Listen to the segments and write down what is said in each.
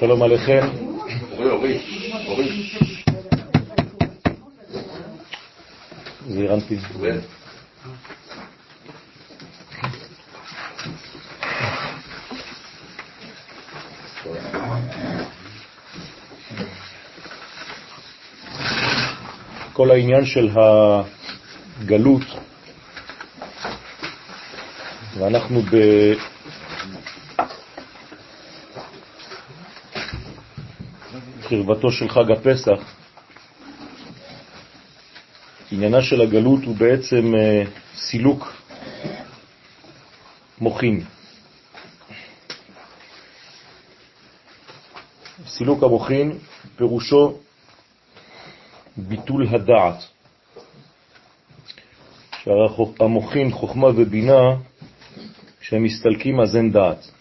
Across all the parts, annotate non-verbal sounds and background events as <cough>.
שלום עליכם. זה הרנתי. כל העניין של הגלות, ואנחנו בקרבתו של חג הפסח, עניינה של הגלות הוא בעצם אה, סילוק מוחין. סילוק המוחין פירושו ביטול הדעת. שהמוחין, חוכמה ובינה, כשהם מסתלקים אז אין דעת.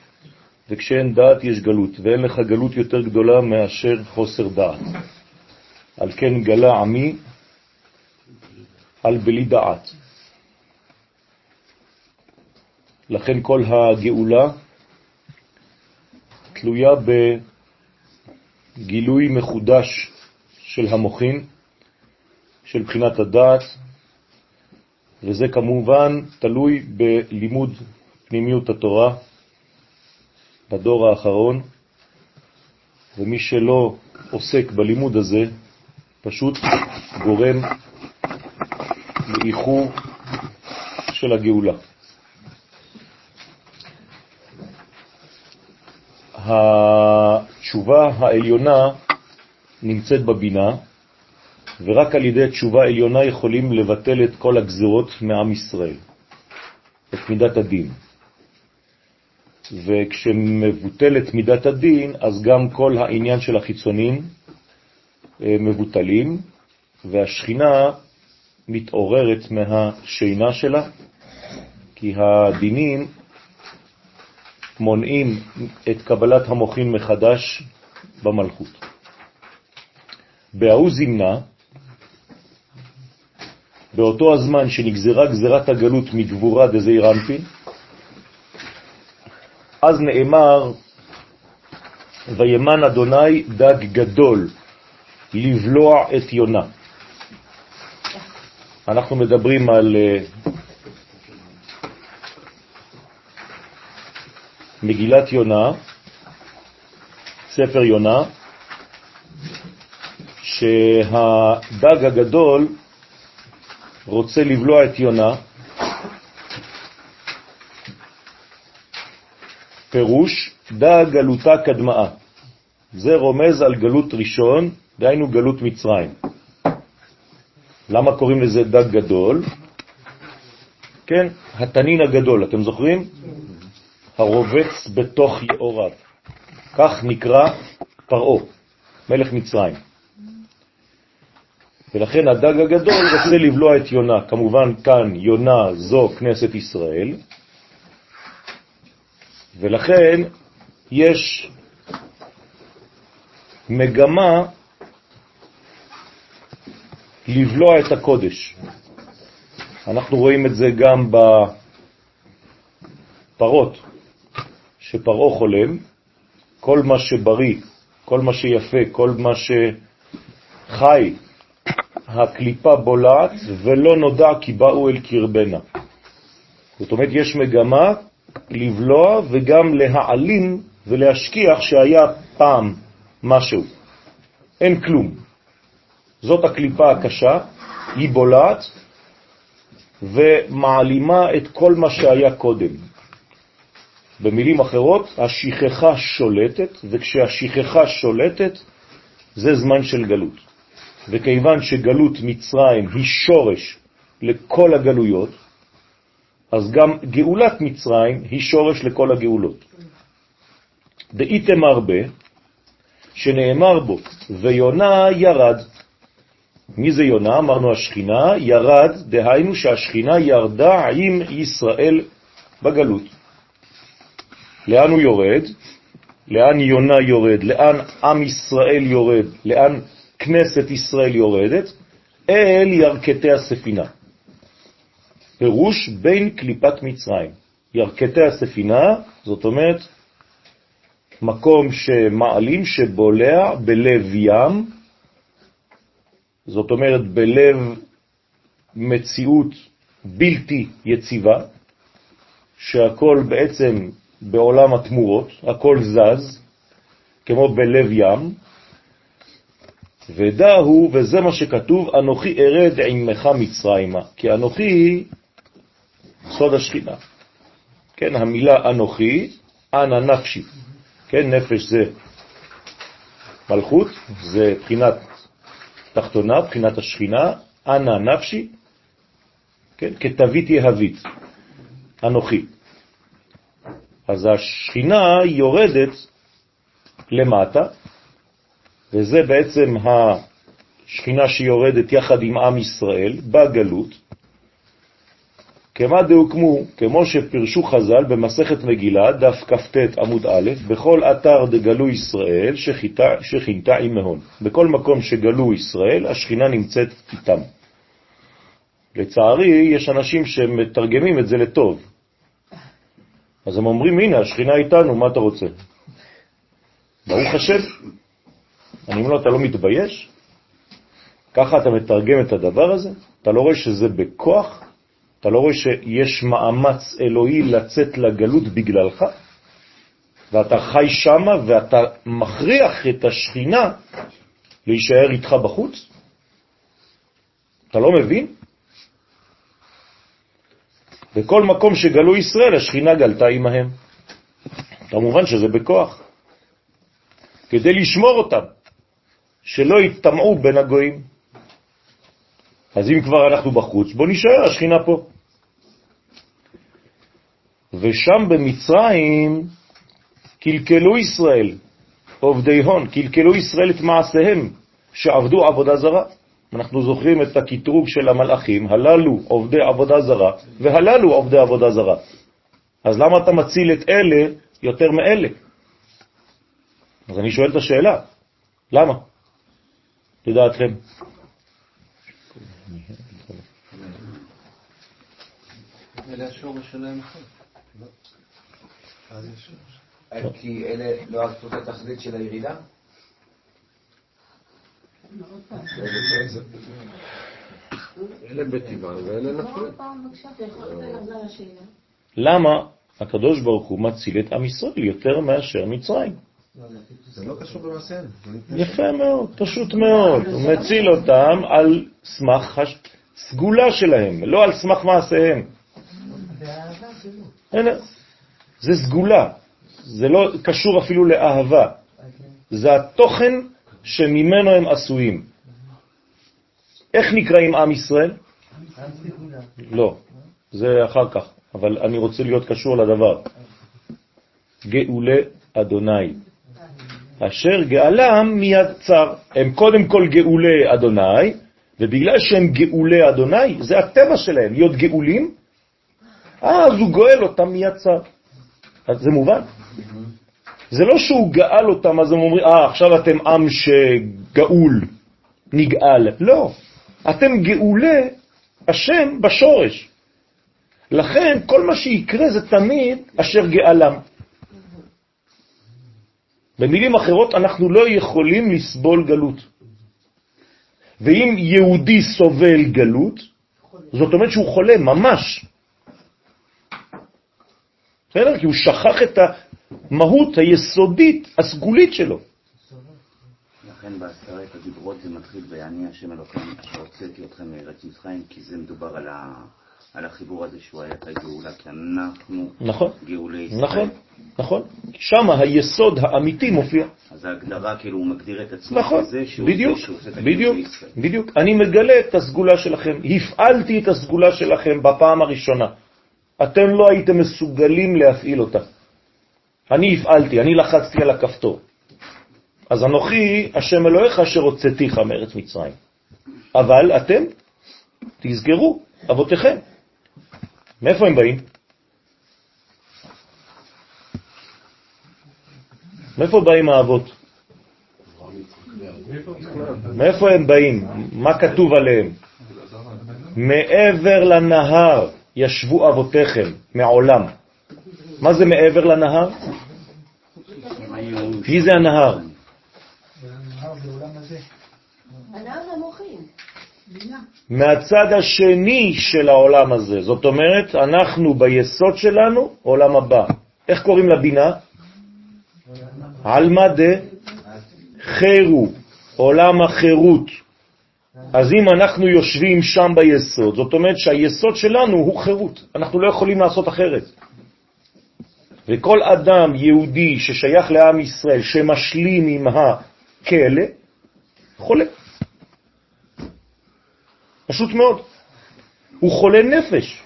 וכשאין דעת יש גלות, ואין לך גלות יותר גדולה מאשר חוסר דעת. על כן גלה עמי על בלי דעת. לכן כל הגאולה תלויה בגילוי מחודש של המוחין, של בחינת הדעת, וזה כמובן תלוי בלימוד פנימיות התורה בדור האחרון, ומי שלא עוסק בלימוד הזה פשוט גורם לאיחור של הגאולה. התשובה העליונה נמצאת בבינה, ורק על ידי תשובה עליונה יכולים לבטל את כל הגזרות מעם ישראל, את מידת הדין. וכשמבוטלת מידת הדין, אז גם כל העניין של החיצונים אה, מבוטלים, והשכינה מתעוררת מהשינה שלה, כי הדינים מונעים את קבלת המוחין מחדש במלכות. בהוא זימנה, באותו הזמן שנגזרה גזרת הגלות מגבורה דזעיר אנפין, אז נאמר, וימן אדוני דג גדול לבלוע את יונה. אנחנו מדברים על אה, מגילת יונה, ספר יונה, שהדג הגדול רוצה לבלוע את יונה, פירוש דג גלותה קדמאה. זה רומז על גלות ראשון, דהיינו גלות מצרים. למה קוראים לזה דג גדול? כן, התנין הגדול, אתם זוכרים? הרובץ בתוך יאוריו. כך נקרא פרעה, מלך מצרים. ולכן הדג הגדול רוצה לבלוע את יונה. כמובן כאן יונה זו כנסת ישראל, ולכן יש מגמה לבלוע את הקודש. אנחנו רואים את זה גם בפרות, שפרעה חולם, כל מה שבריא, כל מה שיפה, כל מה שחי, הקליפה בולעת ולא נודע כי באו אל קרבנה. זאת אומרת, יש מגמה לבלוע וגם להעלים ולהשכיח שהיה פעם משהו. אין כלום. זאת הקליפה הקשה, היא בולעת ומעלימה את כל מה שהיה קודם. במילים אחרות, השכחה שולטת, וכשהשכחה שולטת, זה זמן של גלות. וכיוון שגלות מצרים היא שורש לכל הגלויות, אז גם גאולת מצרים היא שורש לכל הגאולות. דאיתם הרבה, שנאמר בו, ויונה ירד. מי זה יונה? אמרנו השכינה, ירד, דהיינו שהשכינה ירדה עם ישראל בגלות. לאן הוא יורד? לאן יונה יורד? לאן עם ישראל יורד? לאן כנסת ישראל יורדת? אל ירכתי הספינה. פירוש בין קליפת מצרים. ירכתי הספינה, זאת אומרת, מקום שמעלים, שבולע בלב ים, זאת אומרת בלב מציאות בלתי יציבה, שהכל בעצם בעולם התמורות, הכל זז, כמו בלב ים, ודאו, וזה מה שכתוב, אנוכי ארד עמך מצרימה, כי אנוכי סוד השכינה. כן, המילה אנוכי, אנא נפשי. כן, נפש זה מלכות, זה בחינת תחתונה, בחינת השכינה, אנא נפשי, כן, כתווית יהבית, אנוכי. אז השכינה יורדת למטה, וזה בעצם השכינה שיורדת יחד עם עם ישראל בגלות, כמה דהוקמו, כמו שפרשו חז"ל במסכת מגילה, דף כ"ט עמוד א', בכל אתר דגלו ישראל שכינתה עמהון. בכל מקום שגלו ישראל, השכינה נמצאת איתם. לצערי, יש אנשים שמתרגמים את זה לטוב. אז הם אומרים, הנה, השכינה איתנו, מה אתה רוצה? ברוך השם. אני אומר לו, אתה לא מתבייש? ככה אתה מתרגם את הדבר הזה? אתה לא רואה שזה בכוח? אתה לא רואה שיש מאמץ אלוהי לצאת לגלות בגללך? ואתה חי שמה ואתה מכריח את השכינה להישאר איתך בחוץ? אתה לא מבין? בכל מקום שגלו ישראל, השכינה גלתה עמהם. כמובן שזה בכוח, כדי לשמור אותם, שלא יתטמעו בין הגויים. אז אם כבר אנחנו בחוץ, בוא נשאר, השכינה פה. ושם במצרים קלקלו ישראל, עובדי הון, קלקלו ישראל את מעשיהם, שעבדו עבודה זרה. אנחנו זוכרים את הקטרוג של המלאכים, הללו עובדי עבודה זרה, והללו עובדי עבודה זרה. אז למה אתה מציל את אלה יותר מאלה? אז אני שואל את השאלה, למה? לדעתכם. אלה השורש שלהם כי אלה לא עשו את התכלית של הירידה? אלה בטבעם ואלה נפלו. למה הקדוש ברוך הוא מציל את עם ישראל יותר מאשר מצרים? זה לא קשור במעשיהם. יפה מאוד, פשוט מאוד. הוא מציל אותם על סמך הסגולה שלהם, לא על סמך מעשיהם. זה סגולה, זה לא קשור אפילו לאהבה. זה התוכן שממנו הם עשויים. איך נקראים עם ישראל? לא, זה אחר כך, אבל אני רוצה להיות קשור לדבר. גאולי אדוני. אשר גאלם מיד צר. הם קודם כל גאולי אדוני, ובגלל שהם גאולי אדוני, זה הטבע שלהם, להיות גאולים, אז הוא גואל אותם מיד צר. אז זה מובן. זה לא שהוא גאל אותם, אז הם אומרים, אה, עכשיו אתם עם שגאול, נגאל. לא, אתם גאולי השם בשורש. לכן כל מה שיקרה זה תמיד אשר גאלם. במילים אחרות, אנחנו לא יכולים לסבול גלות. ואם יהודי סובל גלות, זאת אומרת שהוא חולה ממש. בסדר? כי הוא שכח את המהות היסודית, הסגולית שלו. לכן בעשרת הדיברות זה מתחיל ב"אני השם אלוהיכם אשר הוצאתי אתכם מארץ מצרים", כי זה מדובר על, ה... על החיבור הזה שהוא היה את הגאולה, כי אנחנו נכון, גאולי ישראל. נכון, נכון. שם היסוד האמיתי מופיע. אז ההגדרה כאילו הוא מגדיר את עצמו נכון, כזה שהוא בדיוק, זה שעושה את הגאולה בדיוק, לישראל. בדיוק. אני מגלה את הסגולה שלכם, הפעלתי את הסגולה שלכם בפעם הראשונה. אתם לא הייתם מסוגלים להפעיל אותה. אני הפעלתי, אני לחצתי על הכפתור. אז אנוכי, השם אלוהיך אשר הוצאתיך מארץ מצרים. אבל אתם, תזכרו, אבותיכם. מאיפה הם באים? מאיפה באים האבות? מאיפה הם באים? מה כתוב עליהם? מעבר לנהר ישבו אבותיכם, מעולם. מה זה מעבר לנהר? מי זה הנהר? הנהר זה המוחים. מהצד השני של העולם הזה. זאת אומרת, אנחנו ביסוד שלנו, עולם הבא. איך קוראים לבינה? עלמא דה חירו, עולם החירות. אז אם אנחנו יושבים שם ביסוד, זאת אומרת שהיסוד שלנו הוא חירות, אנחנו לא יכולים לעשות אחרת. וכל אדם יהודי ששייך לעם ישראל, שמשלים עם הכלא, חולה. פשוט מאוד. הוא חולה נפש,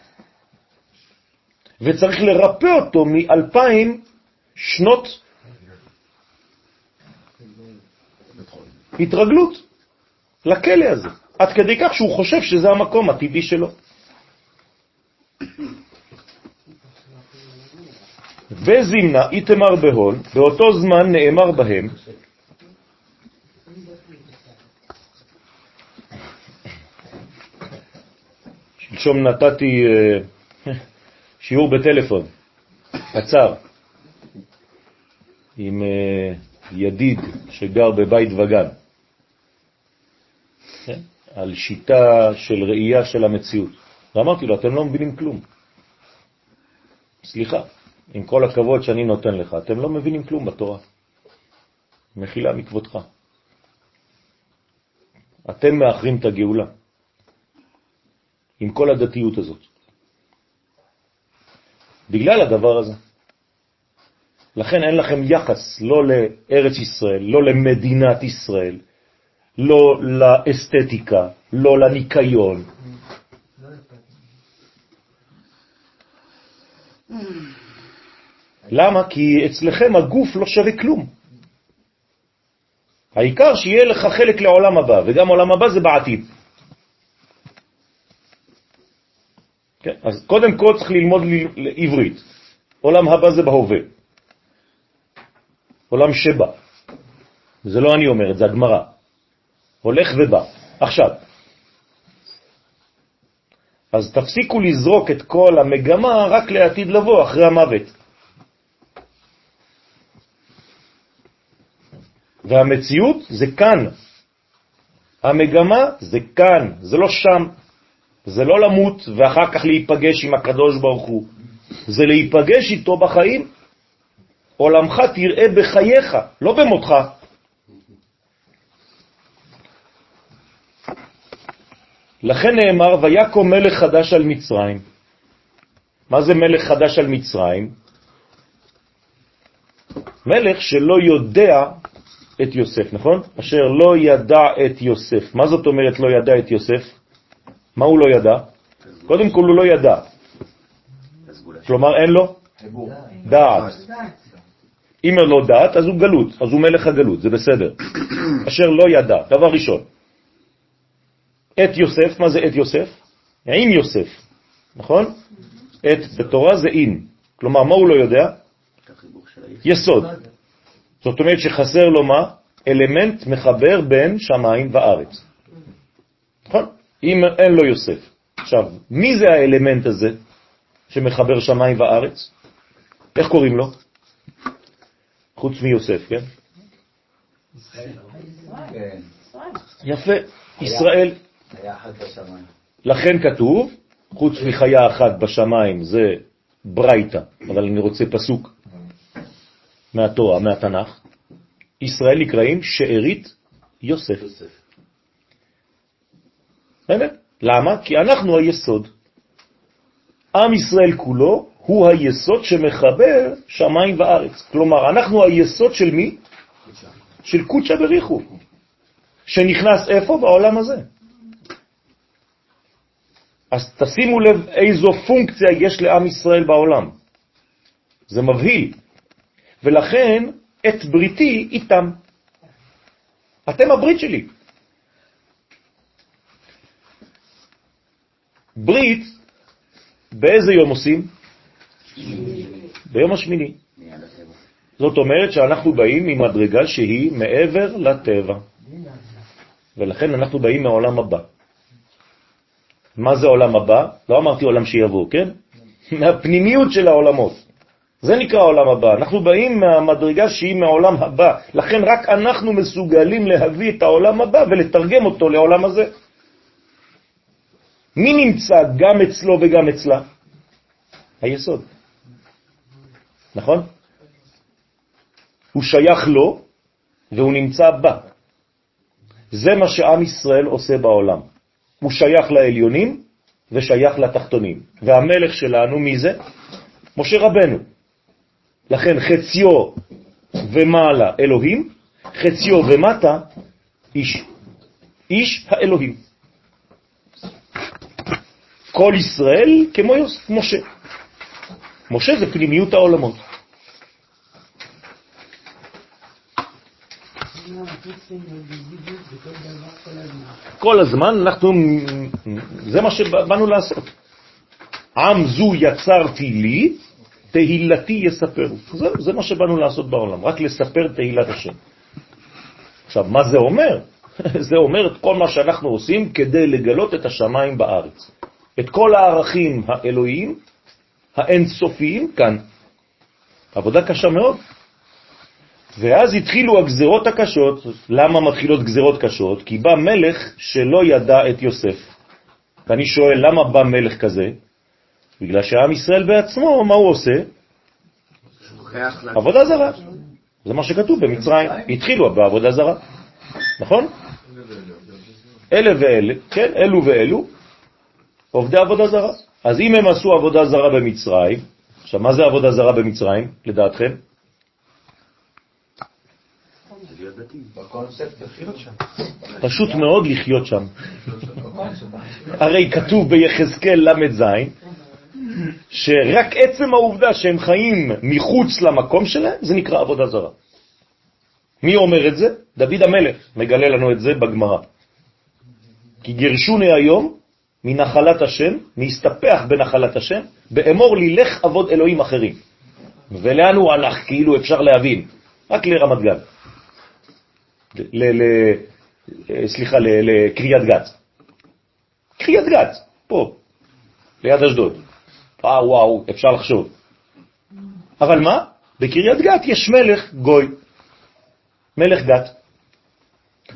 וצריך לרפא אותו מאלפיים שנות התרגלות לכלא הזה, עד כדי כך שהוא חושב שזה המקום הטבעי שלו. וזימנה איתמר בהון, באותו זמן נאמר בהם, שלשום נתתי אה, שיעור בטלפון, קצר, עם אה, ידיד שגר בבית וגן, כן? על שיטה של ראייה של המציאות. ואמרתי לו, אתם לא מבינים כלום. סליחה, עם כל הכבוד שאני נותן לך, אתם לא מבינים כלום בתורה. מחילה מכבודך. אתם מאחרים את הגאולה. עם כל הדתיות הזאת. בגלל הדבר הזה. לכן אין לכם יחס לא לארץ ישראל, לא למדינת ישראל, לא לאסתטיקה, לא לניקיון. למה? כי אצלכם הגוף לא שווה כלום. העיקר שיהיה לך חלק לעולם הבא, וגם עולם הבא זה בעתיד. כן? אז קודם כל צריך ללמוד עברית. עולם הבא זה בהווה. עולם שבא. זה לא אני אומר זה, הגמרא. הולך ובא. עכשיו, אז תפסיקו לזרוק את כל המגמה רק לעתיד לבוא, אחרי המוות. והמציאות זה כאן. המגמה זה כאן, זה לא שם. זה לא למות ואחר כך להיפגש עם הקדוש ברוך הוא, זה להיפגש איתו בחיים. עולמך תראה בחייך, לא במותך. לכן נאמר, ויקום מלך חדש על מצרים. מה זה מלך חדש על מצרים? מלך שלא יודע את יוסף, נכון? אשר לא ידע את יוסף. מה זאת אומרת לא ידע את יוסף? מה הוא לא ידע? קודם כל הוא לא ידע. כלומר אין לו דעת. אם אין לו דעת, אז הוא גלות, אז הוא מלך הגלות, זה בסדר. <coughs> אשר לא ידע, דבר ראשון. את יוסף, מה זה את יוסף? עם יוסף, נכון? את בתורה זה אין. כלומר, מה הוא לא יודע? יסוד. זאת אומרת שחסר לו מה? אלמנט מחבר בין שמיים וארץ. אם אין לו יוסף. עכשיו, מי זה האלמנט הזה שמחבר שמיים וארץ? איך קוראים לו? חוץ מיוסף, כן? יפה, ישראל. לכן כתוב, חוץ מחיה אחת בשמיים זה ברייתא, אבל אני רוצה פסוק מהתורה, מהתנ"ך, ישראל נקראים שארית יוסף. יוסף. למה? כי אנחנו היסוד. עם ישראל כולו הוא היסוד שמחבר שמיים וארץ. כלומר, אנחנו היסוד של מי? של קודשא בריחו, שנכנס איפה? בעולם הזה. אז תשימו לב איזו פונקציה יש לעם ישראל בעולם. זה מבהיל. ולכן את בריתי איתם. אתם הברית שלי. ברית, באיזה יום עושים? ביום השמיני. זאת אומרת שאנחנו באים ממדרגה שהיא מעבר לטבע, ולכן אנחנו באים מהעולם הבא. מה זה עולם הבא? לא אמרתי עולם שיבוא, כן? מהפנימיות של העולמות. זה נקרא העולם הבא. אנחנו באים מהמדרגה שהיא מהעולם הבא. לכן רק אנחנו מסוגלים להביא את העולם הבא ולתרגם אותו לעולם הזה. מי נמצא גם אצלו וגם אצלה? היסוד. נכון? הוא שייך לו והוא נמצא בה. זה מה שעם ישראל עושה בעולם. הוא שייך לעליונים ושייך לתחתונים. והמלך שלנו, מי זה? משה רבנו. לכן חציו ומעלה אלוהים, חציו ומטה איש. איש האלוהים. כל ישראל כמו יוס, משה. משה זה פנימיות העולמות. כל הזמן אנחנו, זה מה שבאנו לעשות. עם זו יצרתי לי, תהילתי יספרו. זה, זה מה שבאנו לעשות בעולם, רק לספר תהילת השם. עכשיו, מה זה אומר? <laughs> זה אומר את כל מה שאנחנו עושים כדי לגלות את השמיים בארץ. את כל הערכים האלוהיים, האינסופיים, כאן. עבודה קשה מאוד. ואז התחילו הגזרות הקשות. למה מתחילות גזרות קשות? כי בא מלך שלא ידע את יוסף. ואני שואל, למה בא מלך כזה? בגלל שעם ישראל בעצמו, מה הוא עושה? עבודה זרה. זה מה שכתוב במצרים. התחילו בעבודה זרה, נכון? אלה ואלה, כן, אלו ואלו, עובדי עבודה זרה. אז אם הם עשו עבודה זרה במצרים, עכשיו, מה זה עבודה זרה במצרים, לדעתכם? פשוט מאוד לחיות שם. הרי כתוב ביחזקאל ל"ז, שרק עצם העובדה שהם חיים מחוץ למקום שלהם, זה נקרא עבודה זרה. מי אומר את זה? דוד המלך מגלה לנו את זה בגמרא. כי גירשוני היום מנחלת השם, מהסתפח בנחלת השם, באמור לי לך עבוד אלוהים אחרים. ולאן הוא הלך? כאילו אפשר להבין. רק לרמת גן. ל, ל, סליחה, לקריית גת. קריית גת, פה, ליד אשדוד. אה, וואו, אפשר לחשוב. אבל מה? בקריית גת יש מלך גוי, מלך גת.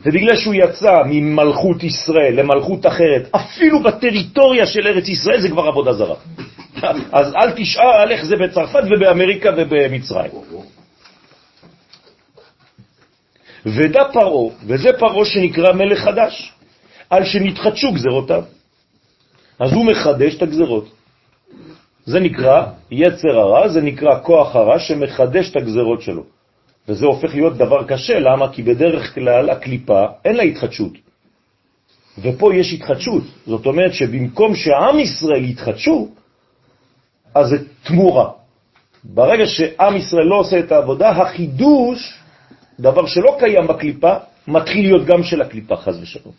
ובגלל שהוא יצא ממלכות ישראל למלכות אחרת, אפילו בטריטוריה של ארץ ישראל זה כבר עבודה זרה. אז אל תשאל איך זה בצרפת ובאמריקה ובמצרים. ודע פרעה, וזה פרעה שנקרא מלך חדש, על שנתחדשו גזרותיו. אז הוא מחדש את הגזרות. זה נקרא יצר הרע, זה נקרא כוח הרע שמחדש את הגזרות שלו. וזה הופך להיות דבר קשה, למה? כי בדרך כלל הקליפה אין לה התחדשות. ופה יש התחדשות, זאת אומרת שבמקום שעם ישראל יתחדשו, אז זה תמורה. ברגע שעם ישראל לא עושה את העבודה, החידוש, דבר שלא קיים בקליפה, מתחיל להיות גם של הקליפה, חז ושלום.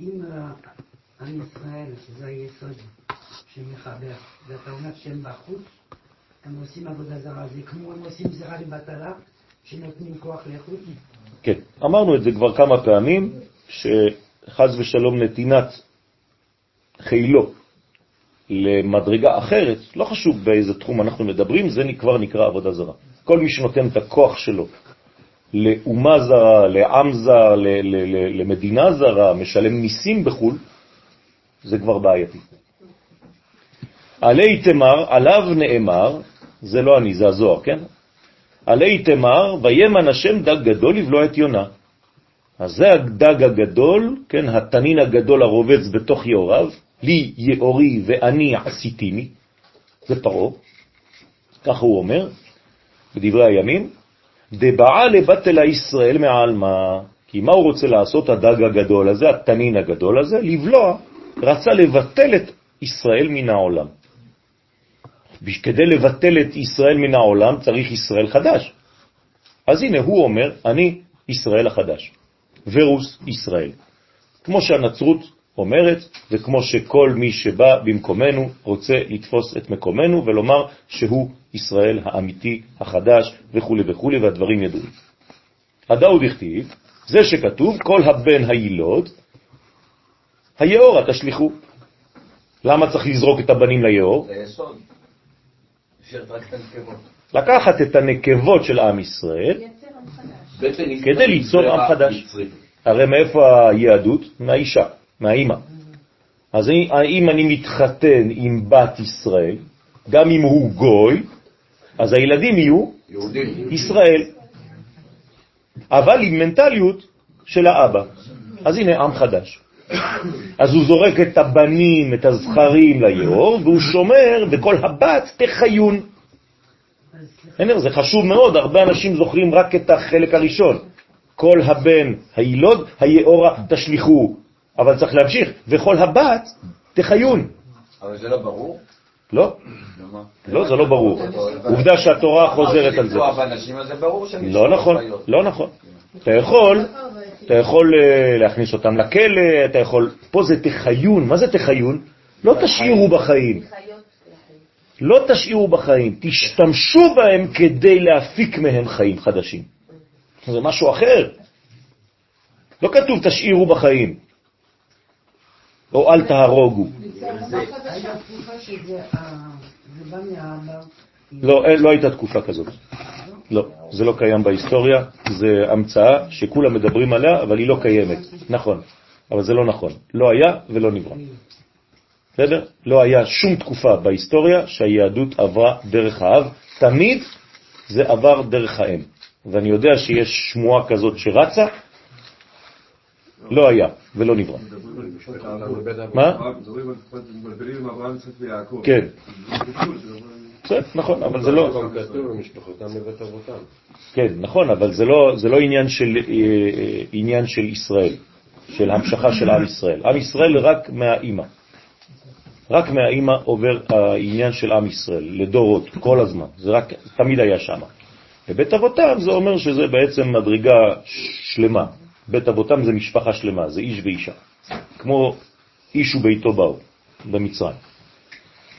אם עם ישראל, שזה היסוד שמחבר, ואתה אומר שהם בחוץ, הם עושים עבודה זרה, זה כמו הם עושים זרה לבטלה, שנותנים כוח לאיכות? כן, אמרנו את זה כבר כמה פעמים, שחז ושלום נתינת חילו למדרגה אחרת, לא חשוב באיזה תחום אנחנו מדברים, זה כבר נקרא עבודה זרה. כל מי שנותן את הכוח שלו לאומה זרה, לעם זר, למדינה זרה, משלם מיסים בחו"ל, זה כבר בעייתי. עלי תמר, עליו נאמר, זה לא אני, זה הזוהר, כן? עלי תמר, וימן השם דג גדול לבלוע את יונה. אז זה הדג הגדול, כן, התנין הגדול הרובץ בתוך יאוריו, לי יאורי ואני עשיתיני, זה פרו, ככה הוא אומר, בדברי הימים, דבעה לבטל הישראל מעל מה, כי מה הוא רוצה לעשות, הדג הגדול הזה, התנין הגדול הזה? לבלוע, רצה לבטל את ישראל מן העולם. כדי לבטל את ישראל מן העולם צריך ישראל חדש. אז הנה הוא אומר, אני ישראל החדש, ורוס ישראל. כמו שהנצרות אומרת, וכמו שכל מי שבא במקומנו רוצה לתפוס את מקומנו ולומר שהוא ישראל האמיתי, החדש וכו' וכו', והדברים ידועים. הדאו דכתיב, זה שכתוב, כל הבן הילוד, היאורה תשליחו. למה צריך לזרוק את הבנים ליאור? זה יסוד. לקחת את הנקבות של עם ישראל, לייצר עם חדש. כדי ליצור עם חדש. הרי מאיפה היהדות? מהאישה, מהאימא. אז אם אני מתחתן עם בת ישראל, גם אם הוא גוי, אז הילדים יהיו יהודים. ישראל, אבל עם מנטליות של האבא. אז הנה עם חדש. אז הוא זורק את הבנים, את הזכרים ליאור, והוא שומר, וכל הבת תחיון. זה חשוב מאוד, הרבה אנשים זוכרים רק את החלק הראשון. כל הבן הילוד, היאורה תשליכו. אבל צריך להמשיך, וכל הבת תחיון. אבל זה לא ברור. לא, למה? לא, זה לא ברור. עובדה שהתורה חוזרת על זה. ברור שהם לא נכון, לא נכון. אתה יכול, אתה יכול אה, להכניס אותם לכלא, אתה יכול, פה זה תחיון, מה זה תחיון? לא תשאירו בחיים. לא תשאירו בחיים, תשתמשו בהם כדי להפיק מהם חיים חדשים. זה משהו אחר. לא כתוב תשאירו בחיים, או אל תהרוגו. אה. לא, אין- לא הייתה תקופה כזאת. לא, זה לא קיים בהיסטוריה, זה המצאה שכולם מדברים עליה, אבל היא לא קיימת. נכון, אבל זה לא נכון. לא היה ולא נברא. בסדר? לא היה שום תקופה בהיסטוריה שהיהדות עברה דרך האב, תמיד זה עבר דרך האם. ואני יודע שיש שמועה כזאת שרצה, לא היה ולא נברא. מה? כן, בסדר, נכון, אבל זה לא... כן, נכון, אבל זה לא, זה לא עניין של, אה, אה, עניין של ישראל, של המשכה של עם ישראל. עם ישראל רק מהאימא. רק מהאימא עובר העניין של עם ישראל, לדורות, כל הזמן. זה רק, תמיד היה שם. בבית אבותם זה אומר שזה בעצם מדרגה שלמה. בית אבותם זה משפחה שלמה, זה איש ואישה. כמו איש וביתו באו, במצרים.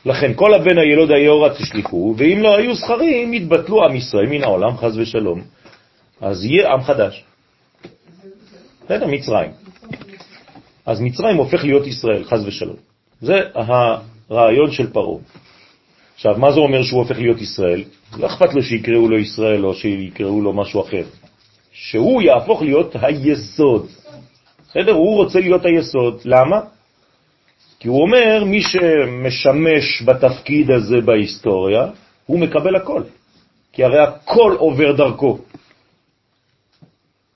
לכן כל הבן הילוד היאורה תשליחו, ואם לא היו זכרים, יתבטלו עם ישראל מן העולם, חז ושלום. אז יהיה עם חדש. בסדר, מצרים. אז מצרים הופך להיות ישראל, חז ושלום. זה הרעיון של פרעה. עכשיו, מה זה אומר שהוא הופך להיות ישראל? לא אכפת לו שיקראו לו ישראל או שיקראו לו משהו אחר. שהוא יהפוך להיות היסוד. בסדר? הוא רוצה להיות היסוד. למה? כי הוא אומר, מי שמשמש בתפקיד הזה בהיסטוריה, הוא מקבל הכל. כי הרי הכל עובר דרכו.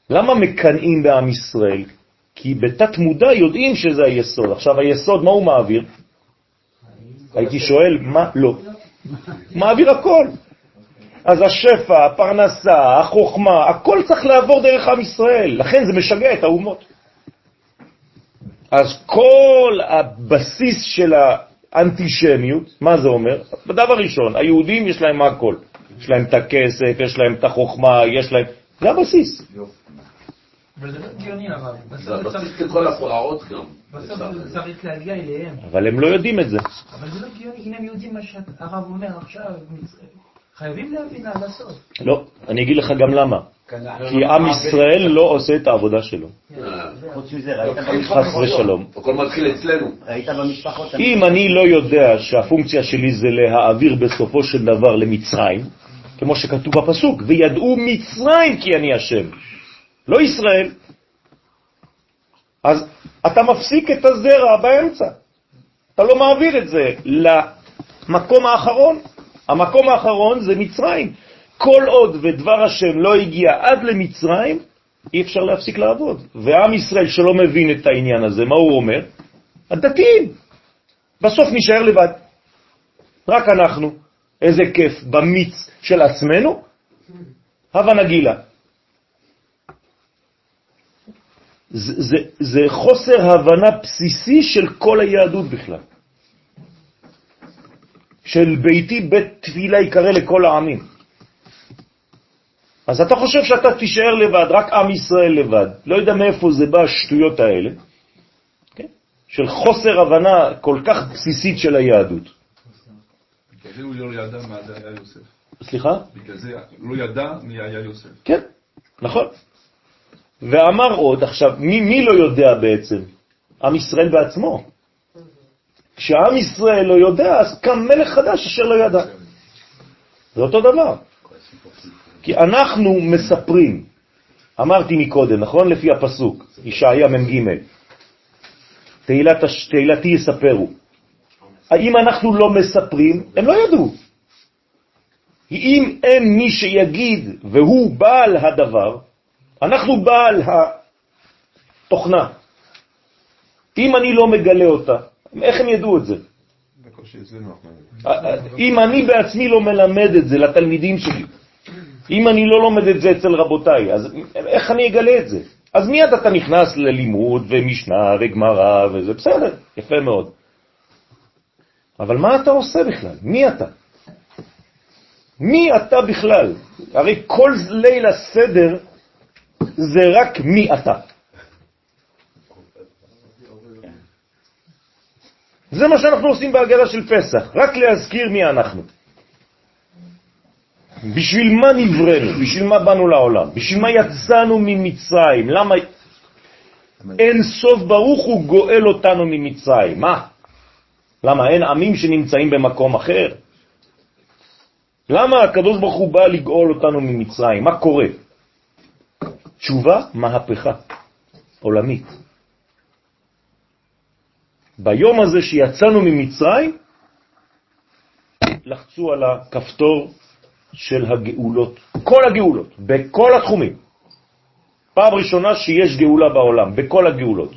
למה מקנאים בעם ישראל? כי בתת מודע יודעים שזה היסוד. עכשיו היסוד, מה הוא מעביר? הייתי שואל, מה? לא. מעביר הכל. אז השפע, הפרנסה, החוכמה, הכל צריך לעבור דרך עם ישראל. לכן זה משגע את האומות. אז כל הבסיס של האנטישמיות, מה זה אומר? בדבר ראשון, היהודים יש להם הכל. יש להם את הכסף, יש להם את החוכמה, יש להם... זה הבסיס. אבל זה לא הגיוני הרב. זה בסוף הפרעות גם. בסוף צריך להגיע אליהם. אבל הם לא יודעים את זה. אבל זה לא הגיוני, אם הם יודעים מה שהרב אומר עכשיו, חייבים להבין עד הסוף. לא, אני אגיד לך גם למה. כן, כי עם ישראל לא עושה את העבודה שלו. חוץ מזה, ראית חס? ושלום. הכל מתחיל אצלנו. ראית במשפחות? אם אני לא יודע שהפונקציה שלי זה להעביר בסופו של דבר למצרים, כמו שכתוב בפסוק, וידעו מצרים כי אני השם, לא ישראל. אז אתה מפסיק את הזרע באמצע. אתה לא מעביר את זה למקום האחרון. המקום האחרון זה מצרים. כל עוד ודבר השם לא הגיע עד למצרים, אי אפשר להפסיק לעבוד. ועם ישראל שלא מבין את העניין הזה, מה הוא אומר? הדתיים. בסוף נשאר לבד. רק אנחנו. איזה כיף במיץ של עצמנו, הווה נגילה. זה, זה, זה חוסר הבנה בסיסי של כל היהדות בכלל. של ביתי בית תפילה יקרא לכל העמים. אז אתה חושב שאתה תישאר לבד, רק עם ישראל לבד. לא יודע מאיפה זה בא השטויות האלה, כן? של חוסר הבנה כל כך בסיסית של היהדות. בגלל זה הוא לא ידע מה זה היה יוסף. סליחה? בגלל זה לא ידע מי היה יוסף. כן, נכון. ואמר עוד, עכשיו, מי, מי לא יודע בעצם? עם ישראל בעצמו. כשעם ישראל לא יודע, אז קם מלך חדש אשר לא ידע. זה אותו דבר. כי אנחנו מספרים, אמרתי מקודם, נכון? לפי הפסוק, ישעיה מ"ג, תהילת, תהילתי יספרו. האם אנחנו לא מספרים? הם לא ידעו. אם אין מי שיגיד והוא בעל הדבר, אנחנו בעל התוכנה. אם אני לא מגלה אותה, איך הם ידעו את זה? אם אני בעצמי לא מלמד את זה לתלמידים שלי, אם אני לא לומד את זה אצל רבותיי, אז איך אני אגלה את זה? אז מיד אתה נכנס ללימוד ומשנה וגמרא וזה בסדר, יפה מאוד. אבל מה אתה עושה בכלל? מי אתה? מי אתה בכלל? הרי כל ליל הסדר זה רק מי אתה. זה מה שאנחנו עושים בהגדה של פסח, רק להזכיר מי אנחנו. בשביל מה נבראנו? בשביל מה באנו לעולם? בשביל מה יצאנו ממצרים? למה אין סוף ברוך הוא גואל אותנו ממצרים? מה? למה אין עמים שנמצאים במקום אחר? למה הקדוש ברוך הוא בא לגאול אותנו ממצרים? מה קורה? תשובה, מהפכה עולמית. ביום הזה שיצאנו ממצרים, לחצו על הכפתור של הגאולות, כל הגאולות, בכל התחומים. פעם ראשונה שיש גאולה בעולם, בכל הגאולות.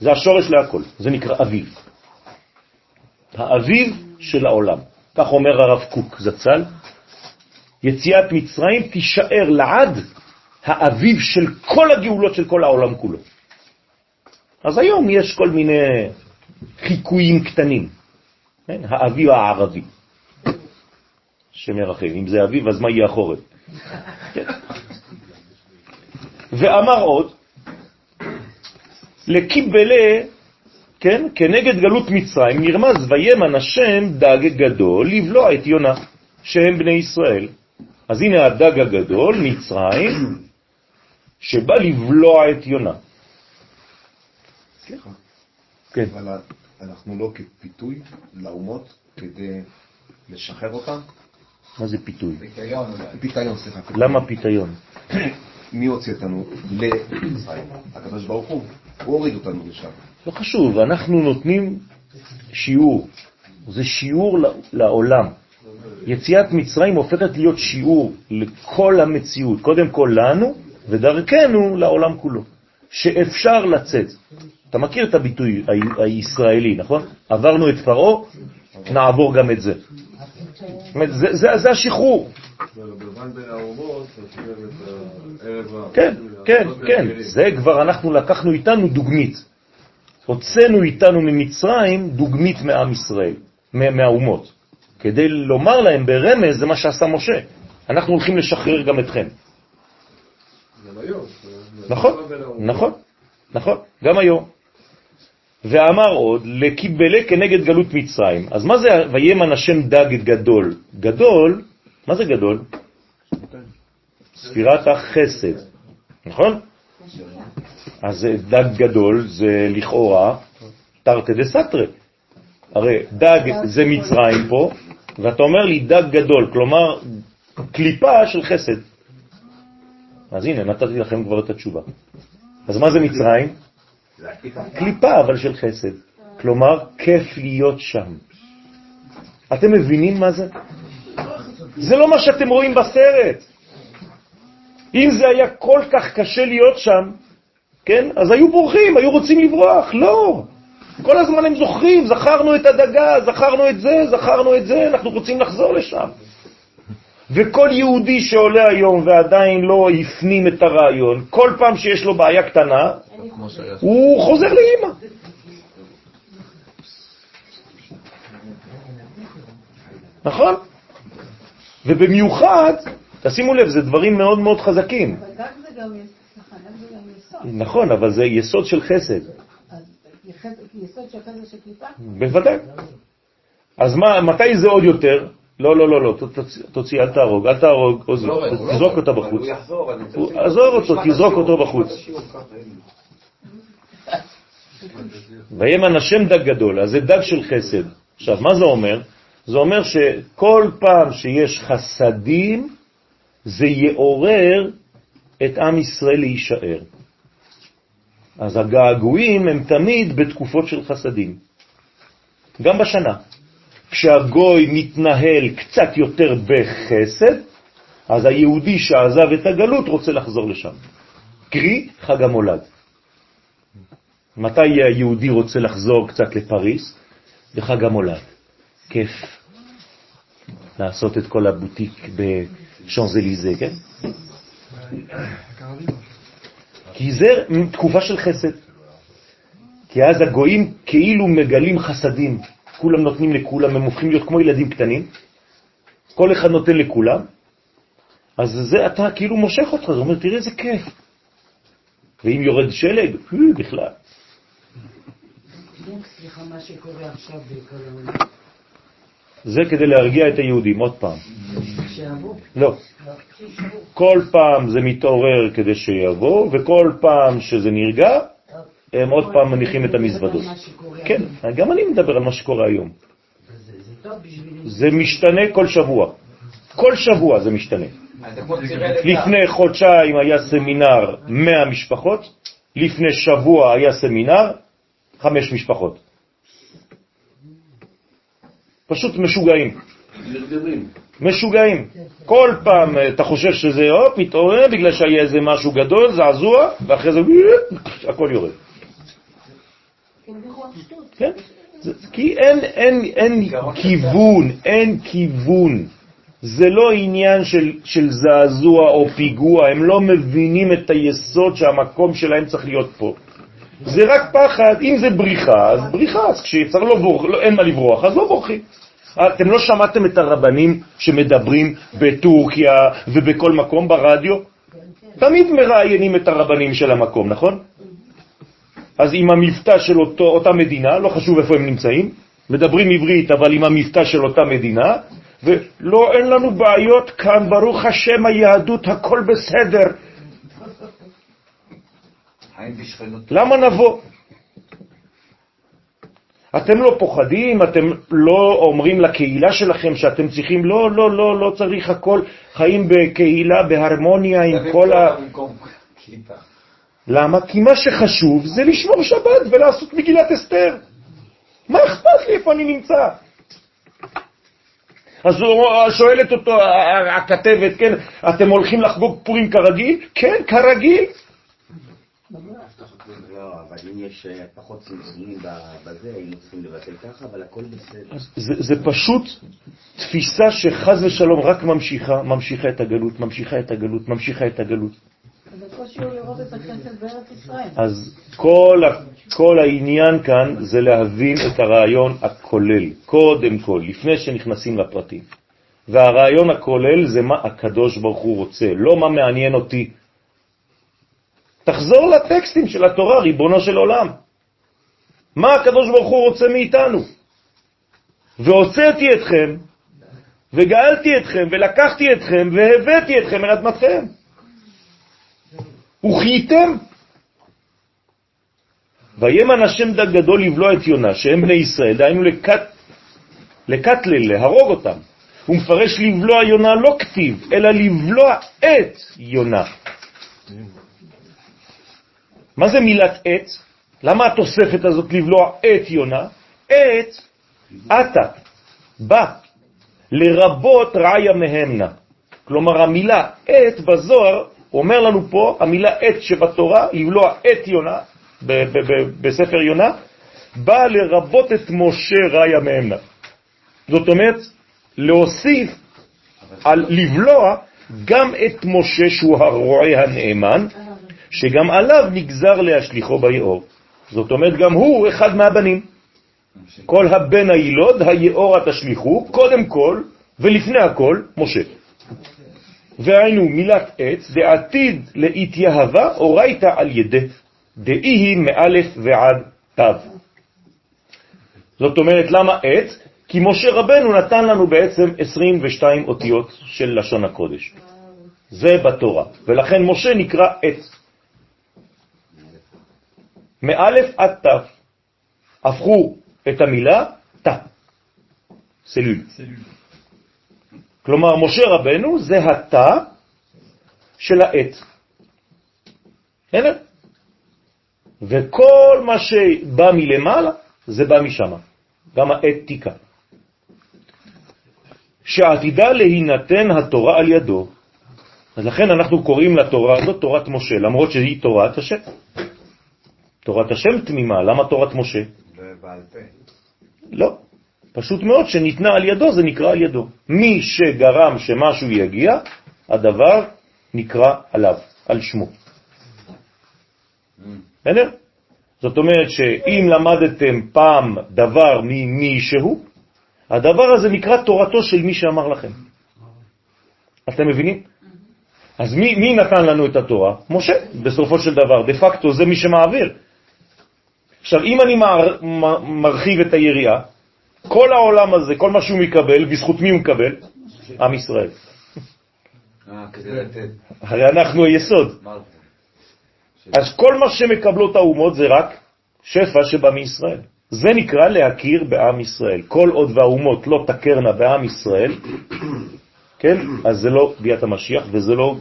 זה השורש להכל, זה נקרא אביב. האביב של העולם. כך אומר הרב קוק זצ"ל, יציאת מצרים תישאר לעד האביב של כל הגאולות של כל העולם כולו. אז היום יש כל מיני חיקויים קטנים, כן? האביב הערבי שמרחם. אם זה אביב, אז מה יהיה החורף? כן. ואמר עוד, לקיבלה, כן, כנגד גלות מצרים, נרמז וימן השם דג גדול לבלוע את יונה, שהם בני ישראל. אז הנה הדג הגדול, מצרים, שבא לבלוע את יונה. סליחה. כן. אבל אנחנו לא כפיתוי לאומות כדי לשחרר אותם? מה זה פיתוי? פיתיון. פיתיון, סליחה. למה פיתיון? <clears throat> מי הוציא אותנו למצרים? הקדוש ברוך הוא. הוא הוריד אותנו לשם. לא חשוב, אנחנו נותנים שיעור. זה שיעור לעולם. יציאת מצרים הופכת להיות שיעור לכל המציאות, קודם כל לנו, ודרכנו לעולם כולו, שאפשר לצאת. אתה מכיר את הביטוי הישראלי, נכון? עברנו את פרעה, נעבור גם את זה. זה, זה, זה השחרור. כן, כן, כן, זה כבר אנחנו לקחנו איתנו דוגמית. הוצאנו איתנו ממצרים דוגמית מעם ישראל, מהאומות, כדי לומר להם ברמז זה מה שעשה משה. אנחנו הולכים לשחרר גם אתכם. נכון, נכון, נכון, גם היום. ואמר עוד, לקיבלה כנגד גלות מצרים. אז מה זה וימן השם דג גדול? גדול, מה זה גדול? ספירת החסד, נכון? אז דג גדול זה לכאורה תרתי דסתרי. הרי דג זה מצרים פה, ואתה אומר לי דג גדול, כלומר קליפה של חסד. אז הנה, נתתי לכם כבר את התשובה. אז מה זה מצרים? קליפה אבל של חסד. כלומר, כיף להיות שם. אתם מבינים מה זה? זה לא מה שאתם רואים בסרט. אם זה היה כל כך קשה להיות שם, כן, אז היו בורחים, היו רוצים לברוח. לא. כל הזמן הם זוכרים, זכרנו את הדגה, זכרנו את זה, זכרנו את זה, אנחנו רוצים לחזור לשם. וכל יהודי שעולה היום ועדיין לא הפנים את הרעיון, כל פעם שיש לו בעיה קטנה, הוא חוזר לאימא. נכון? ובמיוחד, תשימו לב, זה דברים מאוד מאוד חזקים. אבל דג זה גם יסוד. נכון, אבל זה יסוד של חסד. יסוד של חסד של קליפה? בוודאי. אז מתי זה עוד יותר? לא, לא, לא, לא, תוציא, אל תהרוג, אל תהרוג, תזרוק אותה בחוץ. עזוב אותו, תזרוק אותו בחוץ. וימן השם דג גדול, אז זה דג של חסד. עכשיו, מה זה אומר? זה אומר שכל פעם שיש חסדים, זה יעורר את עם ישראל להישאר. אז הגעגועים הם תמיד בתקופות של חסדים, גם בשנה. כשהגוי מתנהל קצת יותר בחסד, אז היהודי שעזב את הגלות רוצה לחזור לשם. קרי, חג המולד. מתי היהודי רוצה לחזור קצת לפריס? בחג המולד. כיף. לעשות את כל הבוטיק בשאנזליזה, כן? כי זה תקופה של חסד. כי אז הגויים כאילו מגלים חסדים. כולם נותנים לכולם, הם הופכים להיות כמו ילדים קטנים. כל אחד נותן לכולם. אז זה אתה כאילו מושך אותך, זה אומר, תראה איזה כיף. ואם יורד שלג, בכלל. סליחה, מה שקורה עכשיו. זה כדי להרגיע את היהודים, עוד פעם. שיבוא? לא. כל פעם זה מתעורר כדי שיבוא, וכל פעם שזה נרגע, הם עוד פעם מניחים את המזוודות. כן, גם אני מדבר על מה שקורה היום. זה משתנה כל שבוע. כל שבוע זה משתנה. לפני חודשיים היה סמינר 100 משפחות, לפני שבוע היה סמינר 5 משפחות. פשוט משוגעים. משוגעים. כל פעם אתה חושב שזה, הופ, מתעורר בגלל שהיה איזה משהו גדול, זעזוע, ואחרי זה <laughs> הכל יורד. כן? כי אין, אין, אין כיוון, אין כיוון. זה לא עניין של, של זעזוע או פיגוע, הם לא מבינים את היסוד שהמקום שלהם צריך להיות פה. זה רק פחד, אם זה בריחה, אז בריחה, אז כשצריך לא ברוח, לא, אין מה לברוח, אז לא בורחים. אתם לא שמעתם את הרבנים שמדברים בטורקיה ובכל מקום ברדיו? תמיד מראיינים את הרבנים של המקום, נכון? אז עם המבטא של אותו, אותה מדינה, לא חשוב איפה הם נמצאים, מדברים עברית, אבל עם המבטא של אותה מדינה, ולא, אין לנו בעיות כאן, ברוך השם היהדות, הכל בסדר. למה נבוא? אתם לא פוחדים, אתם לא אומרים לקהילה שלכם שאתם צריכים, לא, לא, לא, לא צריך הכל, חיים בקהילה, בהרמוניה עם כל ה... למה? כי מה שחשוב זה לשמור שבת ולעשות מגילת אסתר. מה אכפת לי איפה אני נמצא? אז שואלת אותו הכתבת, כן, אתם הולכים לחגוג פורים כרגיל? כן, כרגיל. אבל אם יש פחות צמצומים בזה, היינו צריכים לבטל ככה, אבל הכל בסדר. זה פשוט תפיסה שחז ושלום רק ממשיכה, ממשיכה את הגלות, ממשיכה את הגלות, ממשיכה את הגלות. אז כל, כל העניין כאן זה להבין את הרעיון הכולל, קודם כל, לפני שנכנסים לפרטים. והרעיון הכולל זה מה הקדוש ברוך הוא רוצה, לא מה מעניין אותי. תחזור לטקסטים של התורה, ריבונו של עולם. מה הקדוש ברוך הוא רוצה מאיתנו? והוצאתי אתכם, וגאלתי אתכם, ולקחתי אתכם, והבאתי אתכם אל אדמתכם. וחייתם. וימן השם דג גדול לבלוע את יונה, שהם בני ישראל, דהיינו לקט, לקטלל, להרוג אותם. הוא מפרש לבלוע יונה לא כתיב, אלא לבלוע את יונה. מה זה מילת את? למה התוספת הזאת לבלוע את יונה? את, אתה, בא, לרבות רעיה מהמנה. כלומר, המילה את בזוהר אומר לנו פה, המילה עת שבתורה, לבלוע עת יונה, בספר יונה, באה לרבות את משה ראיה מאמנה. זאת אומרת, להוסיף על לבלוע גם את משה שהוא הרועה הנאמן, שגם עליו נגזר להשליחו ביאור. זאת אומרת, גם הוא אחד מהבנים. כל הבן הילוד, היאור התשליחו, קודם כל ולפני הכל, משה. והיינו מילת עץ, דעתיד להתייהבה, אורייתא על ידי, דאי היא מאלף ועד תו. זאת אומרת, למה עץ? כי משה רבנו נתן לנו בעצם 22 אותיות של לשון הקודש. זה בתורה, ולכן משה נקרא עץ. מאלף עד תף. הפכו את המילה תא, סלול. כלומר, משה רבנו זה התא של העט. בסדר? וכל מה שבא מלמעלה, זה בא משם. גם האתיקה. שעתידה להינתן התורה על ידו. אז לכן אנחנו קוראים לתורה הזאת תורת משה, למרות שהיא תורת השם. תורת השם תמימה, למה תורת משה? בעל פה. לא. פשוט מאוד שניתנה על ידו, זה נקרא על ידו. מי שגרם שמשהו יגיע, הדבר נקרא עליו, על שמו. בסדר? זאת אומרת שאם למדתם פעם דבר ממישהו, הדבר הזה נקרא תורתו של מי שאמר לכם. אתם מבינים? אז מי, מי נתן לנו את התורה? משה, בסופו של דבר. דה פקטו זה מי שמעביר. עכשיו, אם אני מר, מר, מרחיב את היריעה, כל העולם הזה, כל מה שהוא מקבל, בזכות מי הוא מקבל? עם ישראל. אה. הרי אנחנו היסוד. אז כל מה שמקבלות האומות זה רק שפע שבא מישראל. זה נקרא להכיר בעם ישראל. כל עוד והאומות לא תכרנה בעם ישראל, כן, אז זה לא ביאת המשיח וזה לא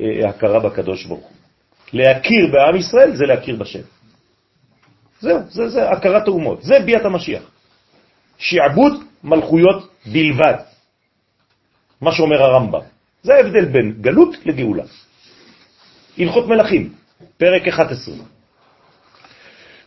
אה, הכרה בקדוש ברוך הוא. להכיר בעם ישראל זה להכיר בשם. זהו, זה, זה הכרת האומות, זה ביאת המשיח. שעבוד מלכויות בלבד, מה שאומר הרמב"ם. זה ההבדל בין גלות לגאולה. הלכות מלכים, פרק 11.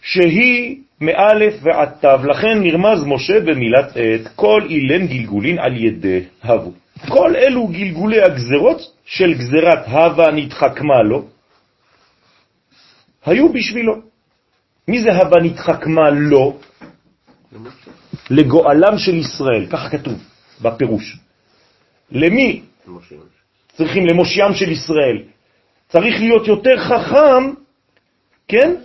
שהיא מאלף ועד תו, לכן נרמז משה במילת עת, כל אילן גלגולין על ידי הבו. כל אלו גלגולי הגזרות של גזרת הווה נתחכמה לו, היו בשבילו. מי זה הווה נתחכמה לו? לגואלם של ישראל, ככה כתוב בפירוש. למי צריכים? למושיעם של ישראל. צריך להיות יותר חכם, כן?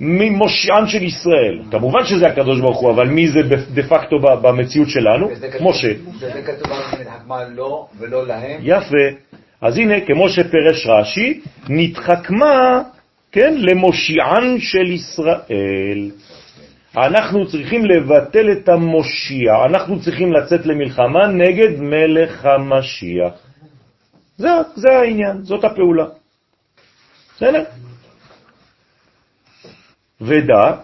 ממושיען של ישראל. כמובן שזה הקדוש ברוך הוא, אבל מי זה דה פקטו במציאות שלנו? משה. וזה כתוב על נתחכמה לא ולא להם. יפה. אז הנה, כמו שפרש רש"י, נתחכמה, כן, למושיען של ישראל. אנחנו צריכים לבטל את המושיע, אנחנו צריכים לצאת למלחמה נגד מלך המשיח. זה, זה העניין, זאת הפעולה. בסדר? ודא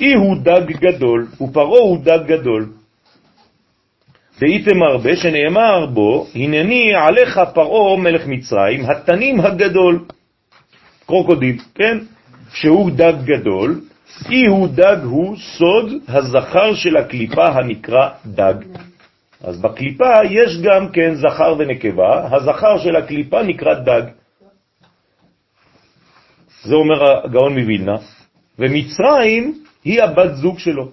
איהו דג גדול, ופרעה הוא דג גדול. ואתמר ביה שנאמר בו, הנני עליך פרעה מלך מצרים, התנים הגדול, קרוקודיל, כן? שהוא דג גדול, איהו דג הוא סוד הזכר של הקליפה הנקרא דג. אז בקליפה יש גם כן זכר ונקבה, הזכר של הקליפה נקרא דג. זה אומר הגאון מווילנה, ומצרים היא הבת זוג שלו.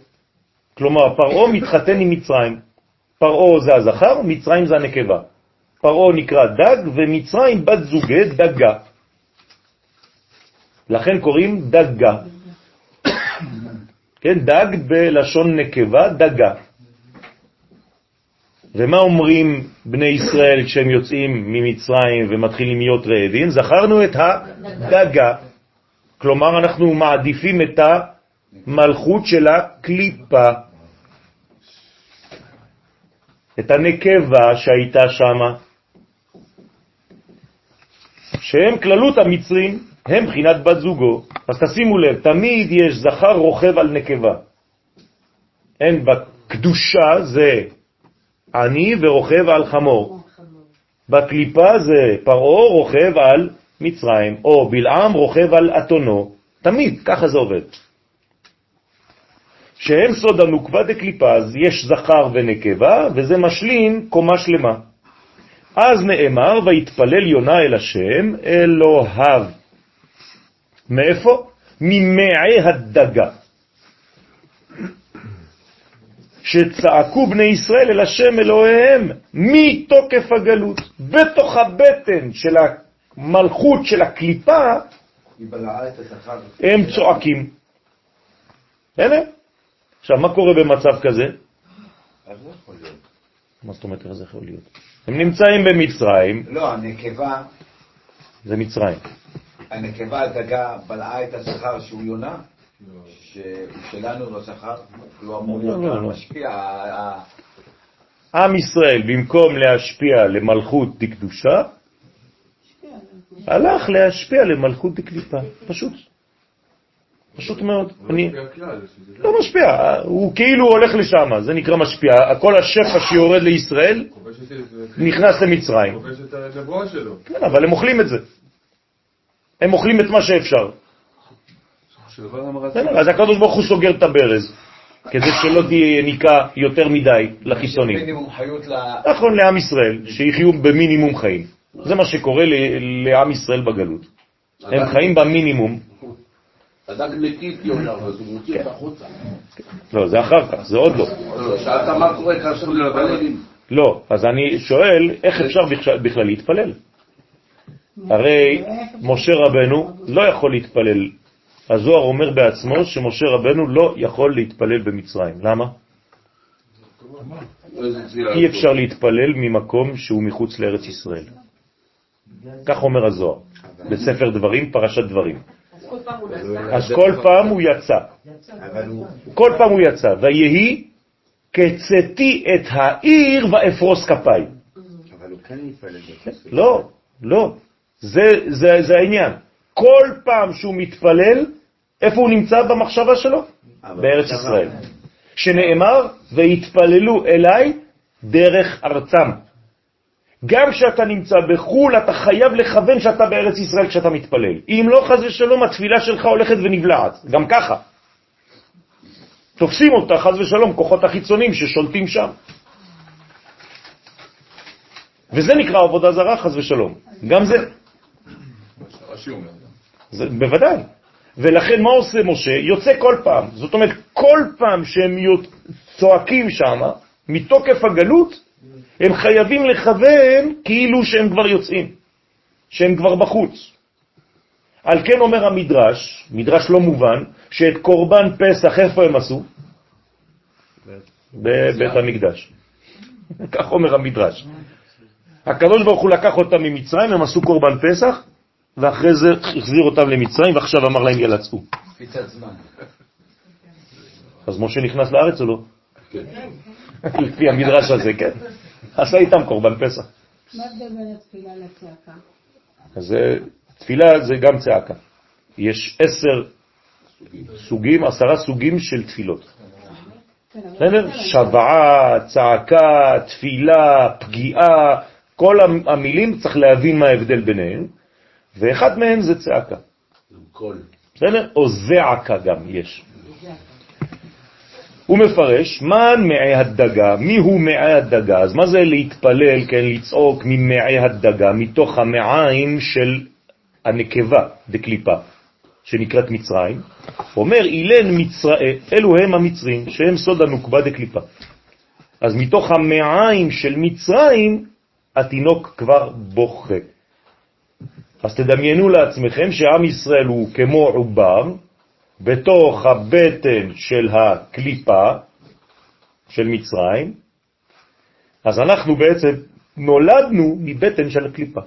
כלומר, פרעה מתחתן עם מצרים. פרעה זה הזכר, מצרים זה הנקבה. פרעה נקרא דג, ומצרים בת זוגי דגה. לכן קוראים דגה. כן, דג בלשון נקבה, דגה. ומה אומרים בני ישראל כשהם יוצאים ממצרים ומתחילים להיות רעבים? זכרנו את הדגה. כלומר, אנחנו מעדיפים את המלכות של הקליפה, את הנקבה שהייתה שם, שהם כללות המצרים, הם בחינת בת זוגו. אז תשימו לב, תמיד יש זכר רוכב על נקבה. אין בקדושה זה עני ורוכב על חמור. בקליפה זה פרעה רוכב על מצרים, או בלעם רוכב על אתונו. תמיד, ככה זה עובד. שהם סוד הנוקבה דקליפה, אז יש זכר ונקבה, וזה משלים קומה שלמה. אז נאמר, ויתפלל יונה אל השם, אלוהיו. מאיפה? ממעי הדגה. שצעקו בני ישראל אל השם אלוהיהם מתוקף הגלות, בתוך הבטן של המלכות של הקליפה. הם צועקים. הנה. עכשיו, מה קורה במצב כזה? מה זאת אומרת, איך זה יכול להיות? הם נמצאים במצרים, לא, הנקבה, זה מצרים. הנקבה הדגה בלעה את הזכר שהוא יונה? שהוא שלנו לא זכר? הוא אמור להיות לא, לא, לא. משפיע. עם ישראל, במקום להשפיע למלכות דקדושה, הלך להשפיע למלכות דקליפה. פשוט. פשוט מאוד. אני לא משפיע, הוא כאילו הולך לשם, זה נקרא משפיע. כל השפע שיורד לישראל נכנס למצרים. כובש את הנבואה שלו. כן, אבל הם אוכלים את זה. הם אוכלים את מה שאפשר. אז הקדוש ברוך הוא סוגר את הברז, כדי שלא תהיה יניקה יותר מדי לחיצונים. מינימום חיות ל... נכון, לעם ישראל, שיחיו במינימום חיים. זה מה שקורה לעם ישראל בגלות. הם חיים במינימום. הדג נקי יונה, אז הוא מוציא אותה החוצה. לא, זה אחר כך, זה עוד לא. שאלת מה קורה כאשר מתפללים. לא, אז אני שואל, איך אפשר בכלל להתפלל? הרי משה רבנו לא יכול להתפלל. הזוהר אומר בעצמו שמשה רבנו לא יכול להתפלל במצרים. למה? אי אפשר להתפלל ממקום שהוא מחוץ לארץ ישראל. כך אומר הזוהר, בספר דברים, פרשת דברים. אז כל פעם הוא יצא. כל פעם הוא יצא, ויהי קצתי את העיר ואפרוס כפיי. אבל הוא כן מתפלל. לא, לא, זה, זה, זה העניין. כל פעם שהוא מתפלל, איפה הוא נמצא במחשבה שלו? בארץ ישראל. שנאמר, והתפללו אליי דרך ארצם. גם כשאתה נמצא בחו"ל, אתה חייב לכוון שאתה בארץ ישראל כשאתה מתפלל. אם לא, חז ושלום, התפילה שלך הולכת ונבלעת. גם ככה. תופסים אותה, חז ושלום, כוחות החיצונים ששולטים שם. וזה נקרא עבודה זרה, חז ושלום. גם זה. רש"י אומר. זה בוודאי. ולכן מה עושה משה? יוצא כל פעם. זאת אומרת, כל פעם שהם צועקים שם, מתוקף הגלות, הם חייבים לכוון כאילו שהם כבר יוצאים, שהם כבר בחוץ. על כן אומר המדרש, מדרש לא מובן, שאת קורבן פסח איפה הם עשו? בבית המקדש. <laughs> כך אומר המדרש. הקדוש ברוך הוא לקח אותם ממצרים, הם עשו קורבן פסח, ואחרי זה החזיר אותם למצרים, ועכשיו אמר להם יאללה צאו. קפיצת זמן. אז משה נכנס לארץ או לא? לפי המדרש הזה, כן. עשה איתם קורבן פסח. מה ההבדל בין התפילה לצעקה? אז זה- תפילה זה גם צעקה. יש עשר סוגים, עשרה סוגים של תפילות. כן, בסדר? שבעה, צעקה, תפילה, פגיעה, כל המ- המילים צריך להבין מה ההבדל ביניהם, ואחד מהם זה צעקה. בסדר? או זעקה גם יש. הוא מפרש, מן מעי הדגה, מי הוא מעי הדגה? אז מה זה להתפלל, כן, לצעוק ממעי הדגה, מתוך המעיים של הנקבה דקליפה, שנקראת מצרים? אומר, אילן מצראי, אלו הם המצרים, שהם סוד הנוקבה דקליפה. אז מתוך המעיים של מצרים, התינוק כבר בוכה. אז תדמיינו לעצמכם שעם ישראל הוא כמו עובר, בתוך הבטן של הקליפה של מצרים, אז אנחנו בעצם נולדנו מבטן של הקליפה.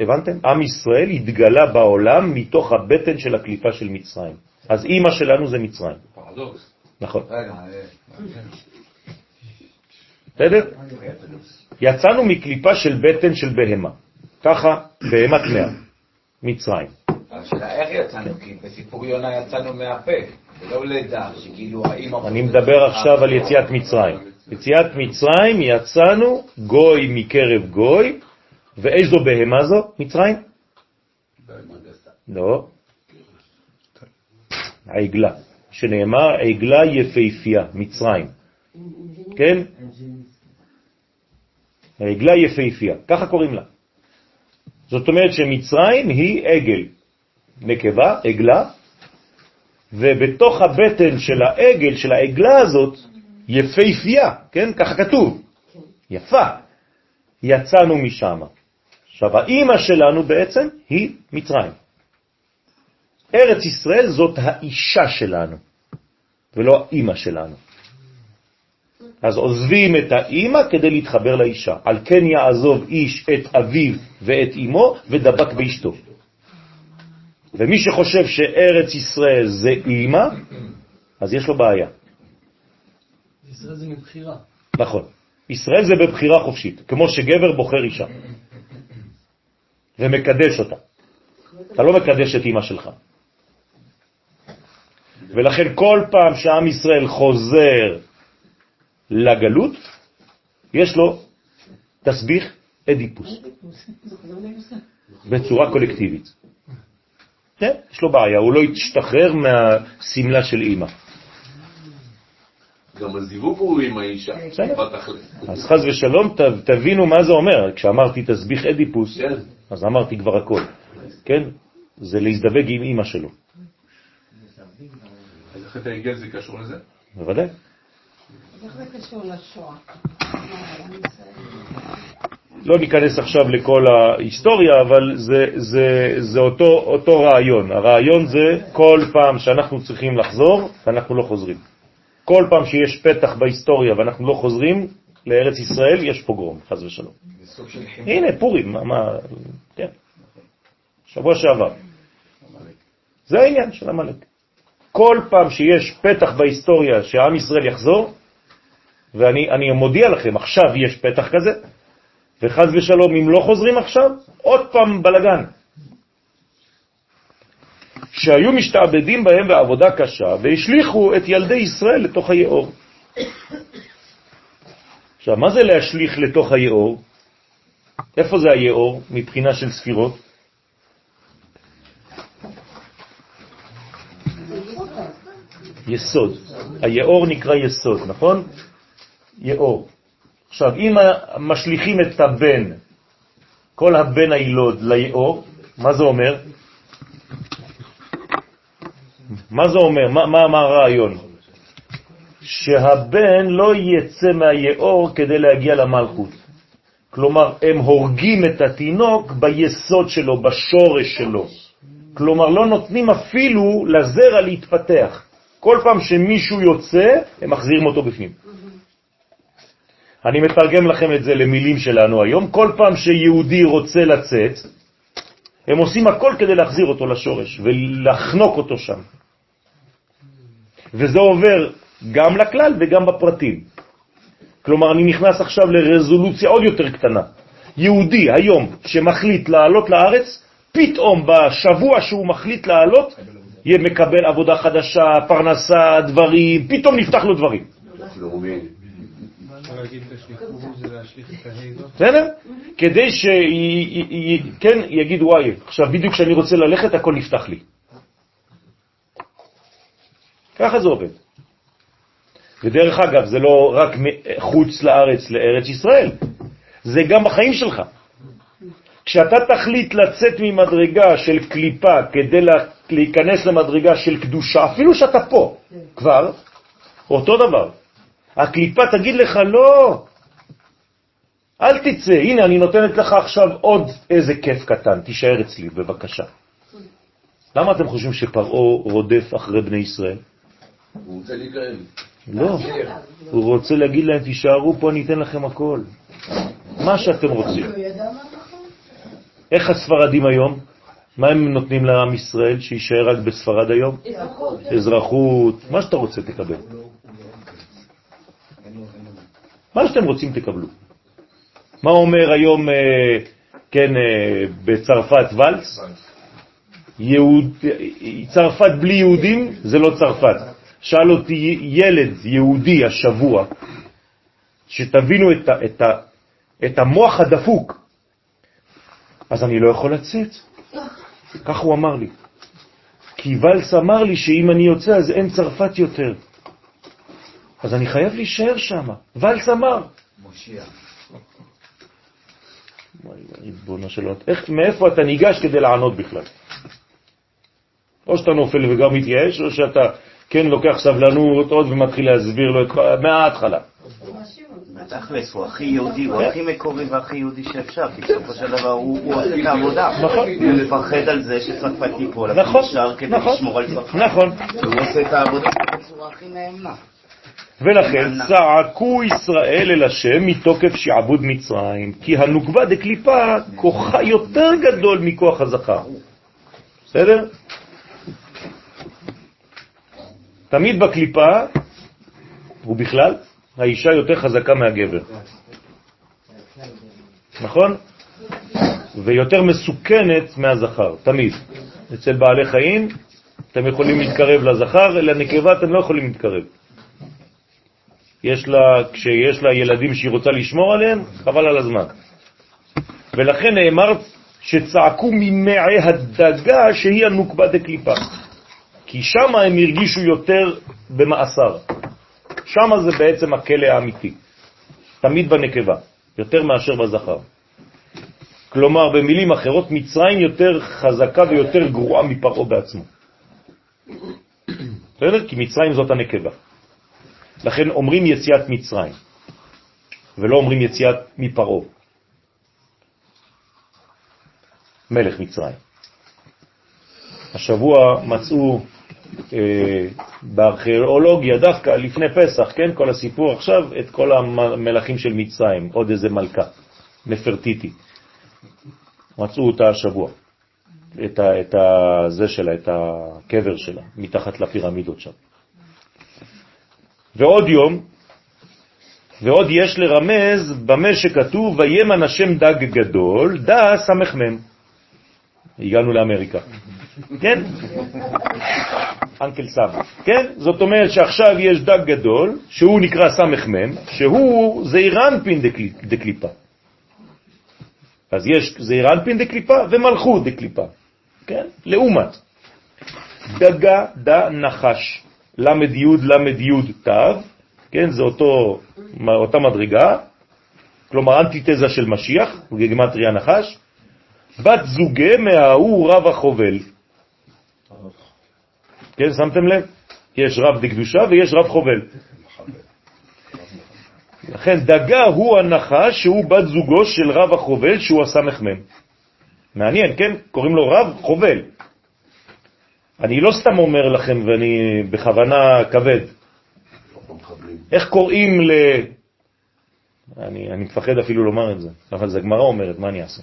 הבנתם? עם ישראל התגלה בעולם מתוך הבטן של הקליפה של מצרים. אז אימא שלנו זה מצרים. פרדוקס. נכון. אה, בסדר? יצאנו מקליפה של בטן של בהמה. ככה בהמה טמאה, מצרים. השאלה איך יצאנו? כי בסיפור יונה יצאנו מהפה, ולא לידה, שכאילו האמא... אני מדבר עכשיו על יציאת מצרים. יציאת מצרים יצאנו גוי מקרב גוי, ואיזו בהמה זו? מצרים? לא. העגלה, שנאמר עגלה יפהפייה, מצרים. כן? העגלה יפהפייה, ככה קוראים לה. זאת אומרת שמצרים היא עגל, נקבה, עגלה, ובתוך הבטן של העגל, של העגלה הזאת, יפהפייה, כן? ככה כתוב. יפה. יצאנו משם. עכשיו, האימא שלנו בעצם היא מצרים. ארץ ישראל זאת האישה שלנו, ולא האימא שלנו. אז עוזבים את האימא כדי להתחבר לאישה. על כן יעזוב איש את אביו ואת אמו ודבק באשתו. ומי שחושב שארץ ישראל זה אימא, אז יש לו בעיה. ישראל זה מבחירה. נכון. ישראל זה בבחירה חופשית, כמו שגבר בוחר אישה ומקדש אותה. אתה לא מקדש את אמא שלך. ולכן כל פעם שעם ישראל חוזר לגלות, יש לו תסביך אדיפוס, בצורה קולקטיבית. כן, יש לו בעיה, הוא לא ישתחרר מהסמלה של אמא. גם הזיווג הוא עם האישה. אז חז ושלום, תבינו מה זה אומר. כשאמרתי תסביך אדיפוס, כן. אז אמרתי כבר הכל, כן? זה להזדווג עם אמא שלו, אז החטא העגל זה קשור לזה? בוודאי. איך זה קשור לשואה? לא ניכנס עכשיו לכל ההיסטוריה, אבל זה, זה, זה אותו, אותו רעיון. הרעיון זה כל פעם שאנחנו צריכים לחזור, אנחנו לא חוזרים. כל פעם שיש פתח בהיסטוריה ואנחנו לא חוזרים לארץ ישראל, יש פוגרום, חז ושלום. הנה, פורים, מה, מה, כן. שבוע שעבר. זה העניין של המלאק. כל פעם שיש פתח בהיסטוריה שעם ישראל יחזור, ואני אני מודיע לכם, עכשיו יש פתח כזה, וחז ושלום, אם לא חוזרים עכשיו, עוד פעם בלגן. שהיו משתעבדים בהם בעבודה קשה, והשליחו את ילדי ישראל לתוך היאור. עכשיו, מה זה להשליך לתוך היאור? איפה זה היאור מבחינה של ספירות? יסוד. היאור נקרא יסוד, נכון? יאור. עכשיו, אם משליכים את הבן, כל הבן הילוד ליאור, מה זה אומר? מה זה אומר? מה, מה, מה הרעיון? שהבן לא יצא מהיאור כדי להגיע למלכות. כלומר, הם הורגים את התינוק ביסוד שלו, בשורש שלו. כלומר, לא נותנים אפילו לזרע להתפתח. כל פעם שמישהו יוצא, הם מחזירים אותו בפנים. אני מתרגם לכם את זה למילים שלנו היום. כל פעם שיהודי רוצה לצאת, הם עושים הכל כדי להחזיר אותו לשורש ולחנוק אותו שם. וזה עובר גם לכלל וגם בפרטים. כלומר, אני נכנס עכשיו לרזולוציה עוד יותר קטנה. יהודי היום שמחליט לעלות לארץ, פתאום בשבוע שהוא מחליט לעלות, יהיה מקבל עבודה חדשה, פרנסה, דברים, פתאום נפתח לו דברים. בסדר? כדי שכן יגיד וואי, עכשיו בדיוק כשאני רוצה ללכת הכל נפתח לי. ככה זה עובד. ודרך אגב, זה לא רק מחוץ לארץ לארץ ישראל, זה גם בחיים שלך. כשאתה תחליט לצאת ממדרגה של קליפה כדי לה- להיכנס למדרגה של קדושה, אפילו שאתה פה כבר, אותו דבר. הקליפה תגיד לך, לא, אל תצא, הנה אני נותנת לך עכשיו עוד איזה כיף קטן, תישאר אצלי בבקשה. למה אתם חושבים שפרעה רודף אחרי בני ישראל? הוא רוצה להיגאל. לא, הוא רוצה להגיד להם, תישארו פה, אני אתן לכם הכל. מה שאתם רוצים. איך הספרדים היום? מה הם נותנים לעם ישראל שישאר רק בספרד היום? אזרחות. אזרחות, מה שאתה רוצה תקבל. מה שאתם רוצים תקבלו. מה אומר היום, אה, כן, אה, בצרפת ולס? יהוד, צרפת בלי יהודים זה לא צרפת. שאל אותי ילד יהודי השבוע, שתבינו את, ה, את, ה, את המוח הדפוק, אז אני לא יכול לצאת. כך הוא אמר לי. כי ולס אמר לי שאם אני יוצא אז אין צרפת יותר. אז אני חייב להישאר שם. ולס אמר. מושיע. ריבונו של עולם. איך, מאיפה אתה ניגש כדי לענות בכלל? או שאתה נופל וגם מתייאש, או שאתה כן לוקח סבלנות עוד ומתחיל להסביר לו את כל... מההתחלה. בתכלס, הוא הכי יהודי, הוא הכי מקורי והכי יהודי שאפשר, כי בסופו של דבר הוא הוא עושה את העבודה. נכון. הוא מפחד על זה שצרפת תיפול, הוא נכון, נכון. נכון. והוא עושה את העבודה בצורה הכי נאמנה. ולכן צעקו ישראל אל השם מתוקף שעבוד מצרים, כי הנוקבה דקליפה כוחה יותר גדול מכוח הזכר. בסדר? תמיד בקליפה, ובכלל, האישה יותר חזקה מהגבר. נכון? ויותר מסוכנת מהזכר, תמיד. אצל בעלי חיים אתם יכולים להתקרב לזכר, לנקבה אתם לא יכולים להתקרב. יש לה, כשיש לה ילדים שהיא רוצה לשמור עליהם, חבל על הזמן. ולכן נאמר שצעקו ממעי הדגה שהיא הנוקבה דקליפה. כי שם הם הרגישו יותר במאסר. שם זה בעצם הכלא האמיתי. תמיד בנקבה, יותר מאשר בזכר. כלומר, במילים אחרות, מצרים יותר חזקה ויותר גרועה מפרעה בעצמו. בסדר? כי מצרים זאת הנקבה. לכן אומרים יציאת מצרים, ולא אומרים יציאת מפרעה. מלך מצרים. השבוע מצאו אה, בארכיאולוגיה דווקא לפני פסח, כן, כל הסיפור עכשיו, את כל המלכים של מצרים, עוד איזה מלכה, נפרטיטי. מצאו אותה השבוע, את, ה, את ה, זה שלה, את הקבר שלה, מתחת לפירמידות שם. ועוד יום, ועוד יש לרמז במה שכתוב, וימן השם דג גדול, דה סמ"ם. הגענו לאמריקה. כן? אנקל סם. כן? זאת אומרת שעכשיו יש דג גדול, שהוא נקרא סמ"ם, שהוא זעירנפין דקליפה. אז יש זעירנפין דקליפה ומלכות דקליפה. כן? לעומת. דגה דה נחש. למד יוד תו, כן? זה אותו, אותה מדרגה, כלומר אנטיתזה של משיח, בגמטריה נחש, בת זוגה מההוא רב החובל. כן, שמתם לב? יש רב דקדושה ויש רב חובל. לכן דגה הוא הנחש שהוא בת זוגו של רב החובל שהוא הסמ"ם. מעניין, כן? קוראים לו רב חובל. אני לא סתם אומר לכם ואני בכוונה כבד. איך קוראים ל... אני, אני מפחד אפילו לומר את זה, אבל זה הגמרא אומרת, מה אני אעשה?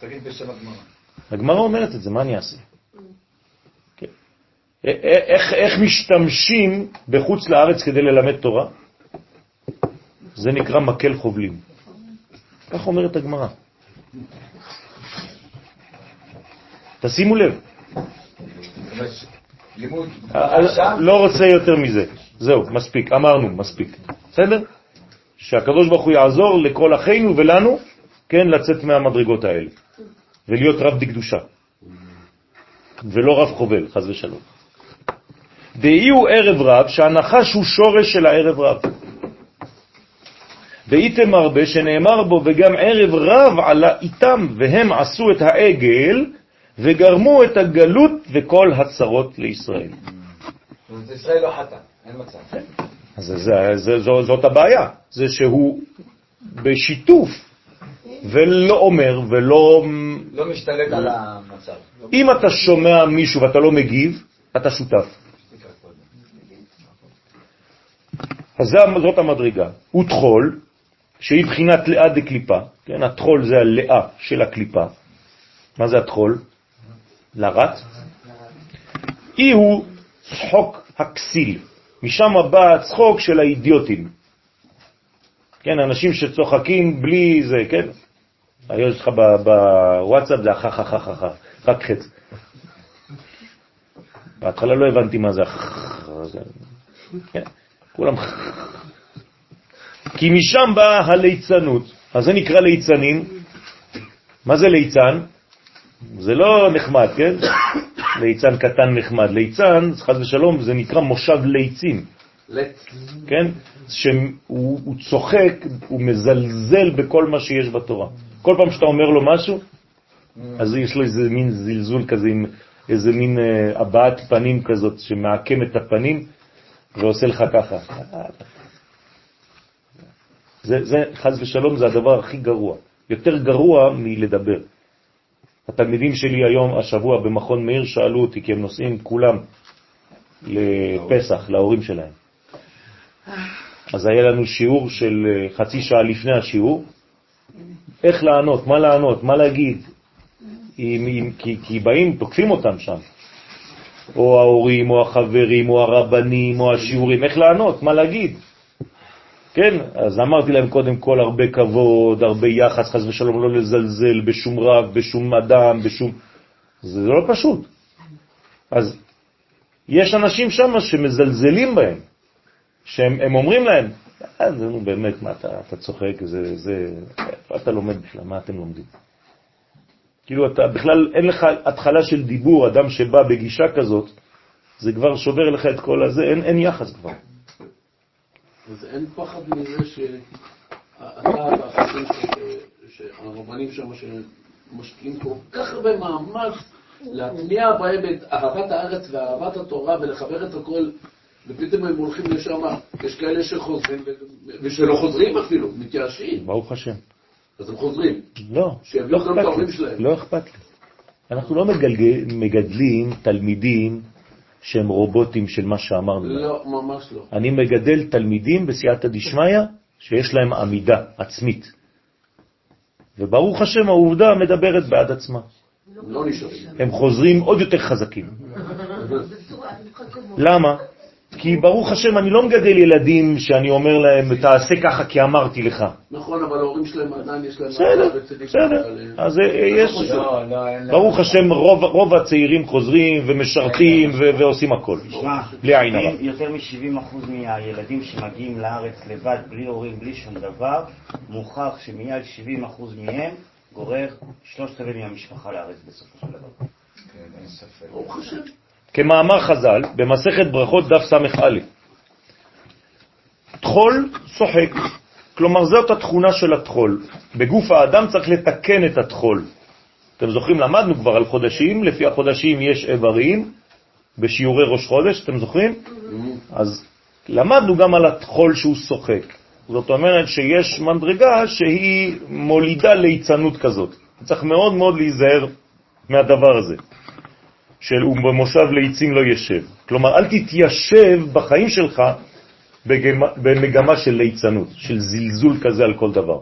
תגיד בשם הגמרא. הגמרא אומרת את זה, מה אני אעשה? כן. איך, איך משתמשים בחוץ לארץ כדי ללמד תורה? זה נקרא מקל חובלים. כך אומרת הגמרא. תשימו לב. לא רוצה יותר מזה. זהו, מספיק, אמרנו, מספיק. בסדר? שהקדוש ברוך הוא יעזור לכל אחינו ולנו, כן, לצאת מהמדרגות האלה, ולהיות רב דקדושה, ולא רב חובל, חז ושלום. דאי הוא ערב רב, שהנחש הוא שורש של הערב רב. ואיתם הרבה שנאמר בו, וגם ערב רב עלה איתם, והם עשו את העגל, וגרמו את הגלות וכל הצרות לישראל. ישראל לא חטא, אין מצב. אז זאת הבעיה, זה שהוא בשיתוף ולא אומר ולא... לא משתלט על המצב. אם אתה שומע מישהו ואתה לא מגיב, אתה שותף. אז זאת המדרגה. הוא תחול, שהיא בחינת לאה דקליפה, כן, התחול זה הלאה של הקליפה. מה זה התחול? לרט. אי הוא צחוק הכסיל, משם בא הצחוק של האידיוטים. כן, אנשים שצוחקים בלי זה, כן? היום יש לך בוואטסאפ זה אחר, רק חץ. בהתחלה לא הבנתי מה זה כן, כולם כי משם באה הליצנות, אז זה נקרא ליצנים. מה זה ליצן? זה לא נחמד, כן? ליצן קטן נחמד. ליצן, חז ושלום, זה נקרא מושב ליצים. כן? שהוא צוחק, הוא מזלזל בכל מה שיש בתורה. כל פעם שאתה אומר לו משהו, אז יש לו איזה מין זלזול כזה, עם איזה מין אה, הבעת פנים כזאת שמעקם את הפנים ועושה לך ככה. זה, זה, חז ושלום, זה הדבר הכי גרוע. יותר גרוע מלדבר. התלמידים שלי היום, השבוע במכון מאיר, שאלו אותי, כי הם נוסעים כולם לפסח, להורים שלהם. אז היה לנו שיעור של אה, חצי שעה לפני השיעור, איך לענות, מה לענות, מה להגיד, אם, אם, כי, כי באים, תוקפים אותם שם, או ההורים, או החברים, או הרבנים, או השיעורים, איך לענות, מה להגיד. כן, אז אמרתי להם קודם כל הרבה כבוד, הרבה יחס, חס ושלום, לא לזלזל בשום רב, בשום אדם, בשום... זה לא פשוט. אז יש אנשים שם שמזלזלים בהם, שהם אומרים להם, אה, זה נו באמת, מה אתה, אתה צוחק, זה, זה, אתה לומד בכלל, מה אתם לומדים? כאילו אתה בכלל, אין לך התחלה של דיבור, אדם שבא בגישה כזאת, זה כבר שובר לך את כל הזה, אין, אין יחס כבר. אז אין פחד מזה שאתה והחברים שהרבנים שם שמשקיעים כל כך הרבה מאמץ להטמיע בהם את אהבת הארץ ואהבת התורה ולחבר את הכל, ופתאום הם הולכים לשם, יש כאלה שחוזרים ושלא חוזרים אפילו, מתייאשים. ברוך השם. אז הם חוזרים. לא, לא אכפת לי. לא אכפת לי. אנחנו לא מגדלים תלמידים שהם רובוטים של מה שאמרנו. לא, ממש לא. אני מגדל תלמידים בסייעתא דשמיא שיש להם עמידה עצמית. וברוך השם העובדה מדברת בעד עצמה. לא. הם חוזרים עוד יותר חזקים. <laughs> למה? כי ברוך השם אני לא מגדל ילדים שאני אומר להם תעשה ככה כי אמרתי לך. נכון, אבל ההורים שלהם עדיין יש להם... בסדר, בסדר. אבל, אז אה, יש, לא, לא. ברוך השם רוב, רוב הצעירים חוזרים ומשרתים ועושים הכל. בלי עין הרע. יותר מ-70% מהילדים שמגיעים לארץ לבד, בלי הורים, בלי שום דבר, מוכח שמיד 70% מהם גורר שלושת רבעי מהמשפחה לארץ בסופו של דבר. כן, אין ספק. ברוך השם. כמאמר חז"ל, במסכת ברכות דף ס"א, תחול צוחק. כלומר, זאת התכונה של התחול. בגוף האדם צריך לתקן את התחול. אתם זוכרים, למדנו כבר על חודשים, לפי החודשים יש איברים בשיעורי ראש חודש, אתם זוכרים? אז למדנו גם על התחול שהוא שוחק. זאת אומרת שיש מדרגה שהיא מולידה ליצנות כזאת. צריך מאוד מאוד להיזהר מהדבר הזה. של ובמושב לעצים לא ישב. כלומר, אל תתיישב בחיים שלך בגמה, במגמה של ליצנות, של זלזול כזה על כל דבר.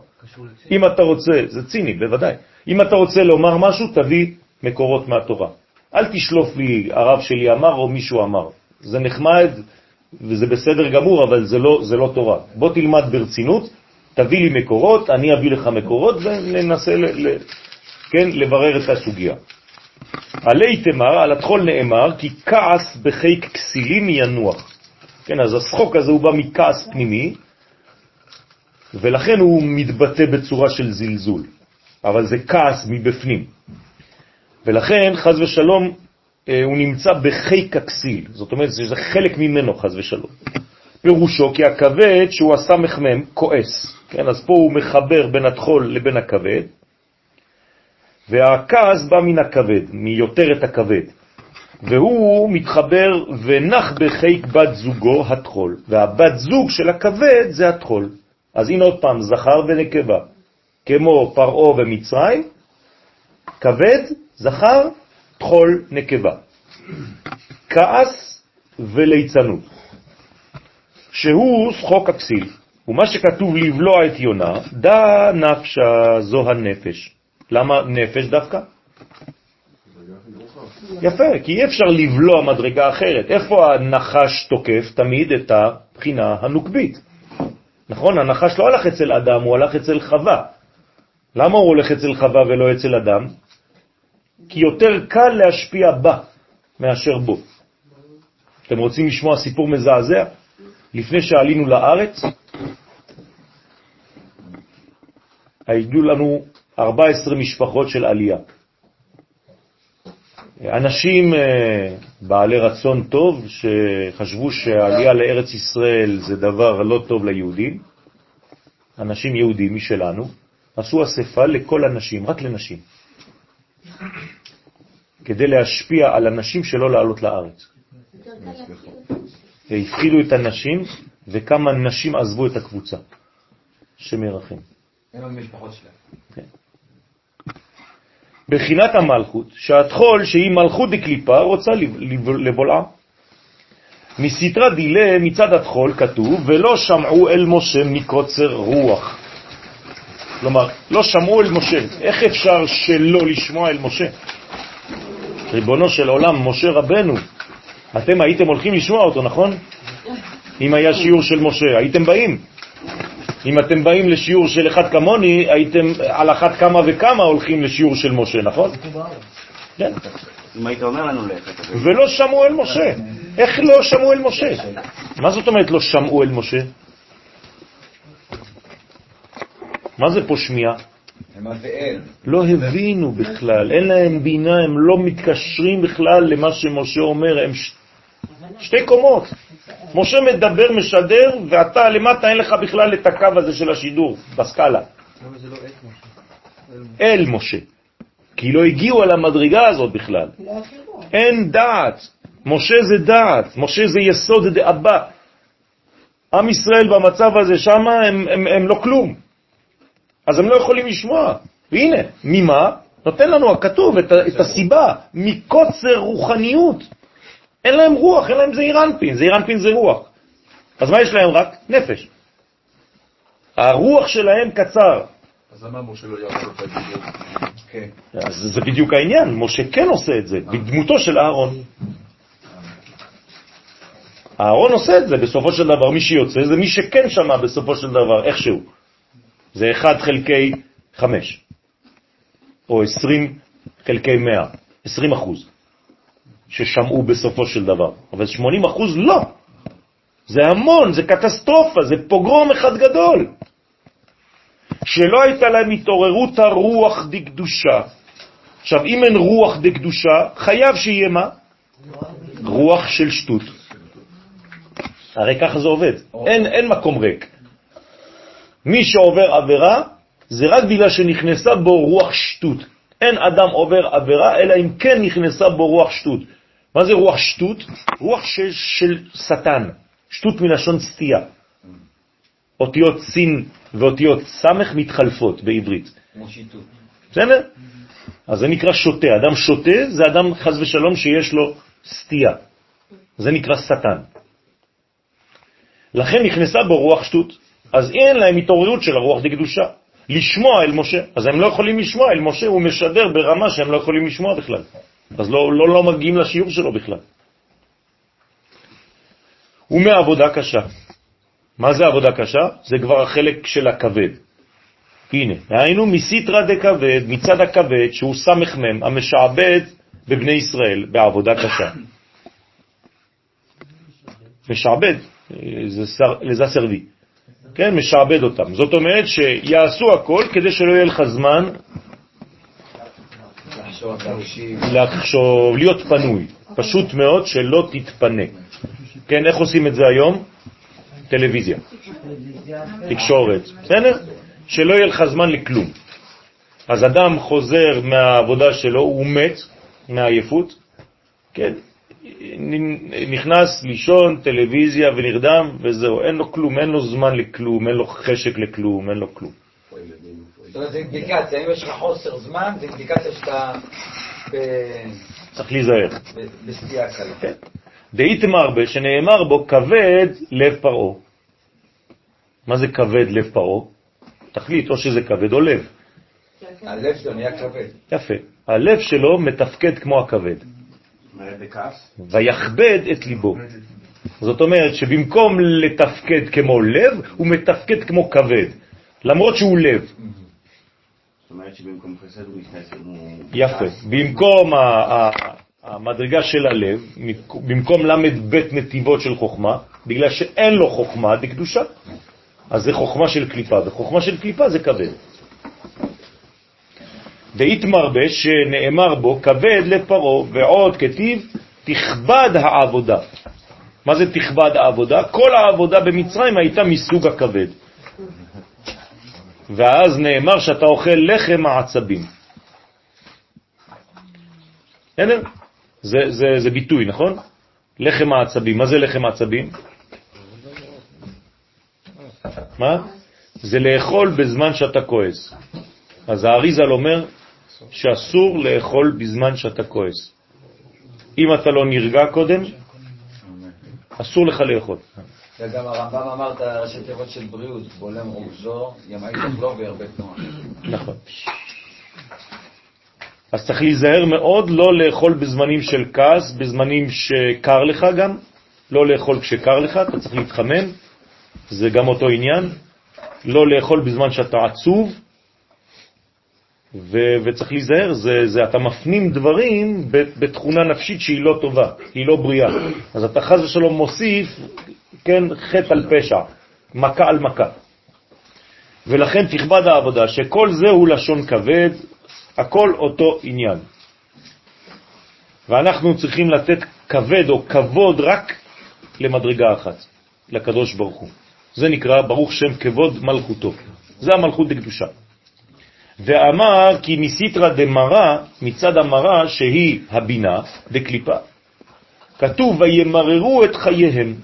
אם אתה רוצה, זה ציני, בוודאי. אם אתה רוצה לומר משהו, תביא מקורות מהתורה. אל תשלוף לי הרב שלי אמר או מישהו אמר. זה נחמד וזה בסדר גמור, אבל זה לא, זה לא תורה. בוא תלמד ברצינות, תביא לי מקורות, אני אביא לך מקורות וננסה ל, ל, כן, לברר את הסוגיה. עלי תמר, על התחול נאמר, כי כעס בחיק כסילים ינוח. כן, אז השחוק הזה הוא בא מכעס פנימי, ולכן הוא מתבטא בצורה של זלזול. אבל זה כעס מבפנים. ולכן, חז ושלום, אה, הוא נמצא בחיק הכסיל. זאת אומרת, זה חלק ממנו, חז ושלום. פירושו כי הכבד שהוא מחמם כועס. כן, אז פה הוא מחבר בין התחול לבין הכבד, והכעס בא מן הכבד, מיותרת הכבד, והוא מתחבר ונח בחיק בת זוגו התחול, והבת זוג של הכבד זה התחול. אז הנה עוד פעם, זכר ונקבה, כמו פרעו ומצרים, כבד, זכר, תחול, נקבה. כעס וליצנות, שהוא שחוק הכסיל, ומה שכתוב לבלוע את יונה, דא נפשה זו הנפש. למה נפש דווקא? יפה, כי אי אפשר לבלוע מדרגה אחרת. איפה הנחש תוקף? תמיד את הבחינה הנוקבית. נכון? הנחש לא הלך אצל אדם, הוא הלך אצל חווה. למה הוא הולך אצל חווה ולא אצל אדם? כי יותר קל להשפיע בה מאשר בו. אתם רוצים לשמוע סיפור מזעזע? לפני שעלינו לארץ, היו לנו 14 משפחות של עלייה. אנשים אה, בעלי רצון טוב שחשבו שהעלייה לארץ ישראל זה דבר לא טוב ליהודים, אנשים יהודים משלנו, עשו אספה לכל הנשים, רק לנשים, כדי להשפיע על הנשים שלא לעלות לארץ. הפחידו את הנשים, וכמה נשים עזבו את הקבוצה. שמרחם. הם המשפחות שלהם. בחינת המלכות, שהתחול שהיא מלכות דקליפה רוצה לבולעה. מסתרה דילה מצד התחול כתוב, ולא שמעו אל משה מקוצר רוח. כלומר, לא שמעו אל משה. איך אפשר שלא לשמוע אל משה? ריבונו של עולם, משה רבנו, אתם הייתם הולכים לשמוע אותו, נכון? אם היה שיעור של משה, הייתם באים. אם אתם באים לשיעור של אחד כמוני, הייתם על אחת כמה וכמה הולכים לשיעור של משה, נכון? כן. אם היית אומר לנו ללכת, ולא שמעו אל משה. איך לא שמעו אל משה? מה זאת אומרת לא שמעו אל משה? מה זה פה שמיעה? לא הבינו בכלל, אין להם בינה, הם לא מתקשרים בכלל למה שמשה אומר, הם ש... שתי קומות. משה מדבר, משדר, ואתה למטה אין לך בכלל את הקו הזה של השידור, בסקאלה. אל משה. כי לא הגיעו על המדרגה הזאת בכלל. לא. אין דעת. משה זה דעת, משה זה יסוד דאבא. עם ישראל במצב הזה שם הם, הם, הם לא כלום. אז הם לא יכולים לשמוע. והנה, ממה? נותן לנו הכתוב את, את הסיבה, מקוצר רוחניות. אין להם רוח, אין להם זעיר אנפין, זעיר אנפין זה רוח. אז מה יש להם רק? נפש. הרוח שלהם קצר. אז למה משה לא יעבור את הדיבור? כן. אז זה בדיוק העניין, משה כן עושה את זה, בדמותו של אהרון. אהרון עושה את זה בסופו של דבר, מי שיוצא זה מי שכן שמע בסופו של דבר, איכשהו. זה 1 חלקי 5, או 20 חלקי 100, 20 אחוז, ששמעו בסופו של דבר. אבל 80 אחוז לא. זה המון, זה קטסטרופה, זה פוגרום אחד גדול. שלא הייתה להם התעוררות הרוח דקדושה. עכשיו, אם אין רוח דקדושה, חייב שיהיה מה? רוח של שטות. הרי ככה זה עובד. אין, אין מקום ריק. מי שעובר עבירה, זה רק בגלל שנכנסה בו רוח שטות. אין אדם עובר עבירה, אלא אם כן נכנסה בו רוח שטות. מה זה רוח שטות? רוח של, של שטן. שטות מלשון סטייה. אותיות סין ואותיות סמך מתחלפות בעברית. כמו שיטוט. בסדר? אז זה נקרא שוטה. אדם שוטה זה אדם חז ושלום שיש לו סטייה. זה נקרא שטן. לכן נכנסה בו רוח שטות. אז אין להם התעוררות של הרוח דקדושה. לשמוע אל משה. אז הם לא יכולים לשמוע אל משה, הוא משדר ברמה שהם לא יכולים לשמוע בכלל. אז לא, לא, לא מגיעים לשיעור שלו בכלל. ומעבודה קשה. מה זה עבודה קשה? זה כבר החלק של הכבד. הנה, היינו מסיטרא דכבד, מצד הכבד, שהוא סמך מם, המשעבד בבני ישראל בעבודה קשה. משעבד, לזה סרבי. כן, משעבד אותם. זאת אומרת שיעשו הכל כדי שלא יהיה לך זמן לחשוב, להיות פנוי. פשוט מאוד שלא תתפנה. כן, איך עושים את זה היום? טלוויזיה, תקשורת, בסדר? שלא יהיה לך זמן לכלום. אז אדם חוזר מהעבודה שלו, הוא מת מעייפות, כן? נכנס לישון, טלוויזיה ונרדם, וזהו, אין לו כלום, אין לו זמן לכלום, אין לו חשק לכלום, אין לו כלום. זאת אומרת, זה אינדיקציה, אם יש לך חוסר זמן, זה אינדיקציה שאתה ב- צריך להיזהר. ב- בסטייה קלה. כן. דאיתמר בה, שנאמר בו, כבד לב פרעה. מה זה כבד לב פרעה? תחליט, או שזה כבד או לב. הלב שלו נהיה כבד. יפה. הלב שלו מתפקד כמו הכבד. ויכבד את ליבו. זאת אומרת שבמקום לתפקד כמו לב, הוא מתפקד כמו כבד. למרות שהוא לב. זאת אומרת שבמקום חסד הוא מתנצל, הוא... יפה. במקום המדרגה של הלב, במקום בית נתיבות של חוכמה, בגלל שאין לו חוכמה דקדושה, אז זה חוכמה של קליפה, וחוכמה של קליפה זה כבד. דאיתמר בה שנאמר בו כבד לפרעה ועוד כתיב תכבד העבודה. מה זה תכבד העבודה? כל העבודה במצרים הייתה מסוג הכבד. ואז נאמר שאתה אוכל לחם העצבים. בסדר? זה, זה, זה ביטוי, נכון? לחם העצבים. מה זה לחם העצבים? מה? זה לאכול בזמן שאתה כועס. אז האריזל אומר שאסור לאכול בזמן שאתה כועס. אם אתה לא נרגע קודם, אסור לך לאכול. וגם הרמב"ם אמר את הראשי תיבות של בריאות, בולם רוגזו, ימאי תחלו וירבה תנועה. נכון. אז צריך להיזהר מאוד לא לאכול בזמנים של כעס, בזמנים שקר לך גם, לא לאכול כשקר לך, אתה צריך להתחמם, זה גם אותו עניין, לא לאכול בזמן שאתה עצוב, ו- וצריך להיזהר, זה, זה, אתה מפנים דברים בתכונה נפשית שהיא לא טובה, היא לא בריאה. אז אתה חז ושלום מוסיף, כן, חטא על פשע, מכה על מכה. ולכן תכבד העבודה, שכל זה הוא לשון כבד, הכל אותו עניין. ואנחנו צריכים לתת כבד או כבוד רק למדרגה אחת, לקדוש ברוך הוא. זה נקרא ברוך שם כבוד מלכותו. זה המלכות דקדושה. ואמר כי מסיתרא דמרא, מצד המרא שהיא הבינה דקליפה, כתוב וימררו את חייהם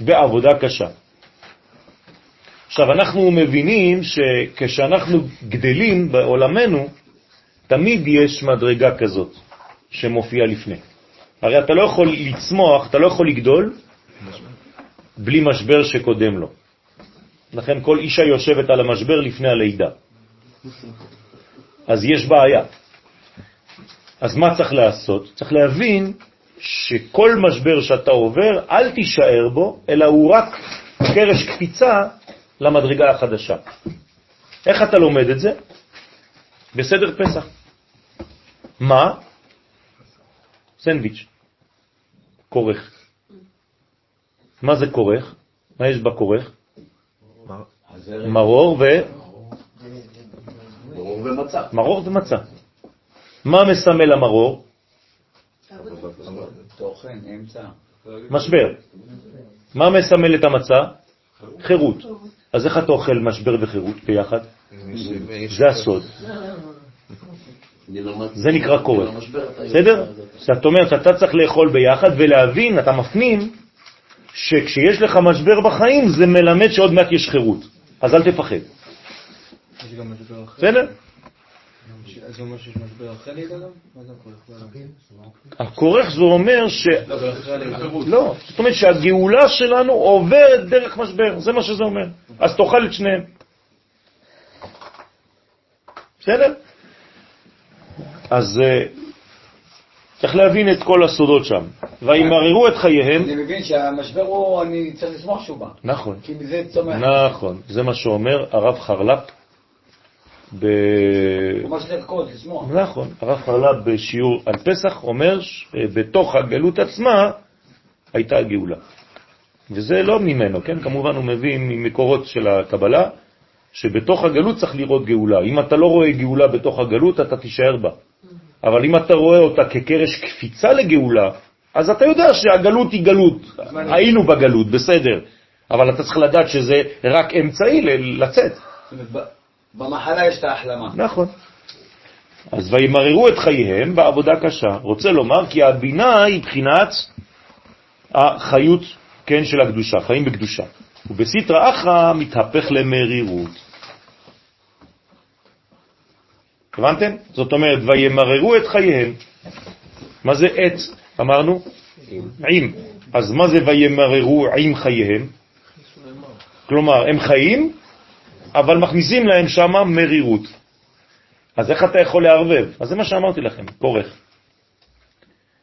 בעבודה קשה. עכשיו, אנחנו מבינים שכשאנחנו גדלים בעולמנו, תמיד יש מדרגה כזאת שמופיעה לפני. הרי אתה לא יכול לצמוח, אתה לא יכול לגדול בלי משבר שקודם לו. לכן כל אישה יושבת על המשבר לפני הלידה. אז יש בעיה. אז מה צריך לעשות? צריך להבין שכל משבר שאתה עובר, אל תישאר בו, אלא הוא רק קרש קפיצה למדרגה החדשה. איך אתה לומד את זה? בסדר פסח. מה? סנדוויץ'. כורך. מה זה כורך? מה יש בכורך? מרור ו... מרור ומצה. מרור ומצה. מה מסמל המרור? תוכן, אמצע. משבר. מה מסמל את המצה? חירות. אז איך אתה אוכל משבר וחירות ביחד? זה הסוד. זה נקרא כורך. בסדר? זאת אומרת שאתה צריך לאכול ביחד ולהבין, אתה מפנים, שכשיש לך משבר בחיים זה מלמד שעוד מעט יש חירות. אז אל תפחד. יש גם משבר אחר. בסדר? אז זה אומר שיש משבר זה הכורך? הכורך זה אומר ש... לא. לא, זאת אומרת שהגאולה שלנו עוברת דרך משבר, זה מה שזה אומר. אז תאכל את שניהם. בסדר? אז אה, צריך להבין את כל הסודות שם. וימררו את חייהם. אני מבין שהמשבר הוא, אני צריך לשמוח שהוא בא. נכון. כי מזה צומח. נכון, זה מה שאומר הרב חרל"פ. ב... הוא ממש לרקוד, לשמוח. נכון, הרב חרל"פ בשיעור על פסח אומר שבתוך הגלות עצמה הייתה הגאולה. וזה לא ממנו, כן? כמובן הוא מביא ממקורות של הקבלה, שבתוך הגלות צריך לראות גאולה. אם אתה לא רואה גאולה בתוך הגלות, אתה תישאר בה. אבל אם אתה רואה אותה כקרש קפיצה לגאולה, אז אתה יודע שהגלות היא גלות. היינו בגלות, בסדר. אבל אתה צריך לדעת שזה רק אמצעי לצאת. במחלה יש את ההחלמה. נכון. אז וימררו את חייהם בעבודה קשה. רוצה לומר כי הבינה היא בחינת החיות, כן, של הקדושה, חיים בקדושה. ובסיטרא אחרא מתהפך למרירות. הבנתם? זאת אומרת, וימררו את חייהם. מה זה עץ? אמרנו? עם. אז מה זה וימררו עם חייהם? כלומר, הם חיים, אבל מכניסים להם שם מרירות. אז איך אתה יכול לערבב? אז זה מה שאמרתי לכם, כורך.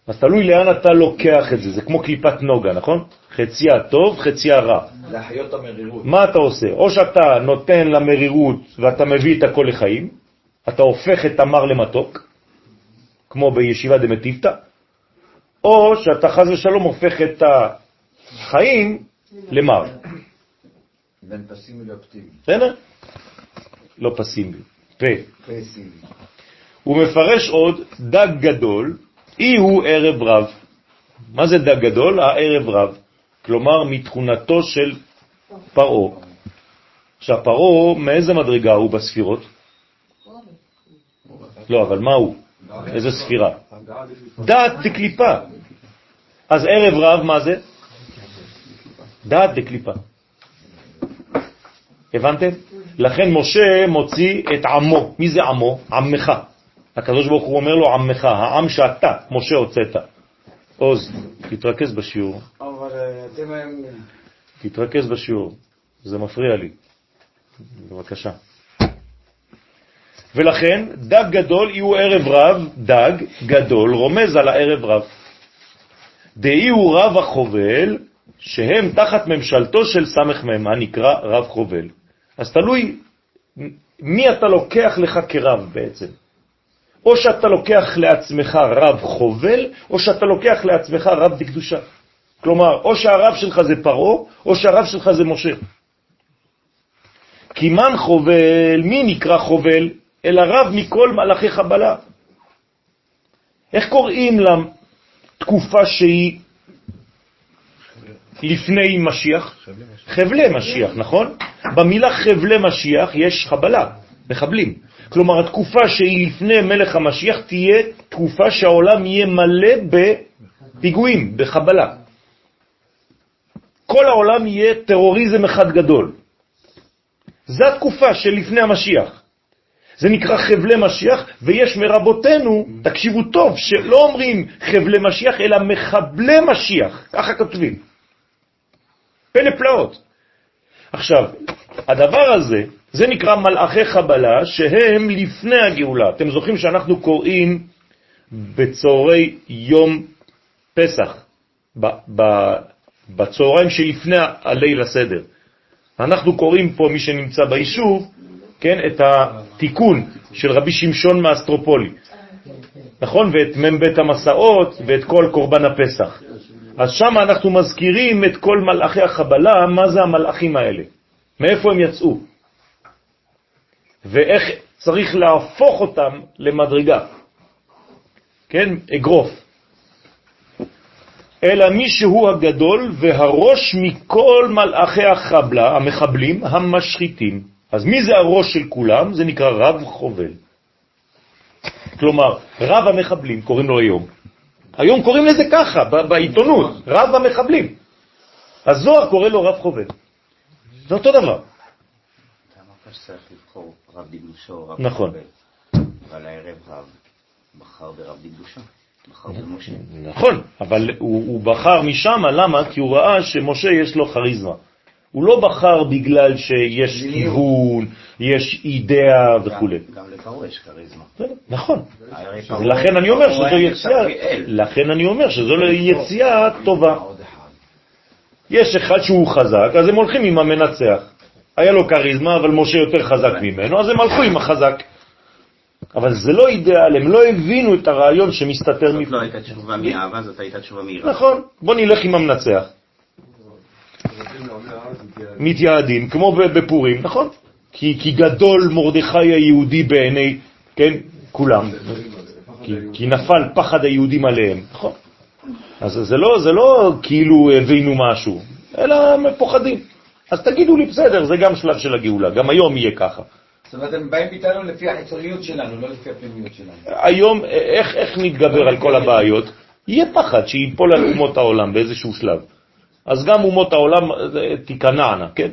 אז תלוי לאן אתה לוקח את זה, זה כמו קליפת נוגה, נכון? חציה טוב, חציה רע. להחיות המרירות. מה אתה עושה? או שאתה נותן למרירות ואתה מביא את הכל לחיים, אתה הופך את המר למתוק, כמו בישיבה דמטיבתא, או שאתה חז ושלום הופך את החיים למר. בין פסימי לאופטימי. בסדר? לא פסימי, פה. פסימי. הוא מפרש עוד דג גדול, אי הוא ערב רב. מה זה דג גדול? הערב רב. כלומר, מתכונתו של פרעה. עכשיו, פרעה, מאיזה מדרגה הוא בספירות? לא, אבל מה הוא? איזה ספירה? דעת דקליפה. אז ערב רב, מה זה? דעת דקליפה. הבנתם? לכן משה מוציא את עמו. מי זה עמו? עמך. הקדוש ברוך הוא אומר לו עמך, העם שאתה, משה הוצאת. עוז, תתרכז בשיעור. אבל אה, אתם... אה, תתרכז בשיעור, זה מפריע לי. בבקשה. ולכן דג גדול יהיו ערב רב, דג גדול רומז על הערב רב. דאי הוא רב החובל, שהם תחת ממשלתו של סמך ממה נקרא רב חובל. אז תלוי מי אתה לוקח לך כרב בעצם. או שאתה לוקח לעצמך רב חובל, או שאתה לוקח לעצמך רב דקדושה. כלומר, או שהרב שלך זה פרעה, או שהרב שלך זה משה. כי מן חובל, מי נקרא חובל? אלא רב מכל מלאכי חבלה. איך קוראים לתקופה שהיא לפני משיח? חבלי משיח, נכון? במילה חבלי משיח יש חבלה, מחבלים. כלומר, התקופה שהיא לפני מלך המשיח תהיה תקופה שהעולם יהיה מלא בפיגועים, בחבלה. כל העולם יהיה טרוריזם אחד גדול. זו התקופה שלפני המשיח. זה נקרא חבלי משיח, ויש מרבותינו, תקשיבו טוב, שלא אומרים חבלי משיח, אלא מחבלי משיח, ככה כותבים. פלא פלאות. עכשיו, הדבר הזה, זה נקרא מלאכי חבלה, שהם לפני הגאולה. אתם זוכרים שאנחנו קוראים בצהרי יום פסח, בצהריים שלפני הליל הסדר. אנחנו קוראים פה, מי שנמצא ביישוב, כן, את התיקון של רבי שמשון מאסטרופולי, נכון? ואת מ"ב המסעות ואת כל קורבן הפסח. אז שם אנחנו מזכירים את כל מלאכי החבלה, מה זה המלאכים האלה, מאיפה הם יצאו, ואיך צריך להפוך אותם למדרגה, כן, אגרוף. אלא מי שהוא הגדול והראש מכל מלאכי החבלה, המחבלים, המשחיתים. אז מי זה הראש של כולם? זה נקרא רב חובל. כלומר, רב המחבלים, קוראים לו היום. היום קוראים לזה ככה, בעיתונות, רב המחבלים. הזוהר קורא לו רב חובל. זה אותו דבר. נכון. אבל הערב רב בחר ברב במשה. נכון, אבל הוא, הוא בחר משם, למה? כי הוא ראה שמשה יש לו חריזמה. הוא לא בחר בגלל שיש כיוון, יש אידאה וכו'. גם לפרעה יש כריזמה. נכון. לכן אני אומר שזו יציאה, אל. לכן אני אומר שזו יציאה טובה. יש אחד שהוא חזק, אז הם הולכים עם המנצח. היה לו כריזמה, אבל משה יותר חזק ממנו, אז הם הלכו עם החזק. אבל זה לא אידאל, הם לא הבינו את הרעיון שמסתתר זאת מפה. לא הייתה תשובה מאהבה, זאת הייתה תשובה מיראה. נכון, בוא נלך עם המנצח. מתייעדים, כמו בפורים, נכון? כי, כי גדול מרדכי היהודי בעיני, כן, כולם. כי, כי נפל פחד היהודים עליהם, נכון? אז זה לא, זה לא כאילו הבינו משהו, אלא הם פוחדים. אז תגידו לי, בסדר, זה גם שלב של הגאולה, גם היום יהיה ככה. זאת אומרת, הם באים איתנו לפי החיצוניות שלנו, לא לפי הפנימיות שלנו. היום, איך, איך נתגבר על כל הבעיות? יהיה פחד שיפול על <coughs> אומות העולם באיזשהו שלב. אז גם אומות העולם תיכנענה, כן?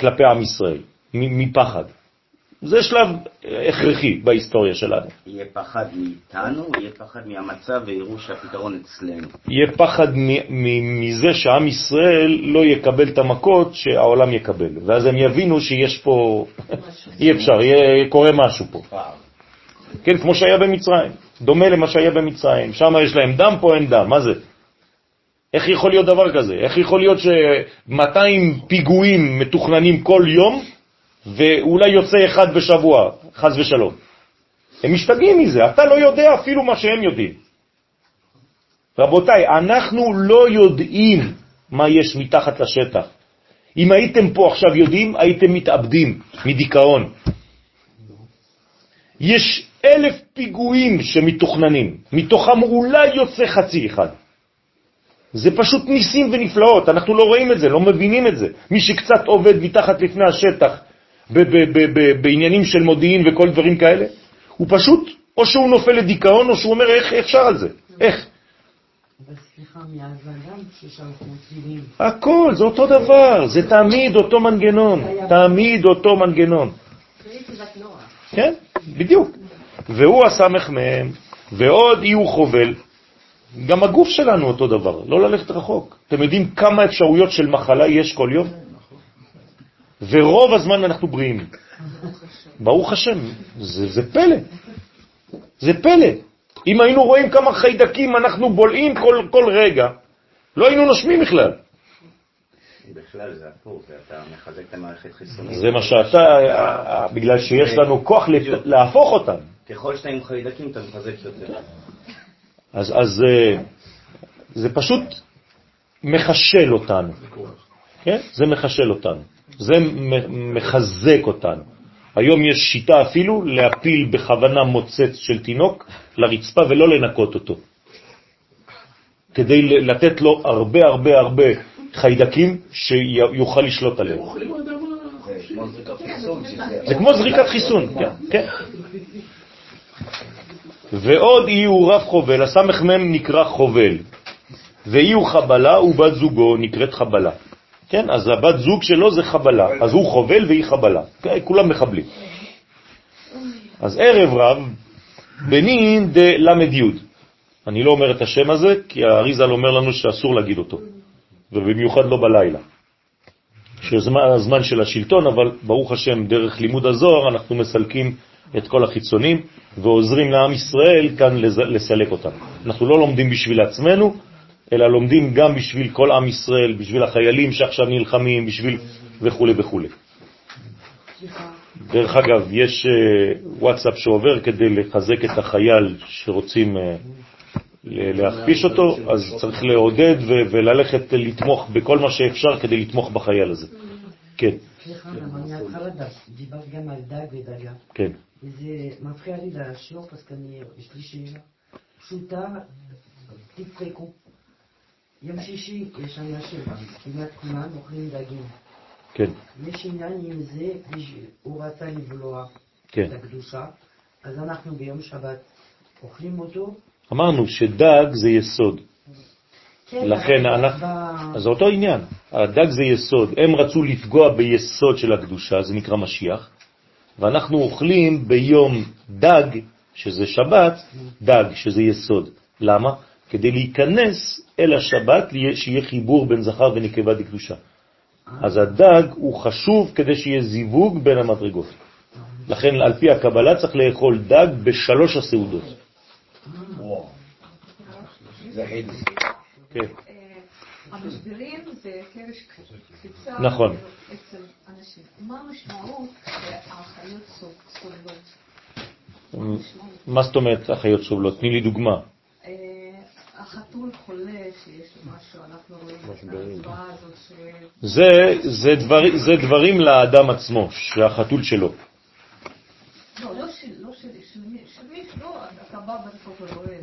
כלפי עם ישראל, מפחד. זה שלב הכרחי בהיסטוריה שלנו. יהיה פחד מאיתנו, יהיה פחד מהמצב ויראו שהפתרון אצלנו. יהיה פחד מזה שעם ישראל לא יקבל את המכות שהעולם יקבל, ואז הם יבינו שיש פה, אי אפשר, יהיה, קורה משהו פה. כן, כמו שהיה במצרים, דומה למה שהיה במצרים, שם יש להם דם, פה אין דם, מה זה? איך יכול להיות דבר כזה? איך יכול להיות ש-200 פיגועים מתוכננים כל יום, ואולי יוצא אחד בשבוע, חז ושלום? הם משתגעים מזה, אתה לא יודע אפילו מה שהם יודעים. רבותיי, אנחנו לא יודעים מה יש מתחת לשטח. אם הייתם פה עכשיו יודעים, הייתם מתאבדים מדיכאון. יש אלף פיגועים שמתוכננים, מתוכם אולי יוצא חצי אחד. זה פשוט ניסים ונפלאות, אנחנו לא רואים את זה, לא מבינים את זה. מי שקצת עובד מתחת לפני השטח בעניינים של מודיעין וכל דברים כאלה, הוא פשוט, או שהוא נופל לדיכאון, או שהוא אומר, איך אפשר על זה? איך? הכל, זה אותו דבר, זה תמיד אותו מנגנון, תמיד אותו מנגנון. כן, בדיוק. והוא הסמך מהם, ועוד יהיו חובל, גם הגוף שלנו אותו דבר, לא ללכת רחוק. אתם יודעים כמה אפשרויות של מחלה יש כל יום? ורוב הזמן אנחנו בריאים. ברוך השם, זה, זה פלא. זה פלא. אם היינו רואים כמה חיידקים אנחנו בולעים כל, כל רגע, לא היינו נושמים בכלל. בכלל זה הפוך, אתה מחזק את המערכת חיסונית. זה מה שאתה, בגלל שיש לנו כוח להפוך אותם. ככל שאתה עם חיידקים אתה מחזק יותר. אז, אז זה פשוט מחשל אותנו. כן? זה מחשל אותנו. זה מחזק אותנו. היום יש שיטה אפילו להפיל בכוונה מוצץ של תינוק לרצפה ולא לנקות אותו. כדי לתת לו הרבה הרבה הרבה חיידקים שיוכל לשלוט עליהם. זה כמו זריקת חיסון, כן, כן. ועוד אי הוא רב חובל, הסמך מם נקרא חובל, ואי הוא חבלה ובת זוגו נקראת חבלה. כן, אז הבת זוג שלו זה חבלה, אז הוא חובל והיא חבלה, כן, כולם מחבלים. אז ערב רב, בנין דלמד יוד. אני לא אומר את השם הזה, כי האריזל אומר לנו שאסור להגיד אותו, ובמיוחד לא בלילה. שזה הזמן של השלטון, אבל ברוך השם, דרך לימוד הזוהר אנחנו מסלקים את כל החיצונים ועוזרים לעם ישראל כאן לסלק אותם. אנחנו לא לומדים בשביל עצמנו, אלא לומדים גם בשביל כל עם ישראל, בשביל החיילים שעכשיו נלחמים, בשביל וכו' וכו'. דרך אגב, יש אה, וואטסאפ שעובר כדי לחזק את החייל שרוצים אה, להכפיש אותו, אז צריך לעודד וללכת לתמוך בכל מה שאפשר כדי לתמוך בחייל הזה. כן. סליחה, מההתחלה דיברת גם על דג ודגה. כן. וזה מפריע לי לשיעור, פס יש לי שאלה פשוטה, תבדקו. יום שישי יש אנשים, כמעט כולם אוכלים דגים. כן. יש עניין עם זה, הוא רצה לבלוע כן. את הקדושה, אז אנחנו ביום שבת אוכלים אותו. אמרנו שדג זה יסוד. כן, לכן אנחנו, ב... אז זה אותו עניין, הדג זה יסוד, הם רצו לפגוע ביסוד של הקדושה, זה נקרא משיח, ואנחנו אוכלים ביום דג, שזה שבת, דג, שזה יסוד. למה? כדי להיכנס אל השבת, שיהיה חיבור בין זכר ונקבה דקדושה. אז הדג הוא חשוב כדי שיהיה זיווג בין המדרגות. לכן על פי הקבלה צריך לאכול דג בשלוש הסעודות. כן. המשברים זה קרש קפיצה נכון. אצל אנשים. מה המשמעות שהחיות סובלות? מה זאת אומרת החיות סובלות? תני לי דוגמה. החתול חולה שיש משהו, אנחנו רואים את ההצבעה הזאת ש... זה, זה, דבר, זה דברים לאדם עצמו, שהחתול שלו. לא, לא שלי, לא שלי, של מי, של מי, לא, אתה בא בסוף ורואה.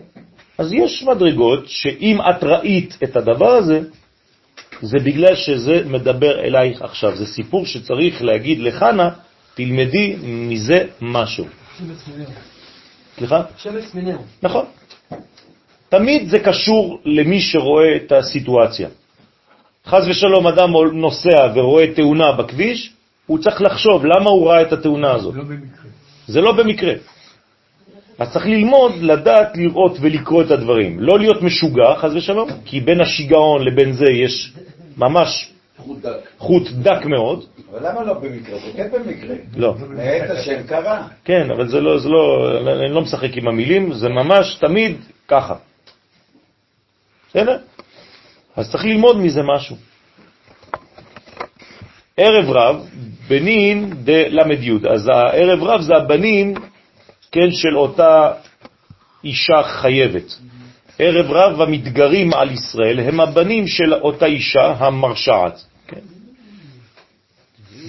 אז יש מדרגות שאם את ראית את הדבר הזה, זה בגלל שזה מדבר אלייך עכשיו. זה סיפור שצריך להגיד לחנה, תלמדי מזה משהו. סליחה? שמץ מנהו. נכון. תמיד זה קשור למי שרואה את הסיטואציה. חז ושלום אדם נוסע ורואה תאונה בכביש, הוא צריך לחשוב למה הוא ראה את התאונה הזאת. לא במקרה. זה לא במקרה. אז צריך ללמוד, לדעת, לראות ולקרוא את הדברים. לא להיות משוגע, חז ושלום, כי בין השיגעון לבין זה יש ממש חוט דק. חוט דק מאוד. אבל למה לא במקרה? זה כן במקרה. לא. מאת השם קרה. כן, אבל זה לא, זה לא, אני לא משחק עם המילים, זה ממש תמיד ככה. בסדר? אז צריך ללמוד מזה משהו. ערב רב, בנין דלמד יוד. אז הערב רב זה הבנים, כן, של אותה אישה חייבת. ערב רב המתגרים על ישראל הם הבנים של אותה אישה המרשעת. כן?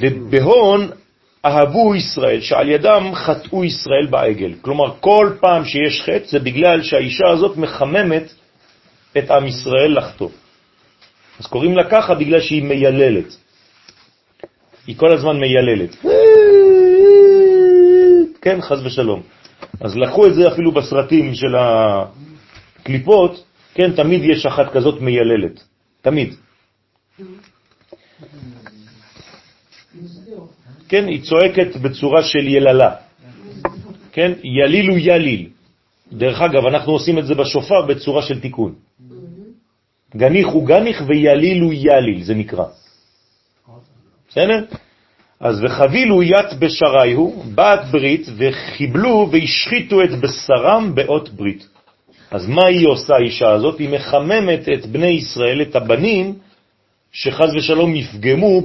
ובהון אהבו ישראל, שעל ידם חטאו ישראל בעגל. כלומר, כל פעם שיש חטא זה בגלל שהאישה הזאת מחממת את עם ישראל לחטוא. אז קוראים לה ככה בגלל שהיא מייללת. היא כל הזמן מייללת. כן, חז ושלום. אז לקחו את זה אפילו בסרטים של הקליפות, כן, תמיד יש אחת כזאת מייללת. תמיד. כן, היא צועקת בצורה של יללה. כן, ילילו יליל. דרך אגב, אנחנו עושים את זה בשופר בצורה של תיקון. גניך הוא גניך ויליל הוא יליל, זה נקרא. בסדר? אז וחבילו ית בשריהו, בת ברית, וחיבלו והשחיתו את בשרם באות ברית. אז מה היא עושה, האישה הזאת? היא מחממת את בני ישראל, את הבנים, שחז ושלום יפגמו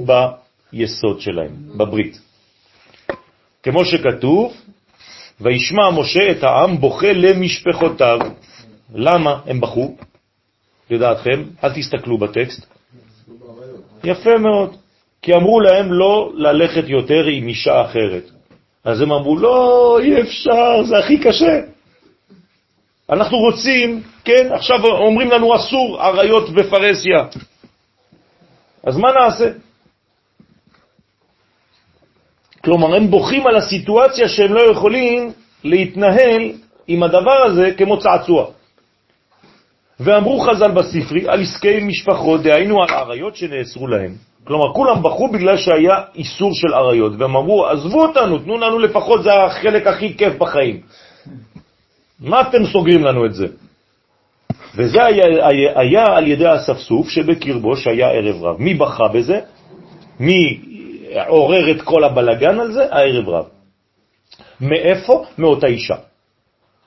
ביסוד שלהם, בברית. כמו שכתוב, וישמע משה את העם בוכה למשפחותיו. למה הם בכו? לדעתכם, אל תסתכלו בטקסט. יפה מאוד. כי אמרו להם לא ללכת יותר עם אישה אחרת. אז הם אמרו, לא, אי אפשר, זה הכי קשה. אנחנו רוצים, כן, עכשיו אומרים לנו אסור עריות בפרסיה. אז מה נעשה? כלומר, הם בוכים על הסיטואציה שהם לא יכולים להתנהל עם הדבר הזה כמו צעצוע. ואמרו חז"ל בספרי על עסקי משפחות, דהיינו על עריות שנאסרו להם. כלומר, כולם בחרו בגלל שהיה איסור של עריות, והם אמרו, עזבו אותנו, תנו לנו לפחות, זה החלק הכי כיף בחיים. מה אתם סוגרים לנו את זה? וזה היה, היה, היה על ידי הספסוף שבקרבו שהיה ערב רב. מי בכה בזה? מי עורר את כל הבלגן על זה? הערב רב. מאיפה? מאותה אישה.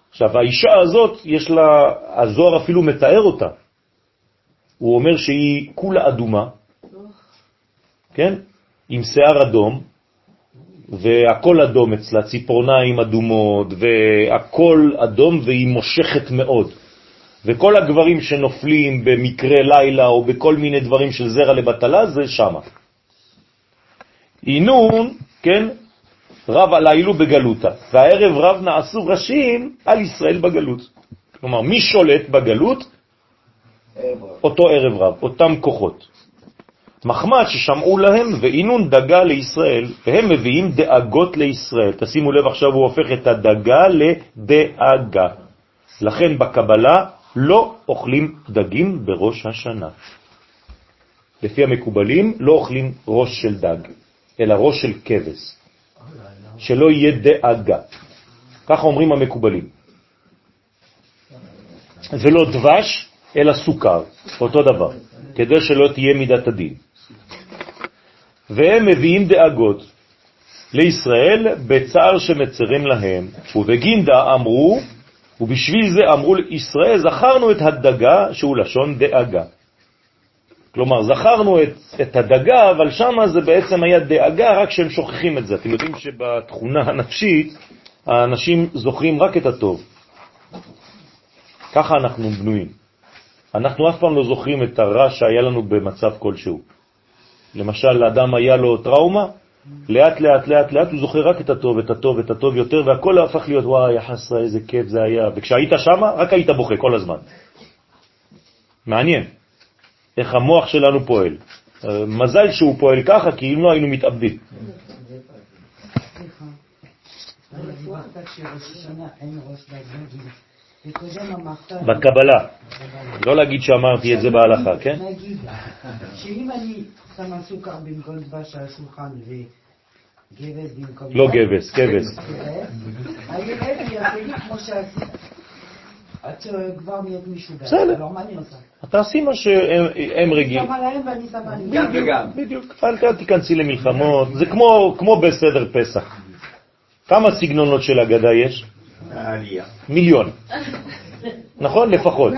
עכשיו, האישה הזאת, יש לה, הזוהר אפילו מתאר אותה. הוא אומר שהיא כולה אדומה, כן? עם שיער אדום, והכל אדום אצלה, ציפורניים אדומות, והכל אדום, והיא מושכת מאוד. וכל הגברים שנופלים במקרה לילה או בכל מיני דברים של זרע לבטלה, זה שמה. אינון, כן, רב עלילו בגלותה, והערב רב נעשו ראשים על ישראל בגלות. כלומר, מי שולט בגלות? אותו ערב רב, אותם כוחות. מחמד ששמעו להם ואינון דגה לישראל, והם מביאים דאגות לישראל. תשימו לב, עכשיו הוא הופך את הדגה לדאגה. לכן בקבלה לא אוכלים דגים בראש השנה. לפי המקובלים לא אוכלים ראש של דג, אלא ראש של כבש, שלא יהיה דאגה. ככה אומרים המקובלים. זה לא דבש, אלא סוכר, אותו דבר, כדי שלא תהיה מידת הדין. והם מביאים דאגות לישראל בצער שמצרים להם, ובגינדה אמרו, ובשביל זה אמרו לישראל, זכרנו את הדגה שהוא לשון דאגה. כלומר, זכרנו את, את הדגה, אבל שם זה בעצם היה דאגה, רק שהם שוכחים את זה. אתם יודעים שבתכונה הנפשית, האנשים זוכרים רק את הטוב. ככה אנחנו בנויים. אנחנו אף פעם לא זוכרים את הרע שהיה לנו במצב כלשהו. למשל, לאדם היה לו טראומה, לאט לאט לאט לאט הוא זוכר רק את הטוב, את הטוב, את הטוב יותר, והכל הפך להיות, וואי, יחסה, איזה כיף זה היה. וכשהיית שם, רק היית בוכה כל הזמן. מעניין איך המוח שלנו פועל. מזל שהוא פועל ככה, כי אם לא היינו מתאבדים. בקבלה. לא להגיד שאמרתי את זה בהלכה, כן? נגיד, שאם אני שמה סוכר במקום דבש על השולחן וגבס במקום... לא גבס, כבש. לי כמו שעשית. את כבר נהיית משוגעת. בסדר. לא, מה אני עושה? תעשי מה שהם רגילים. שמה להם ואני שמה לי. גם וגם. בדיוק, אל תיכנסי למלחמות, זה כמו, כמו בסדר פסח. כמה סגנונות של אגדה יש? מיליון. נכון? לפחות.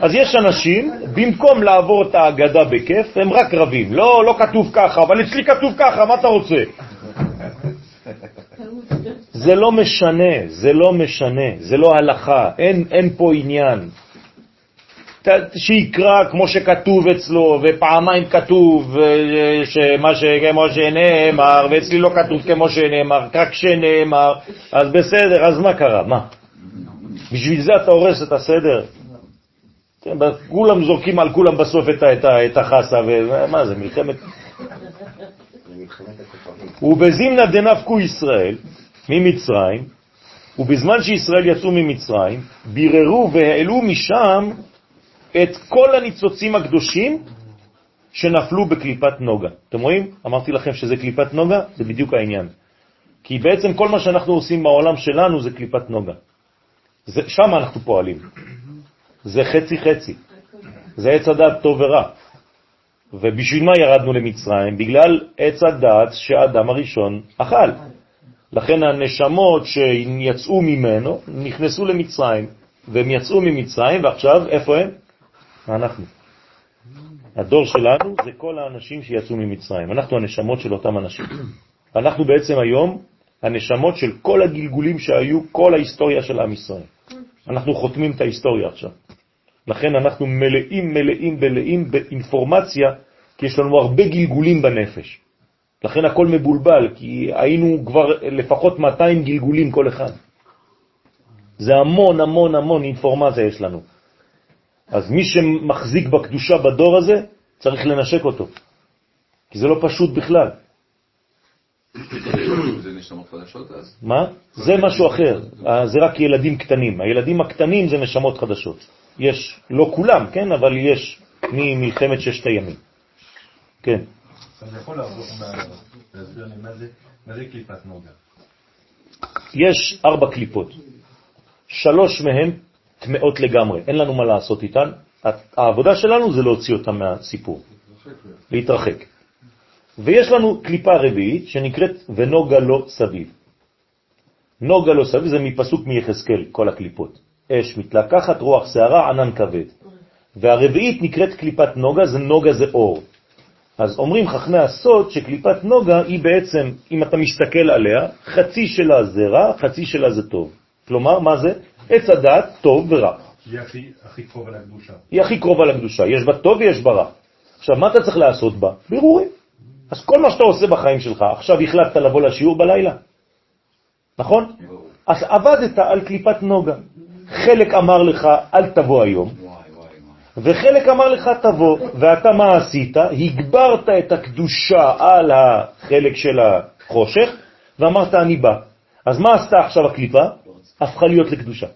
אז יש אנשים, במקום לעבור את האגדה בכיף, הם רק רבים. לא, לא כתוב ככה, אבל אצלי כתוב ככה, מה אתה רוצה? זה לא משנה, זה לא משנה, זה לא הלכה, אין, אין פה עניין. שיקרא כמו שכתוב אצלו, ופעמיים כתוב אה, שמה שכמו שנאמר, ואצלי לא כתוב כמו שנאמר, רק שנאמר, אז בסדר, אז מה קרה? מה? בשביל זה אתה הורס את הסדר? כן, כולם זורקים על כולם בסוף את, את, את החסה, ומה זה, מלחמת... ובזימנה דנפקו ישראל ממצרים, ובזמן שישראל יצאו ממצרים, ביררו והעלו משם את כל הניצוצים הקדושים שנפלו בקליפת נוגה. אתם רואים? אמרתי לכם שזה קליפת נוגה, זה בדיוק העניין. כי בעצם כל מה שאנחנו עושים בעולם שלנו זה קליפת נוגה. זה, שם אנחנו פועלים. זה חצי חצי. זה עץ הדעת טוב ורע. ובשביל מה ירדנו למצרים? בגלל עץ הדעת שהאדם הראשון אכל. לכן הנשמות שיצאו ממנו נכנסו למצרים, והם יצאו ממצרים, ועכשיו איפה הם? אנחנו. הדור שלנו זה כל האנשים שיצאו ממצרים. אנחנו הנשמות של אותם אנשים. אנחנו בעצם היום הנשמות של כל הגלגולים שהיו כל ההיסטוריה של עם ישראל. אנחנו חותמים את ההיסטוריה עכשיו. לכן אנחנו מלאים, מלאים, מלאים באינפורמציה, כי יש לנו הרבה גלגולים בנפש. לכן הכל מבולבל, כי היינו כבר לפחות 200 גלגולים כל אחד. זה המון המון המון אינפורמציה יש לנו. אז מי שמחזיק בקדושה בדור הזה, צריך לנשק אותו, כי זה לא פשוט בכלל. זה נשמות חדשות אז? מה? זה משהו אחר, אה, זה רק ילדים קטנים. הילדים הקטנים זה נשמות חדשות. יש, לא כולם, כן, אבל יש ממלחמת ששת הימים. כן. אתה יכול להסביר לי מה זה קליפת נוגה? יש ארבע קליפות. שלוש מהן טמאות לגמרי, אין לנו מה לעשות איתן. העבודה שלנו זה להוציא אותן מהסיפור, להתרחק. ויש לנו קליפה רביעית שנקראת ונוגה לו סביב. נוגה לו סביב זה מפסוק מיחזקאל, כל הקליפות. אש מתלקחת, רוח שערה, ענן כבד. והרביעית נקראת קליפת נוגה, זה נוגה זה אור. אז אומרים חכמי הסוד שקליפת נוגה היא בעצם, אם אתה מסתכל עליה, חצי שלה זה רע, חצי שלה זה טוב. כלומר, מה זה? עץ הדעת, טוב ורע. היא הכי, הכי קרובה לקדושה. היא הכי קרובה לקדושה, יש בה טוב ויש בה רע. עכשיו, מה אתה צריך לעשות בה? בירורים. אז כל מה שאתה עושה בחיים שלך, עכשיו החלטת לבוא לשיעור בלילה, נכון? אז עבדת על קליפת נוגה. חלק אמר לך, אל תבוא היום, וחלק אמר לך, תבוא, ואתה מה עשית? הגברת את הקדושה על החלק של החושך, ואמרת, אני בא. אז מה עשתה עכשיו הקליפה? הפכה להיות לקדושה.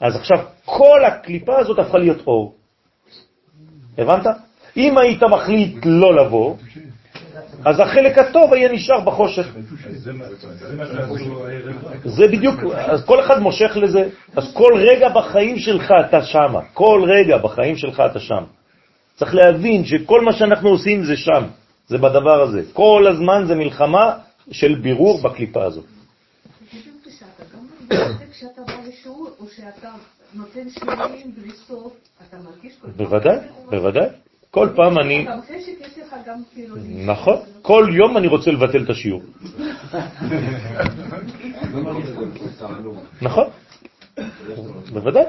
אז עכשיו כל הקליפה הזאת הפכה להיות אור. הבנת? אם היית מחליט לא לבוא, אז החלק הטוב היה נשאר בחושך. זה בדיוק, אז כל אחד מושך לזה. אז כל רגע בחיים שלך אתה שם, כל רגע בחיים שלך אתה שם. צריך להבין שכל מה שאנחנו עושים זה שם, זה בדבר הזה. כל הזמן זה מלחמה של בירור בקליפה הזאת. כשאתה בא לשיעור, או שאתה נותן שיעורים בלי סוף, אתה מרגיש כל פעם... בוודאי, בוודאי. כל פעם אני... כאילו... נכון, כל יום אני רוצה לבטל את השיעור. נכון, בוודאי,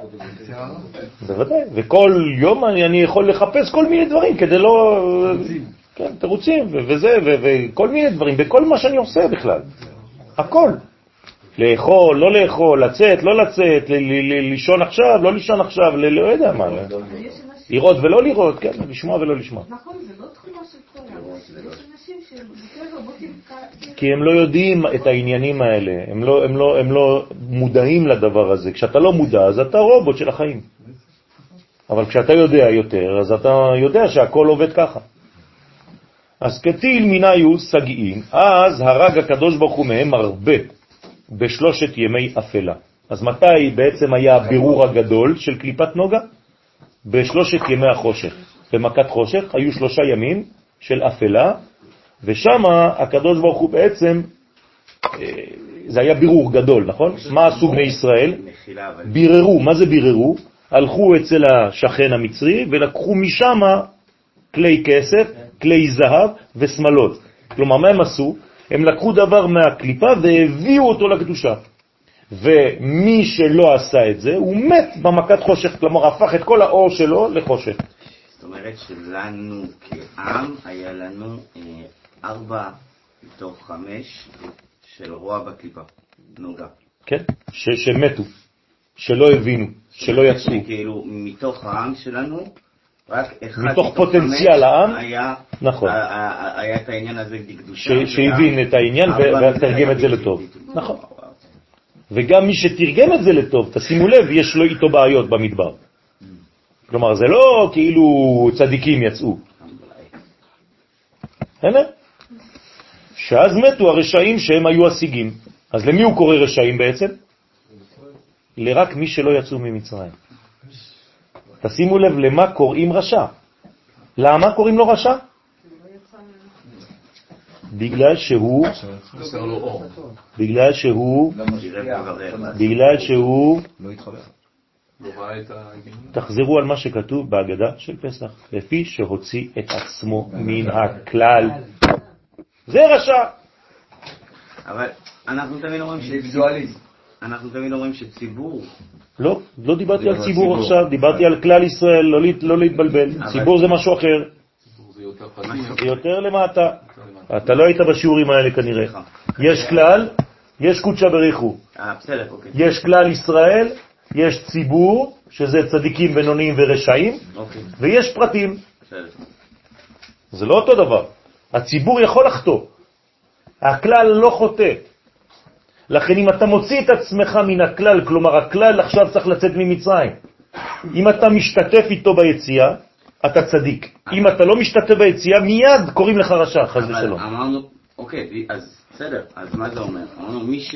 בוודאי, וכל יום אני, אני יכול לחפש כל מיני דברים כדי לא... כן, תירוצים, וזה, וכל מיני דברים, בכל מה שאני עושה בכלל, הכל. לאכול, לא לאכול, לצאת, לא לצאת, לישון עכשיו, לא לישון עכשיו, לא יודע מה. לראות ולא לראות, כן, לשמוע ולא לשמוע. נכון, זה לא תחומה של כל יש אנשים כי הם לא יודעים את העניינים האלה, הם לא, הם, לא, הם לא מודעים לדבר הזה. כשאתה לא מודע, אז אתה רובוט של החיים. אבל כשאתה יודע יותר, אז אתה יודע שהכל עובד ככה. אז כתיל מיניו סגאים, אז הרג הקדוש ברוך הוא מהם הרבה בשלושת ימי אפלה. אז מתי בעצם היה הבירור הגדול של קליפת נוגה? בשלושת ימי החושך. במכת חושך היו שלושה ימים של אפלה, ושם הקדוש ברוך הוא בעצם, אה, זה היה בירור גדול, נכון? מה עשו בני ישראל? ביררו, מה זה ביררו? הלכו אצל השכן המצרי ולקחו משם כלי כסף, כלי זהב ושמלות. כלומר, מה הם עשו? הם לקחו דבר מהקליפה והביאו אותו לקדושה. ומי שלא עשה את זה, הוא מת במכת חושך, כלומר הפך את כל האור שלו לחושך. זאת אומרת שלנו כעם היה לנו אה, ארבע מתוך חמש של רוע בקליפה, נוגה. כן, ש- שמתו, שלא הבינו, שלא יצאו. כאילו, מתוך העם שלנו, רק אחד מתוך פוטנציאל העם, היה, נכון. היה את העניין הזה בקדושה. שהבין את העניין ותרגם את זה לטוב. נכון. וגם מי שתרגם את זה לטוב, תשימו לב, יש לו איתו בעיות במדבר. כלומר, זה לא כאילו צדיקים יצאו. הנה, שאז מתו הרשעים שהם היו השיגים. אז למי הוא קורא רשעים בעצם? לרק מי שלא יצאו ממצרים. תשימו לב למה קוראים רשע. למה קוראים לו רשע? בגלל שהוא. בגלל שהוא, לא. בגלל שהוא, לא. תחזרו על מה שכתוב בהגדה של פסח, לפי שהוציא את עצמו מן הכלל. זה רשע. אבל אנחנו תמיד אומרים שציבור, לא, לא דיברתי על ציבור. עכשיו, דיברתי על כלל ישראל, לא לא להתבלבל. ציבור זה משהו אחר, זה יותר למטה. אתה לא היית בשיעורים האלה כנראה. יש כלל, יש קודשא בריחו. אה, אוקיי. יש כלל ישראל, יש ציבור, שזה צדיקים, בינוניים ורשעים, אוקיי, ויש פרטים. זה לא אותו דבר. הציבור יכול לחטוא, הכלל לא חוטא. לכן אם אתה מוציא את עצמך מן הכלל, כלומר הכלל עכשיו צריך לצאת ממצרים, אם אתה משתתף איתו ביציאה, אתה צדיק. אם אתה לא משתתף ביציאה, מיד קוראים לך רשע, חס ושלום. אמרנו, אוקיי, אז בסדר, אז מה זה אומר? אמרנו, מי ש-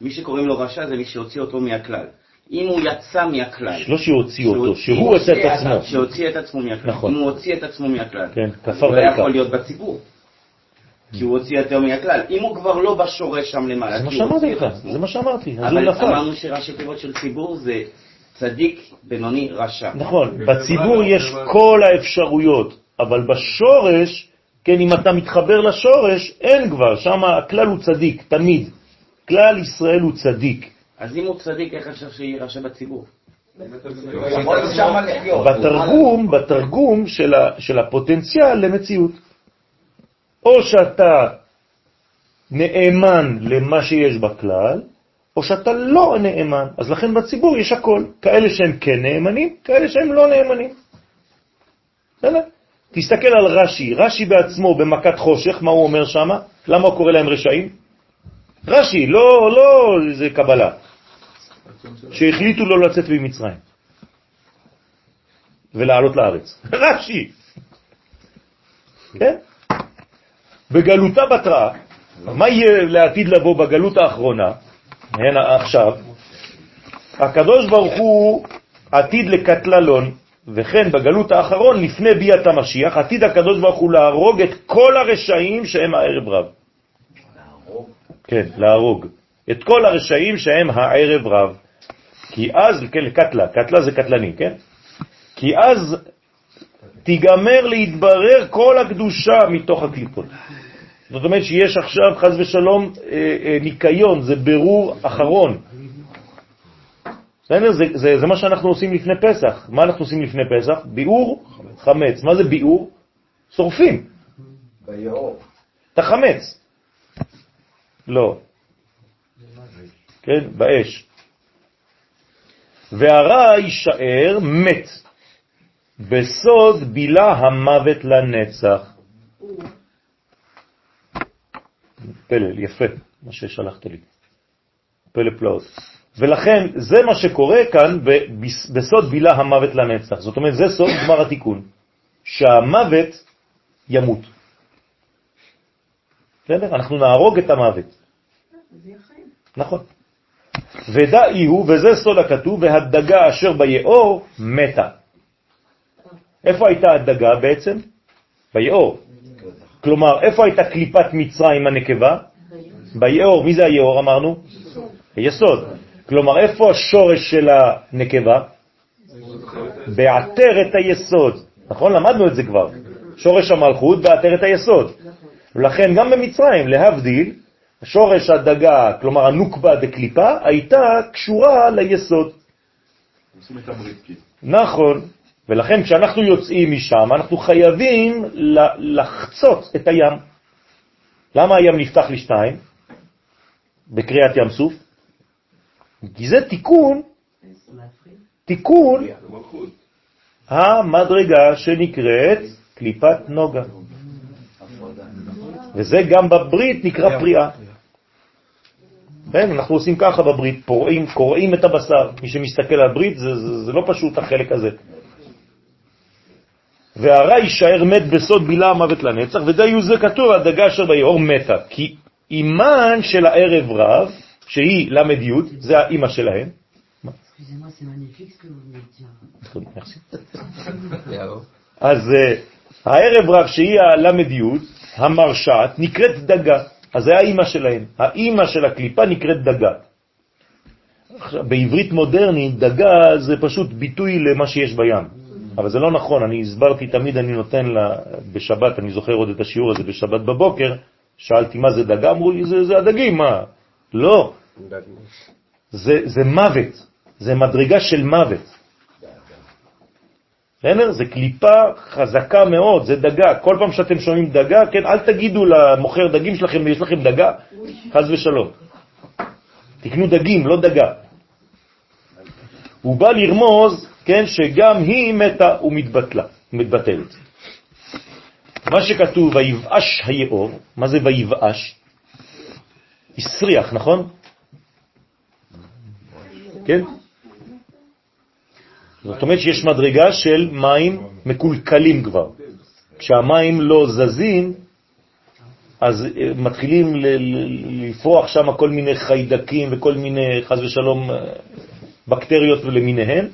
מי שקוראים לו רשע זה מי שהוציא אותו מהכלל. אם הוא יצא מהכלל, לא שהוציא אותו, שהוא הוציא את עצמו. שהוציא את עצמו מהכלל. נכון. אם הוא הוציא את עצמו מהכלל, כן, הוא כפר לא בעיקר. יכול להיות בציבור. כי הוא הוציא יותר מהכלל. אם הוא כבר לא בשורש שם למעלה, זה מה שאמרתי לך. זה מה שאמרתי, אז הוא אבל נפל. אמרנו שראשי תיבות של ציבור זה צדיק, בינוני, רשע. נכון, בציבור יש כל האפשרויות, אבל בשורש, כן, אם אתה מתחבר לשורש, אין כבר, שם הכלל הוא צדיק, תמיד. כלל ישראל הוא צדיק. אז אם הוא צדיק, איך אפשר שיהיה רשע בציבור? בתרגום, בתרגום של, ה, של הפוטנציאל למציאות. או שאתה נאמן למה שיש בכלל, או שאתה לא נאמן. אז לכן בציבור יש הכל. כאלה שהם כן נאמנים, כאלה שהם לא נאמנים. בסדר? תסתכל על רש"י, רש"י בעצמו במכת חושך, מה הוא אומר שם? למה הוא קורא להם רשעים? רש"י, לא, לא זה קבלה, שהחליטו לא לצאת ממצרים ולעלות לארץ. <laughs> רש"י. כן? בגלותה בתרה, מה יהיה לעתיד לבוא בגלות האחרונה, הנה עכשיו, הקדוש ברוך הוא עתיד לקטללון, וכן בגלות האחרון, לפני ביאת המשיח, עתיד הקדוש ברוך הוא להרוג את כל הרשעים שהם הערב רב. כן, להרוג. את כל הרשעים שהם הערב רב. כי אז, כן, קטלה, קטלה זה קטלני, כן? כי אז תיגמר להתברר כל הקדושה מתוך הקליפות. זאת אומרת שיש עכשיו, חז ושלום, אה, אה, ניקיון, זה ברור אחרון. בסדר? זה, זה, זה מה שאנחנו עושים לפני פסח. מה אנחנו עושים לפני פסח? ביאור חמץ. מה זה ביאור? שורפים ביאור. את החמץ. לא. כן, באש. והרע יישאר מת. בסוד בילה המוות לנצח. פלא, יפה, מה ששלחת לי. פלא פלאות. ולכן זה מה שקורה כאן בסוד בילה המוות לנצח. זאת אומרת, זה סוד גמר התיקון. שהמוות ימות. בסדר? אנחנו נהרוג את המוות. נכון. ודאי הוא, וזה סוד הכתוב, והדגה אשר ביאור מתה. איפה הייתה הדגה בעצם? ביאור. כלומר, איפה הייתה קליפת מצרים הנקבה? ביאור. מי זה היאור אמרנו? היסוד. כלומר, איפה השורש של הנקבה? בעטרת היסוד. נכון? למדנו את זה כבר. שורש המלכות בעטרת היסוד. ולכן גם במצרים, להבדיל, שורש הדגה, כלומר הנוקבה דקליפה, הייתה קשורה ליסוד. כאילו. נכון, ולכן כשאנחנו יוצאים משם, אנחנו חייבים לחצות את הים. למה הים נפתח לשתיים? בקריאת ים סוף? כי זה תיקון, תיקון המדרגה שנקראת קליפת נוגה. וזה גם בברית נקרא פריאה. כן, אנחנו עושים ככה בברית, פורעים, קוראים את הבשר. מי שמסתכל על ברית, זה, זה, זה לא פשוט החלק הזה. והרע יישאר מת בסוד בילה המוות לנצח, ודי זה כתוב, הדגה אשר ביאור מתה. כי אימן של הערב רב, שהיא למד י', זה האימא שלהם. אז אה, הערב רב שהיא הל"י, המרשעת, נקראת דגה. אז זה האימא שלהם. האימא של הקליפה נקראת דגה. בעברית מודרנית, דגה זה פשוט ביטוי למה שיש בים. אבל זה לא נכון, אני הסברתי תמיד, אני נותן לה, בשבת, אני זוכר עוד את השיעור הזה בשבת בבוקר, שאלתי מה זה דגה, אמרו לי, זה, זה הדגים, מה? לא, זה, זה מוות, זה מדרגה של מוות. בסדר? זה קליפה חזקה מאוד, זה דגה. כל פעם שאתם שומעים דגה, כן, אל תגידו למוכר דגים שלכם, יש לכם דגה, חז ושלום. תקנו דגים, לא דגה. הוא בא לרמוז, כן, שגם היא מתה ומתבטלה, מתבטלת. מה שכתוב, ויבאש היאור, מה זה ויבאש? הסריח, נכון? כן? זאת אומרת שיש מדרגה של מים מקולקלים כבר. כשהמים לא זזים, אז אה, מתחילים לפרוח שם כל מיני חיידקים וכל מיני, חז ושלום, אה, בקטריות ולמיניהן.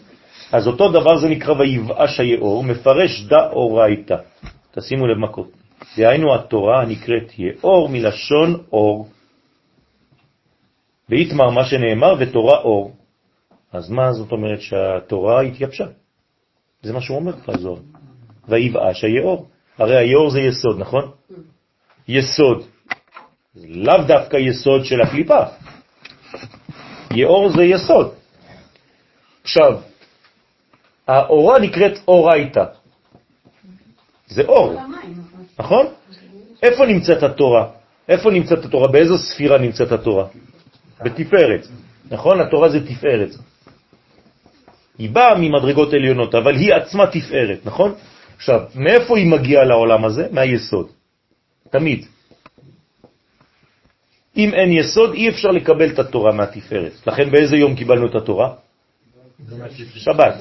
אז אותו דבר זה נקרא ויבאש היאור, מפרש דא אורייתא. תשימו לב מה קורה. דהיינו התורה הנקראת יאור מלשון אור. ואיתמר מה שנאמר ותורה אור. אז מה זאת אומרת שהתורה התייבשה? זה מה שהוא אומר בזוהר. ויבאש היאור. הרי היאור זה יסוד, נכון? יסוד. לאו דווקא יסוד של הקליפה. יאור זה יסוד. עכשיו, האורה נקראת אורייתא. זה אור, נכון? איפה נמצאת התורה? איפה נמצאת התורה? באיזו ספירה נמצאת התורה? בתפארת, נכון? התורה זה תפארת. היא באה ממדרגות עליונות, אבל היא עצמה תפארת, נכון? עכשיו, מאיפה היא מגיעה לעולם הזה? מהיסוד. תמיד. אם אין יסוד, אי אפשר לקבל את התורה מהתפארת. לכן באיזה יום קיבלנו את התורה? שבת.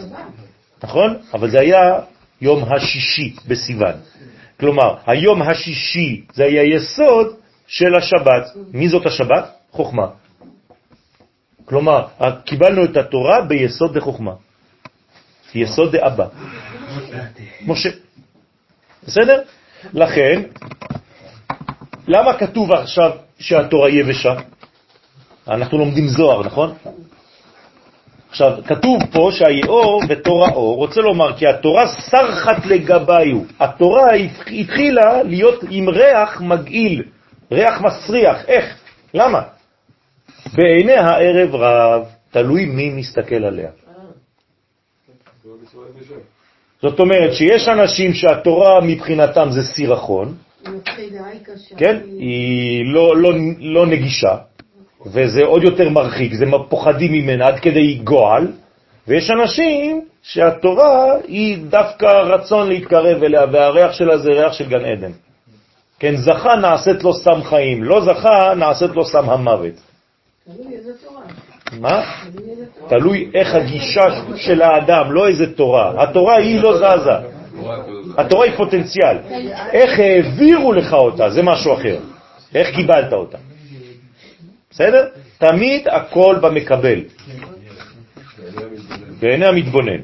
נכון? אבל זה היה יום השישי בסיוון. כלומר, היום השישי זה היה יסוד של השבת. מי זאת השבת? חוכמה. כלומר, קיבלנו את התורה ביסוד דחוכמה. יסוד דאבא. משה. בסדר? לכן, למה כתוב עכשיו שהתורה יבשה? אנחנו לומדים זוהר, נכון? עכשיו, כתוב פה שהיאור אור, רוצה לומר כי התורה סרחת לגביו. התורה התחילה להיות עם ריח מגעיל, ריח מסריח. איך? למה? בעיני הערב רב, תלוי מי מסתכל עליה. זאת אומרת שיש אנשים שהתורה מבחינתם זה סירחון, כן? היא לא, לא, לא נגישה, וזה עוד יותר מרחיק, זה פוחדים ממנה עד כדי גועל, ויש אנשים שהתורה היא דווקא רצון להתקרב אליה, והריח שלה זה ריח של גן עדן. כן, זכה נעשית לו סם חיים, לא זכה נעשית לו סם המוות. מה? תלוי איך הגישה של האדם, לא איזה תורה. התורה היא לא זזה. התורה היא פוטנציאל. איך העבירו לך אותה, זה משהו אחר. איך קיבלת אותה. בסדר? תמיד הכל במקבל. בעיני המתבונן.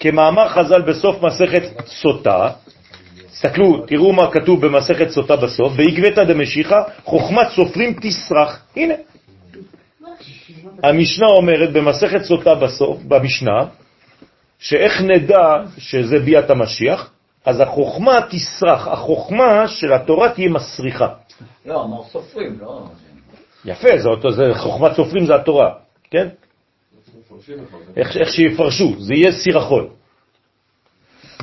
כמאמר חז"ל בסוף מסכת סוטה, תסתכלו, תראו מה כתוב במסכת סוטה בסוף, בעקבתא דמשיחא, חוכמת סופרים תסרח. הנה. המשנה אומרת במסכת סוטה בסוף, במשנה, שאיך נדע שזה ביאת המשיח, אז החוכמה תסרח, החוכמה של התורה תהיה מסריחה. לא, אמר סופרים, לא... יפה, זה, אותו, זה חוכמת סופרים זה התורה, כן? איך, איך שיפרשו, זה יהיה סירחון.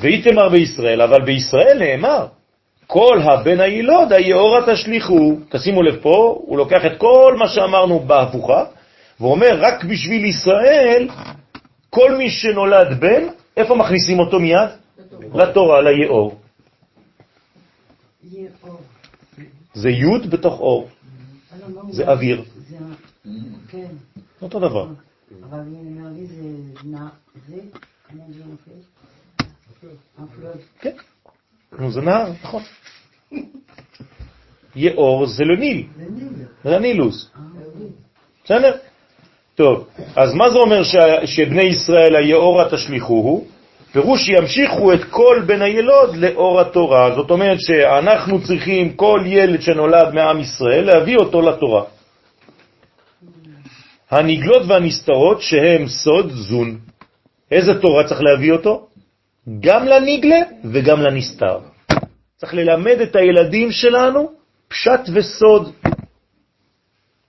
ואיתמר בישראל, אבל בישראל נאמר, כל הבן הילוד היאורה תשליחו. תשימו לב פה, הוא לוקח את כל מה שאמרנו בהפוכה, ואומר, רק בשביל ישראל, כל מי שנולד בן, איפה מכניסים אותו מיד? לתורה, ליאור. זה י' בתוך אור. זה אוויר. כן. אותו דבר. אבל נראה זה נע, זה, כמו זה נופל? כן. זה נהר, נכון. <laughs> יאור זה לניל. זה הנילוס. בסדר? טוב, אז מה זה אומר ש... שבני ישראל היאורה תשליכוהו? פירוש שימשיכו את כל בן הילוד לאור התורה. זאת אומרת שאנחנו צריכים כל ילד שנולד מעם ישראל להביא אותו לתורה. הנגלות והנסתרות שהם סוד זון. איזה תורה צריך להביא אותו? גם לנגלה וגם לנסתר. צריך ללמד את הילדים שלנו פשט וסוד.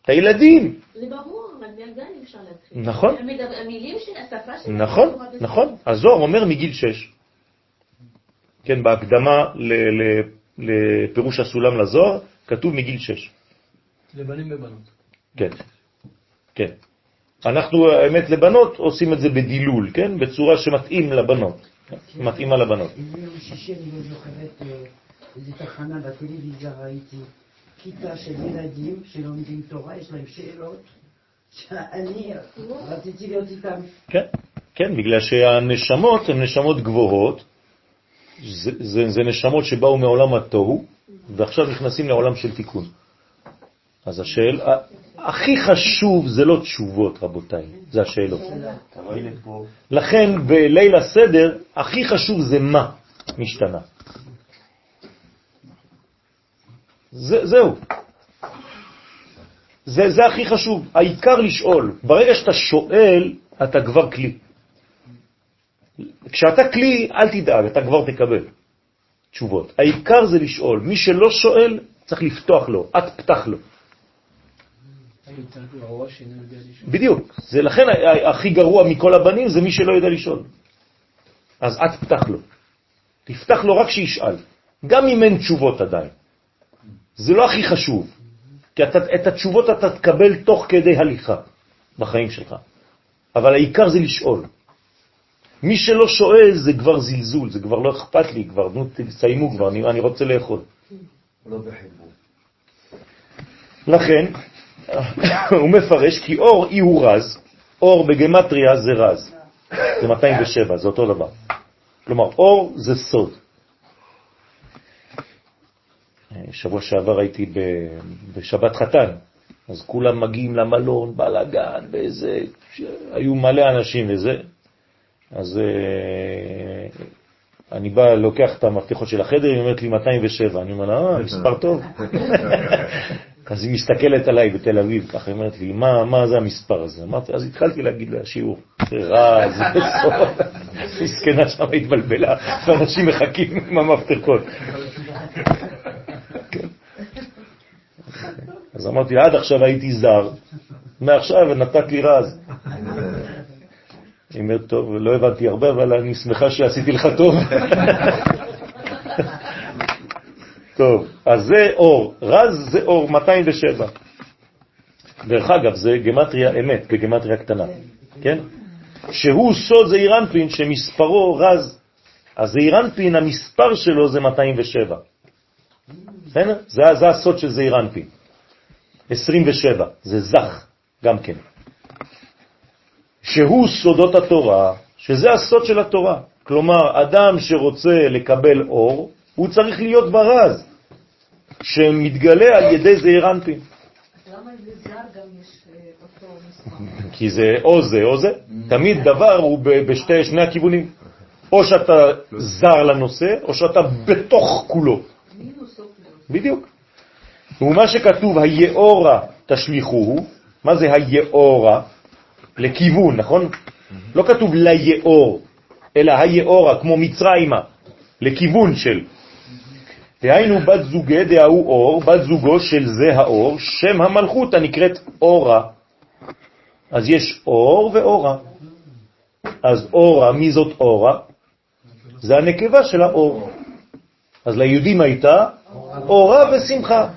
את הילדים. זה ברור, אבל מהגן אפשר להתחיל. נכון. המילים של השפה שלנו. נכון. נכון. הזוהר אומר מגיל שש. כן, בהקדמה ל- ל- לפירוש הסולם לזוהר, כתוב מגיל שש. לבנים ובנות. כן, כן. אנחנו, האמת, לבנות עושים את זה בדילול, כן? בצורה שמתאים לבנות. מתאימה לבנות. ביום שישי אני לא זוכרת אה, איזה תחנה בטלוויזיה ראיתי כיתה של ילדים שלומדים תורה, יש להם שאלות שאני רציתי להיות איתם. כן, כן, בגלל שהנשמות הן נשמות גבוהות, זה, זה, זה נשמות שבאו מעולם התוהו, ועכשיו נכנסים לעולם של תיקון. אז השאל, הכי חשוב זה לא תשובות, רבותיי, זה השאלות. לכן בליל הסדר, הכי חשוב זה מה משתנה. זה, זהו. זה, זה הכי חשוב. העיקר לשאול. ברגע שאתה שואל, אתה כבר כלי. כשאתה כלי, אל תדאג, אתה כבר תקבל תשובות. העיקר זה לשאול. מי שלא שואל, צריך לפתוח לו, את פתח לו. בדיוק. זה לכן הכי גרוע מכל הבנים זה מי שלא יודע לשאול. אז את פתח לו. תפתח לו רק שישאל. גם אם אין תשובות עדיין. זה לא הכי חשוב. כי אתה, את התשובות אתה תקבל תוך כדי הליכה בחיים שלך. אבל העיקר זה לשאול. מי שלא שואל זה כבר זלזול, זה כבר לא אכפת לי, כבר, נו, תסיימו כבר, אני, אני רוצה לאכול. לא בחיבור. לכן, <coughs> הוא מפרש כי אור אי הוא רז, אור בגמטריה זה רז, זה 207, זה אותו דבר. כלומר, אור זה סוד. שבוע שעבר הייתי בשבת חתן, אז כולם מגיעים למלון, בלגן, באיזה, היו מלא אנשים וזה, אז אה, אני בא, לוקח את המפתחות של החדר, היא אומרת לי 207, אני אומר לה, אה, <laughs> מספר טוב. <laughs> אז היא מסתכלת עליי בתל אביב, ככה היא אומרת לי, מה, מה זה המספר הזה? אמרתי, אז התחלתי להגיד לה שיעור, רע, זה בסוף, <laughs> מסכנה שם התבלבלה, ואנשים מחכים עם המפתחות. אז אמרתי, עד עכשיו הייתי זר, מעכשיו נתת לי רז. היא אומרת, טוב, לא הבנתי הרבה, אבל אני שמחה שעשיתי לך טוב. טוב, אז זה אור, רז זה אור, 207. דרך אגב, זה גמטריה אמת, בגמטריה קטנה, כן? שהוא סוד זעירנפין שמספרו רז, אז זעירנפין, המספר שלו זה 207. בסדר? זה, זה הסוד של זעירנפין. 27, זה זך, גם כן. שהוא סודות התורה, שזה הסוד של התורה. כלומר, אדם שרוצה לקבל אור, הוא צריך להיות ברז, שמתגלה על ידי זעיר אנפין. למה לזר גם יש אה, אותו מספר? כי זה או זה או זה. תמיד דבר הוא בשתי שני הכיוונים. או שאתה זר לנושא, או שאתה בתוך כולו. בדיוק. ומה שכתוב, היאורה תשליכוהו, מה זה היאורה? לכיוון, נכון? לא כתוב ליאור, אלא היאורה, כמו מצרימה, לכיוון של. דהיינו בת זוגי דההוא אור, בת זוגו של זה האור, שם המלכות הנקראת אורה. אז יש אור ואורה. אז אורה, מי זאת אורה? זה הנקבה של האור. אז ליהודים הייתה אורה ושמחה.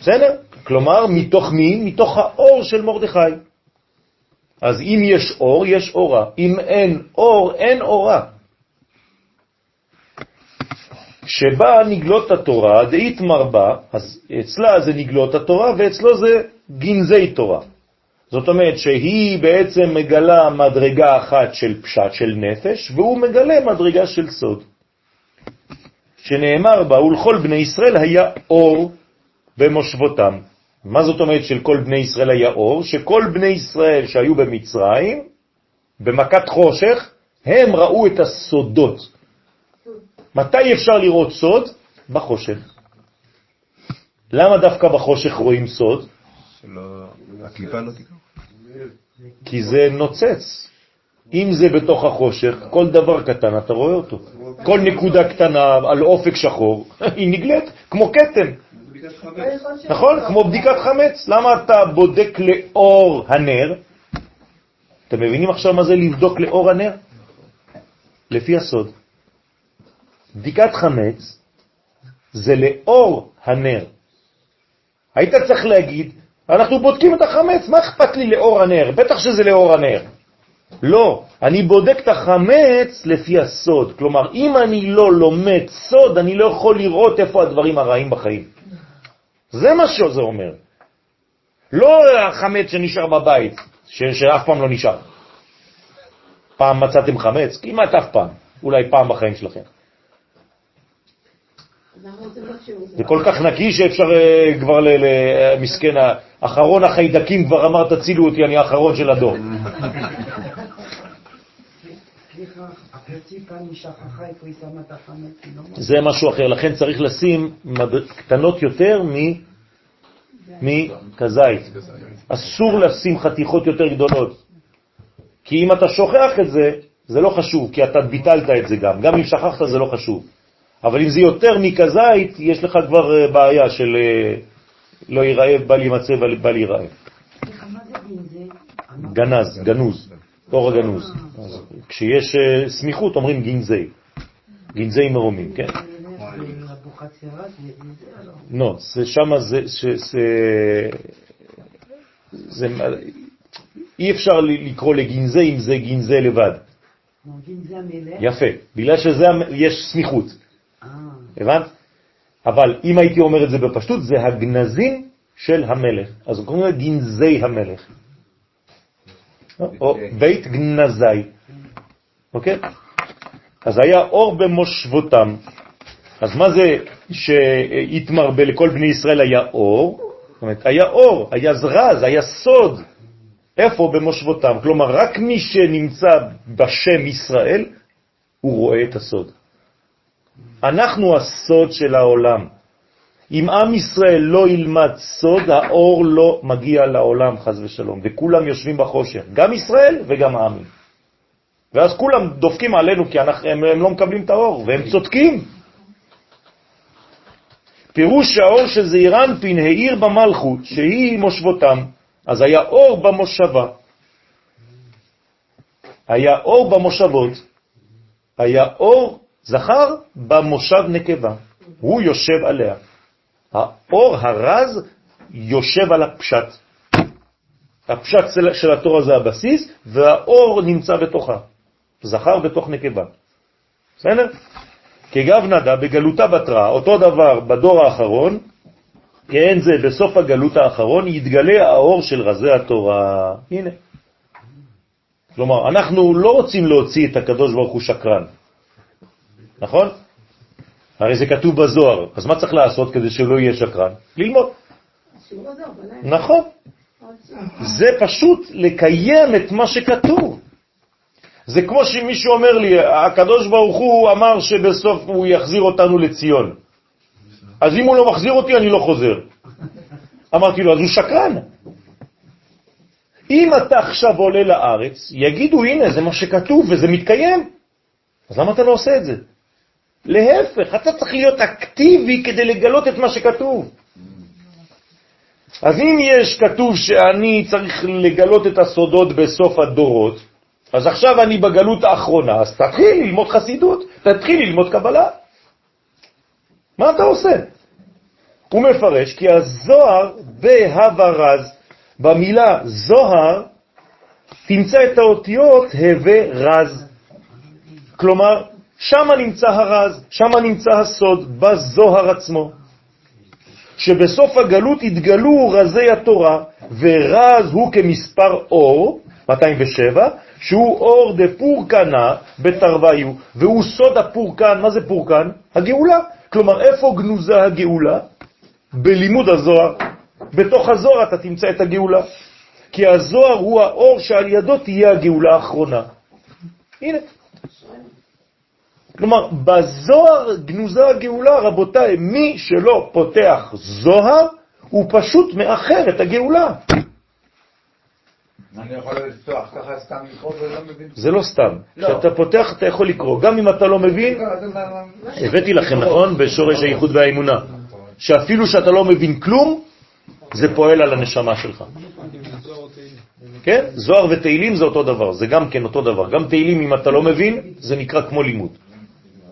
בסדר? כלומר, מתוך מי? מתוך האור של מרדכי. אז אם יש אור, יש אורה. אם אין אור, אין אורה. שבה נגלות התורה, דאית מרבה, אז אצלה זה נגלות התורה, ואצלו זה גנזי תורה. זאת אומרת שהיא בעצם מגלה מדרגה אחת של פשט של נפש, והוא מגלה מדרגה של סוד. שנאמר בה, ולכל בני ישראל היה אור במושבותם. מה זאת אומרת של כל בני ישראל היה אור? שכל בני ישראל שהיו במצרים, במכת חושך, הם ראו את הסודות. מתי אפשר לראות סוד? בחושך. למה דווקא בחושך רואים סוד? שלא, הקליפה לא. כי זה נוצץ. אם זה בתוך החושך, כל דבר קטן אתה רואה אותו. כל נקודה קטנה על אופק שחור, <laughs> היא נגלית כמו קטן. נכון? כמו בדיקת חמץ. למה אתה בודק לאור הנר? אתם מבינים עכשיו מה זה לבדוק לאור הנר? לפי הסוד. בדיקת חמץ זה לאור הנר. היית צריך להגיד, אנחנו בודקים את החמץ, מה אכפת לי לאור הנר? בטח שזה לאור הנר. לא, אני בודק את החמץ לפי הסוד. כלומר, אם אני לא לומד סוד, אני לא יכול לראות איפה הדברים הרעים בחיים. זה מה שזה אומר. לא החמץ שנשאר בבית, ש... שאף פעם לא נשאר. פעם מצאתם חמץ? כמעט אף פעם. אולי פעם בחיים שלכם. זה כל כך נקי שאפשר אה, כבר למסכן, אחרון החיידקים כבר אמר תצילו אותי, אני האחרון של הדור. <laughs> זה משהו אחר, לכן צריך לשים קטנות יותר מכזית. אסור לשים חתיכות יותר גדולות. כי אם אתה שוכח את זה, זה לא חשוב, כי אתה ביטלת את זה גם. גם אם שכחת זה לא חשוב. אבל אם זה יותר מכזית, יש לך כבר אה, בעיה של אה, לא ייראה, בל יימצא ובל ייראה. גנז, גנוז, אור הגנוז. כשיש אה, סמיכות אומרים גנזי, גנזי מרומים, כן? לא, שם זה, זה, אי אפשר לקרוא לגנזי אם זה גנזי לבד. יפה, בגלל שזה יש סמיכות. הבנת? אבל אם הייתי אומר את זה בפשטות, זה הגנזים של המלך. אז קוראים לזה גנזי המלך. או בית גנזי. אוקיי? אז היה אור במושבותם. אז מה זה שהתמרבה לכל בני ישראל היה אור? זאת אומרת, היה אור, היה זרז, היה סוד. איפה? במושבותם. כלומר, רק מי שנמצא בשם ישראל, הוא רואה את הסוד. אנחנו הסוד של העולם. אם עם ישראל לא ילמד סוד, האור לא מגיע לעולם, חז ושלום, וכולם יושבים בחושך, גם ישראל וגם העמים. ואז כולם דופקים עלינו כי אנחנו, הם, הם לא מקבלים את האור, והם צודקים. פירוש האור זעירנפין העיר במלכות, שהיא מושבותם, אז היה אור במושבה. היה אור במושבות, היה אור זכר במושב נקבה, הוא יושב עליה. האור הרז יושב על הפשט. הפשט של התורה זה הבסיס, והאור נמצא בתוכה. זכר בתוך נקבה. בסדר? כגב נדה בגלותה בתרה, אותו דבר בדור האחרון, כן זה בסוף הגלות האחרון, יתגלה האור של רזי התורה. הנה. כלומר, אנחנו לא רוצים להוציא את הקדוש ברוך הוא שקרן. נכון? הרי זה כתוב בזוהר, אז מה צריך לעשות כדי שלא יהיה שקרן? ללמוד. נכון. זה פשוט לקיים את מה שכתוב. זה כמו שמישהו אומר לי, הקדוש ברוך הוא אמר שבסוף הוא יחזיר אותנו לציון. אז אם הוא לא מחזיר אותי, אני לא חוזר. אמרתי לו, אז הוא שקרן. אם אתה עכשיו עולה לארץ, יגידו, הנה, זה מה שכתוב וזה מתקיים. אז למה אתה לא עושה את זה? להפך, אתה צריך להיות אקטיבי כדי לגלות את מה שכתוב. אז אם יש כתוב שאני צריך לגלות את הסודות בסוף הדורות, אז עכשיו אני בגלות האחרונה, אז תתחיל ללמוד חסידות, תתחיל ללמוד קבלה. מה אתה עושה? הוא מפרש כי הזוהר בהוורז, במילה זוהר, תמצא את האותיות הווה רז. כלומר, שם נמצא הרז, שם נמצא הסוד, בזוהר עצמו. שבסוף הגלות התגלו רזי התורה, ורז הוא כמספר אור, 207, שהוא אור דה פורקנה בתרוויו, והוא סוד הפורקן, מה זה פורקן? הגאולה. כלומר, איפה גנוזה הגאולה? בלימוד הזוהר. בתוך הזוהר אתה תמצא את הגאולה. כי הזוהר הוא האור שעל ידו תהיה הגאולה האחרונה. הנה. כלומר, בזוהר גנוזה הגאולה, רבותיי, מי שלא פותח זוהר, הוא פשוט מאחר את הגאולה. זה לא סתם. לא. כשאתה פותח אתה יכול לקרוא, גם אם אתה לא מבין, הבאתי לכם, נכון? בשורש הייחוד והאמונה. שאפילו שאתה לא מבין כלום, זה פועל על הנשמה שלך. כן? זוהר ותהילים זה אותו דבר, זה גם כן אותו דבר. גם תהילים, אם אתה לא מבין, זה נקרא כמו לימוד.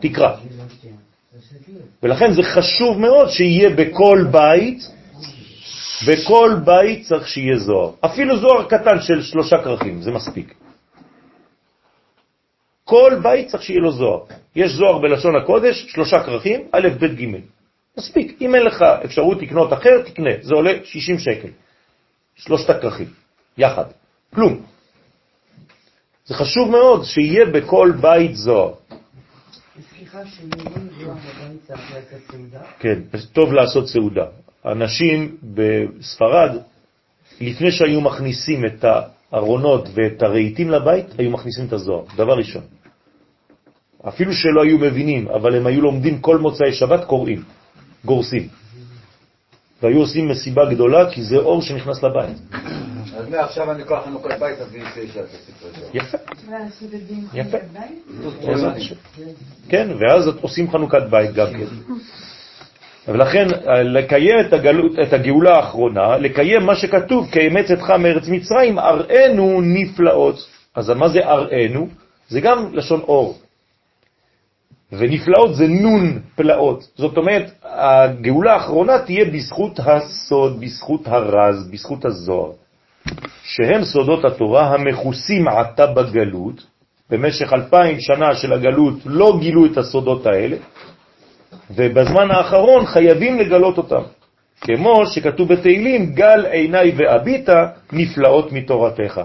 תקרא. ולכן זה חשוב מאוד שיהיה בכל בית, בכל בית צריך שיהיה זוהר. אפילו זוהר קטן של שלושה כרכים, זה מספיק. כל בית צריך שיהיה לו זוהר. יש זוהר בלשון הקודש, שלושה כרכים, א', ב', ג'. מספיק. אם אין לך אפשרות לקנות אחר, תקנה. זה עולה 60 שקל. שלושת הכרכים, יחד. כלום. זה חשוב מאוד שיהיה בכל בית זוהר. סליחה, שמילאים זוהר בבית צריך לעשות סעודה? כן, טוב לעשות סעודה. אנשים בספרד, לפני שהיו מכניסים את הארונות ואת הרהיטים לבית, היו מכניסים את הזוהר, דבר ראשון. אפילו שלא היו מבינים, אבל הם היו לומדים כל מוצאי שבת, קוראים, גורסים. והיו עושים מסיבה גדולה, כי זה אור שנכנס לבית. <coughs> אז מעכשיו אני כוח חנוכת בית, אז אני אעשה את הספר הזה. יפה. יפה. יפה. בעזרת השם. כן, ואז עושים חנוכת בית גם כן. ולכן לקיים את, הגלות, את הגאולה האחרונה, לקיים מה שכתוב, כאמץ אתך מארץ מצרים, אראנו נפלאות. אז מה זה אראנו? זה גם לשון אור. ונפלאות זה נון פלאות. זאת אומרת, הגאולה האחרונה תהיה בזכות הסוד, בזכות הרז, בזכות הזוהר, שהם סודות התורה המכוסים עתה בגלות. במשך אלפיים שנה של הגלות לא גילו את הסודות האלה, ובזמן האחרון חייבים לגלות אותם. כמו שכתוב בתהילים, גל עיניי ואביטה נפלאות מתורתך.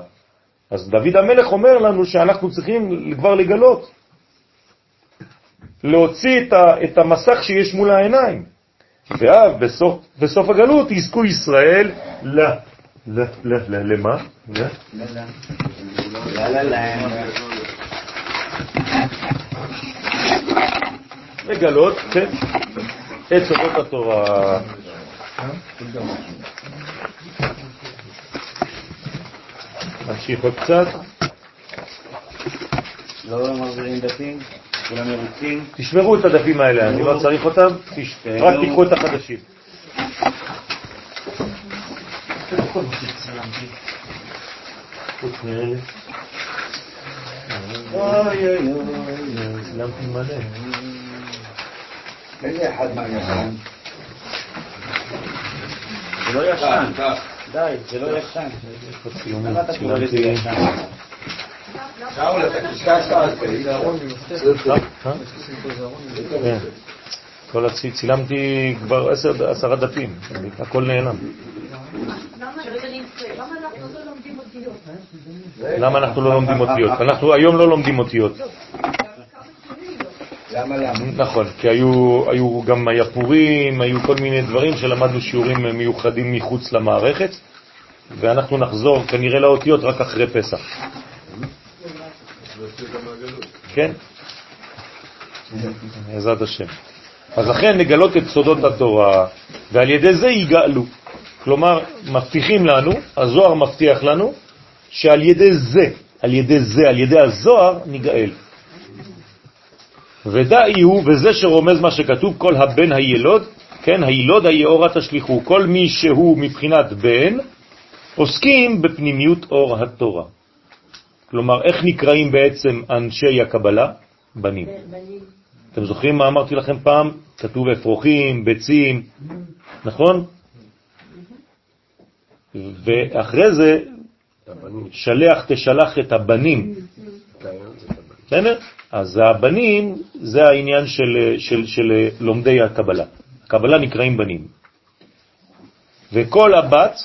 אז דוד המלך אומר לנו שאנחנו צריכים כבר לגלות, להוציא את, ה, המסך שיש מול העיניים. ואז בסוף, בסוף הגלות יזכו ישראל ל... ל... ל... ל... למה? ל... לגלות, כן, את סודות התורה. נמשיך עוד קצת. לא מחזירים דפים? תשמרו את הדפים האלה, אני לא צריך אותם, רק תיקחו את החדשים. חוץ מאלה. אוי אוי אוי, צילמתי מלא. לי אחד מהישן. זה לא ישן. די, זה לא ישן? שאול, אתה קשקשת על זה. כל הצי, צילמתי כבר עשר, עשרה דפים, הכל נעלם. למה אנחנו לא לומדים אותיות? אנחנו היום לא לומדים אותיות. נכון, כי היו, היו גם היפורים, היו כל מיני דברים שלמדנו שיעורים מיוחדים מחוץ למערכת, ואנחנו נחזור כנראה לאותיות רק אחרי פסח. כן? בעזרת השם. אז לכן לגלות את סודות התורה, ועל ידי זה יגאלו. כלומר, מבטיחים לנו, הזוהר מבטיח לנו, שעל ידי זה, על ידי זה, על ידי הזוהר, ניגאל. ודאי הוא, וזה שרומז מה שכתוב, כל הבן הילוד, כן, הילוד היאורה תשליחו, כל מי שהוא מבחינת בן, עוסקים בפנימיות אור התורה. כלומר, איך נקראים בעצם אנשי הקבלה? בנים. אתם זוכרים מה אמרתי לכם פעם? כתוב אפרוחים, ביצים, נכון? ואחרי זה, שלח תשלח את הבנים. בסדר? אז הבנים זה העניין של, של, של לומדי הקבלה. הקבלה נקראים בנים. וכל הבת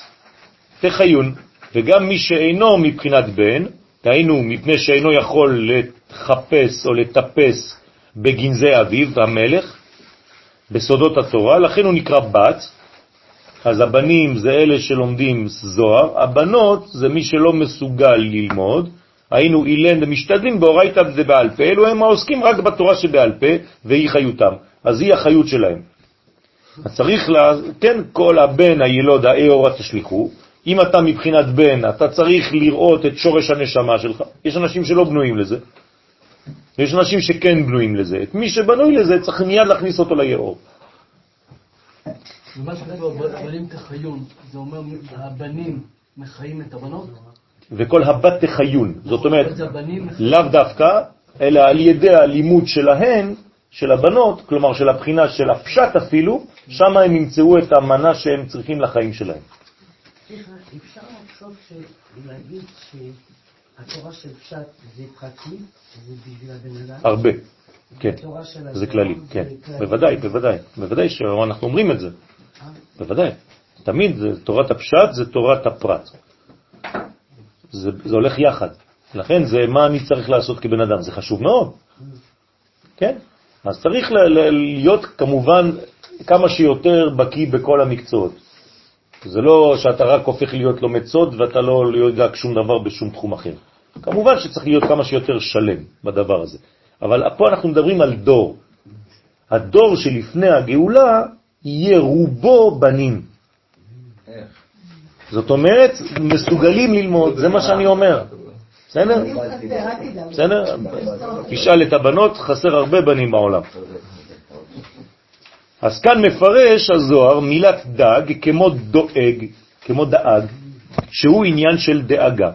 תחיון, וגם מי שאינו מבחינת בן, דהיינו מפני שאינו יכול לחפש או לטפס בגנזי אביו, המלך, בסודות התורה, לכן הוא נקרא בת, אז הבנים זה אלה שלומדים זוהר, הבנות זה מי שלא מסוגל ללמוד, היינו אילן ומשתדלים באורייתא ובעל פה, אלו הם העוסקים רק בתורה שבעל פה, והיא חיותם. אז היא החיות שלהם. אז צריך, לה, כן, כל הבן הילוד האהורה תשליחו, אם אתה מבחינת בן, אתה צריך לראות את שורש הנשמה שלך. יש אנשים שלא בנויים לזה. יש אנשים שכן בנויים לזה. את מי שבנוי לזה צריך מיד להכניס אותו ליאור. ומה שכתוב, הבנים תחיון, זה אומר הבנים מחיים את הבנות? וכל הבת תחיון. זאת אומרת, לאו דווקא, אלא על ידי הלימוד שלהן, של הבנות, כלומר של הבחינה של הפשט אפילו, שם הם ימצאו את המנה שהם צריכים לחיים שלהם. אפשר לחשוב להגיד שהתורה של פשט זה פרטי, זה בשביל הבן אדם? הרבה, כן, זה כללי, כן, בוודאי, בוודאי, בוודאי שאנחנו אומרים את זה, בוודאי, תמיד תורת הפשט זה תורת הפרט, זה, זה הולך יחד, לכן זה מה אני צריך לעשות כבן אדם, זה חשוב מאוד, כן, אז צריך להיות כמובן כמה שיותר בקיא בכל המקצועות. זה לא שאתה רק הופך להיות לומד סוד ואתה לא יודע שום דבר בשום תחום אחר. כמובן שצריך להיות כמה שיותר שלם בדבר הזה. אבל פה אנחנו מדברים על דור. הדור שלפני הגאולה יהיה רובו בנים. זאת אומרת, מסוגלים ללמוד, זה מה שאני אומר. בסדר? בסדר? תשאל את הבנות, חסר הרבה בנים בעולם. אז כאן מפרש הזוהר מילת דג כמו דואג, כמו דאג, שהוא עניין של דאגה.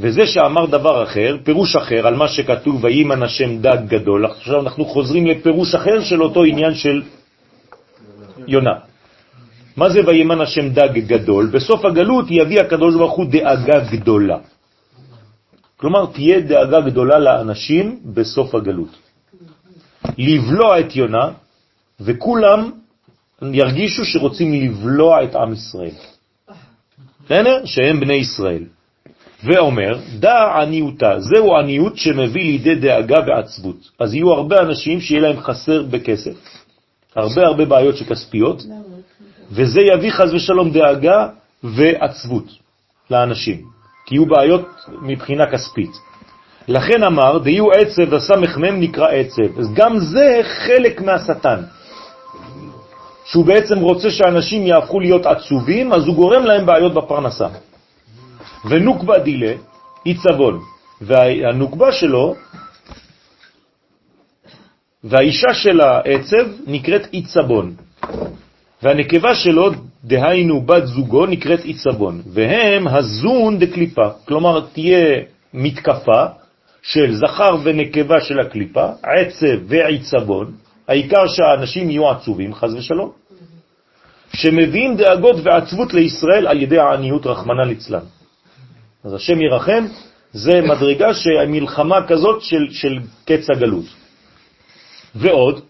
וזה שאמר דבר אחר, פירוש אחר על מה שכתוב וימן השם דג גדול, עכשיו אנחנו חוזרים לפירוש אחר של אותו עניין של יונה. מה זה וימן השם דג גדול? בסוף הגלות יביא הקדוש ברוך הוא דאגה גדולה. כלומר, תהיה דאגה גדולה לאנשים בסוף הגלות. לבלוע את יונה, וכולם ירגישו שרוצים לבלוע את עם ישראל. בסדר? שהם בני ישראל. ואומר, דע עניותה, זהו עניות שמביא לידי דאגה ועצבות. אז יהיו הרבה אנשים שיהיה להם חסר בכסף, הרבה הרבה בעיות שכספיות, וזה יביא חז ושלום דאגה ועצבות לאנשים, כי יהיו בעיות מבחינה כספית. לכן אמר, דיהו עצב הסמ"ם נקרא עצב. אז גם זה חלק מהשטן. שהוא בעצם רוצה שאנשים יהפכו להיות עצובים, אז הוא גורם להם בעיות בפרנסה. ונוקבה דילה, עיצבון, והנוקבה שלו, והאישה של העצב נקראת עיצבון, והנקבה שלו, דהיינו בת זוגו, נקראת עיצבון, והם הזון דקליפה, כלומר תהיה מתקפה של זכר ונקבה של הקליפה, עצב ועיצבון, העיקר שהאנשים יהיו עצובים, חז ושלום, שמביאים דאגות ועצבות לישראל על ידי העניות רחמנה ליצלן. אז השם ירחם, זה מדרגה שהמלחמה כזאת של, של קץ הגלות. ועוד,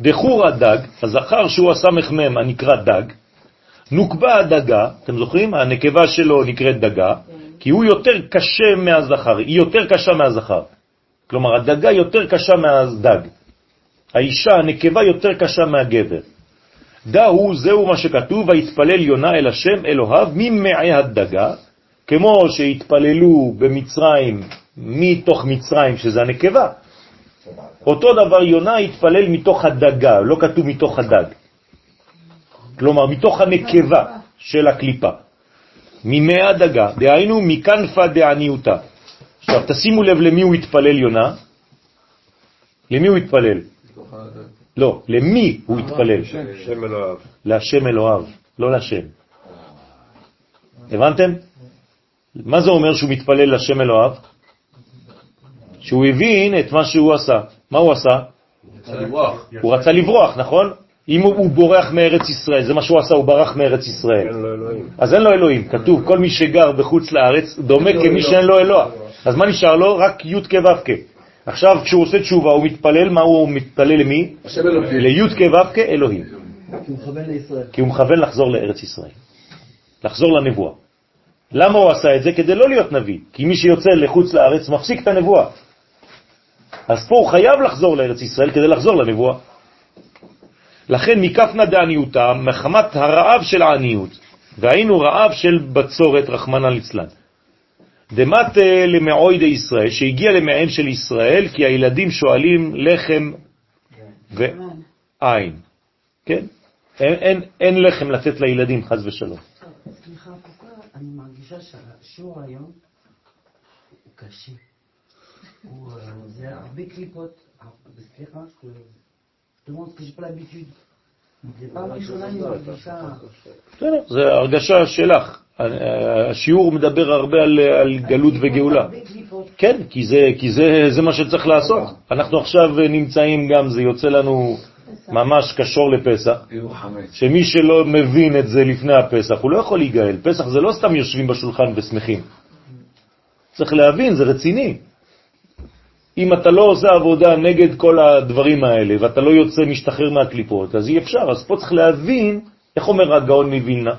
דחור הדג, הזכר שהוא הסמ"ם הנקרא דג, נוקבה הדגה, אתם זוכרים? הנקבה שלו נקראת דגה, כי הוא יותר קשה מהזכר, היא יותר קשה מהזכר. כלומר, הדגה יותר קשה מהדג. האישה, הנקבה, יותר קשה מהגבר. דהו, זהו מה שכתוב, ויתפלל יונה אל השם אלוהיו ממעי הדגה, כמו שהתפללו במצרים, מתוך מצרים, שזה הנקבה. אותו דבר יונה התפלל מתוך הדגה, לא כתוב מתוך הדג. כלומר, מתוך הנקבה של הקליפה. ממי הדגה, דהיינו מכנפה דעניותה. עכשיו, תשימו לב למי הוא התפלל יונה. למי הוא התפלל? לא, למי הוא התפלל? להשם אלוהיו, לא לשם. הבנתם? מה זה אומר שהוא מתפלל לשם אלוהיו? שהוא הבין את מה שהוא עשה. מה הוא עשה? הוא רצה לברוח, נכון? אם הוא, הוא בורח מארץ ישראל, זה מה שהוא עשה, הוא ברח מארץ ישראל. אין לו אלוהים. אז אין לו אלוהים, כתוב, כל מי שגר בחוץ לארץ דומה כמי שאין לו אלוה. אז מה נשאר לו? רק י' כו' עכשיו, כשהוא עושה תשובה, הוא מתפלל, מה הוא מתפלל למי? לי' כו' אלוהים. כי הוא מכוון לישראל. כי הוא מכוון לחזור לארץ ישראל, לחזור לנבואה. למה הוא עשה את זה? כדי לא להיות נביא. כי מי שיוצא לחוץ לארץ מפסיק את הנבואה. אז פה הוא חייב לחזור לארץ ישראל כדי לחזור לנבואה. לכן מקפנה דעניותה, מחמת הרעב של העניות, והיינו רעב של בצורת, רחמנא ליצלן. דמת למעוי די ישראל, שהגיע למעין של ישראל, כי הילדים שואלים לחם ועין. כן? אין, אין, אין לחם לתת לילדים, חז ושלום. סליחה, אני מרגישה שהשיעור היום הוא קשה. זה הרבה קליפות, סליחה. זה פעם ראשונה אני מרגישה... בסדר, זה הרגשה שלך. השיעור מדבר הרבה על, על גלות וגאולה. כן, כי, זה, כי זה, זה מה שצריך לעשות. אנחנו עכשיו נמצאים גם, זה יוצא לנו ממש קשור לפסח, שמי שלא מבין את זה לפני הפסח, הוא לא יכול להיגאל. פסח זה לא סתם יושבים בשולחן ושמחים. צריך להבין, זה רציני. אם אתה לא עושה עבודה נגד כל הדברים האלה, ואתה לא יוצא משתחרר מהקליפות, אז אי אפשר. אז פה צריך להבין, איך אומר הגאון מווילנה,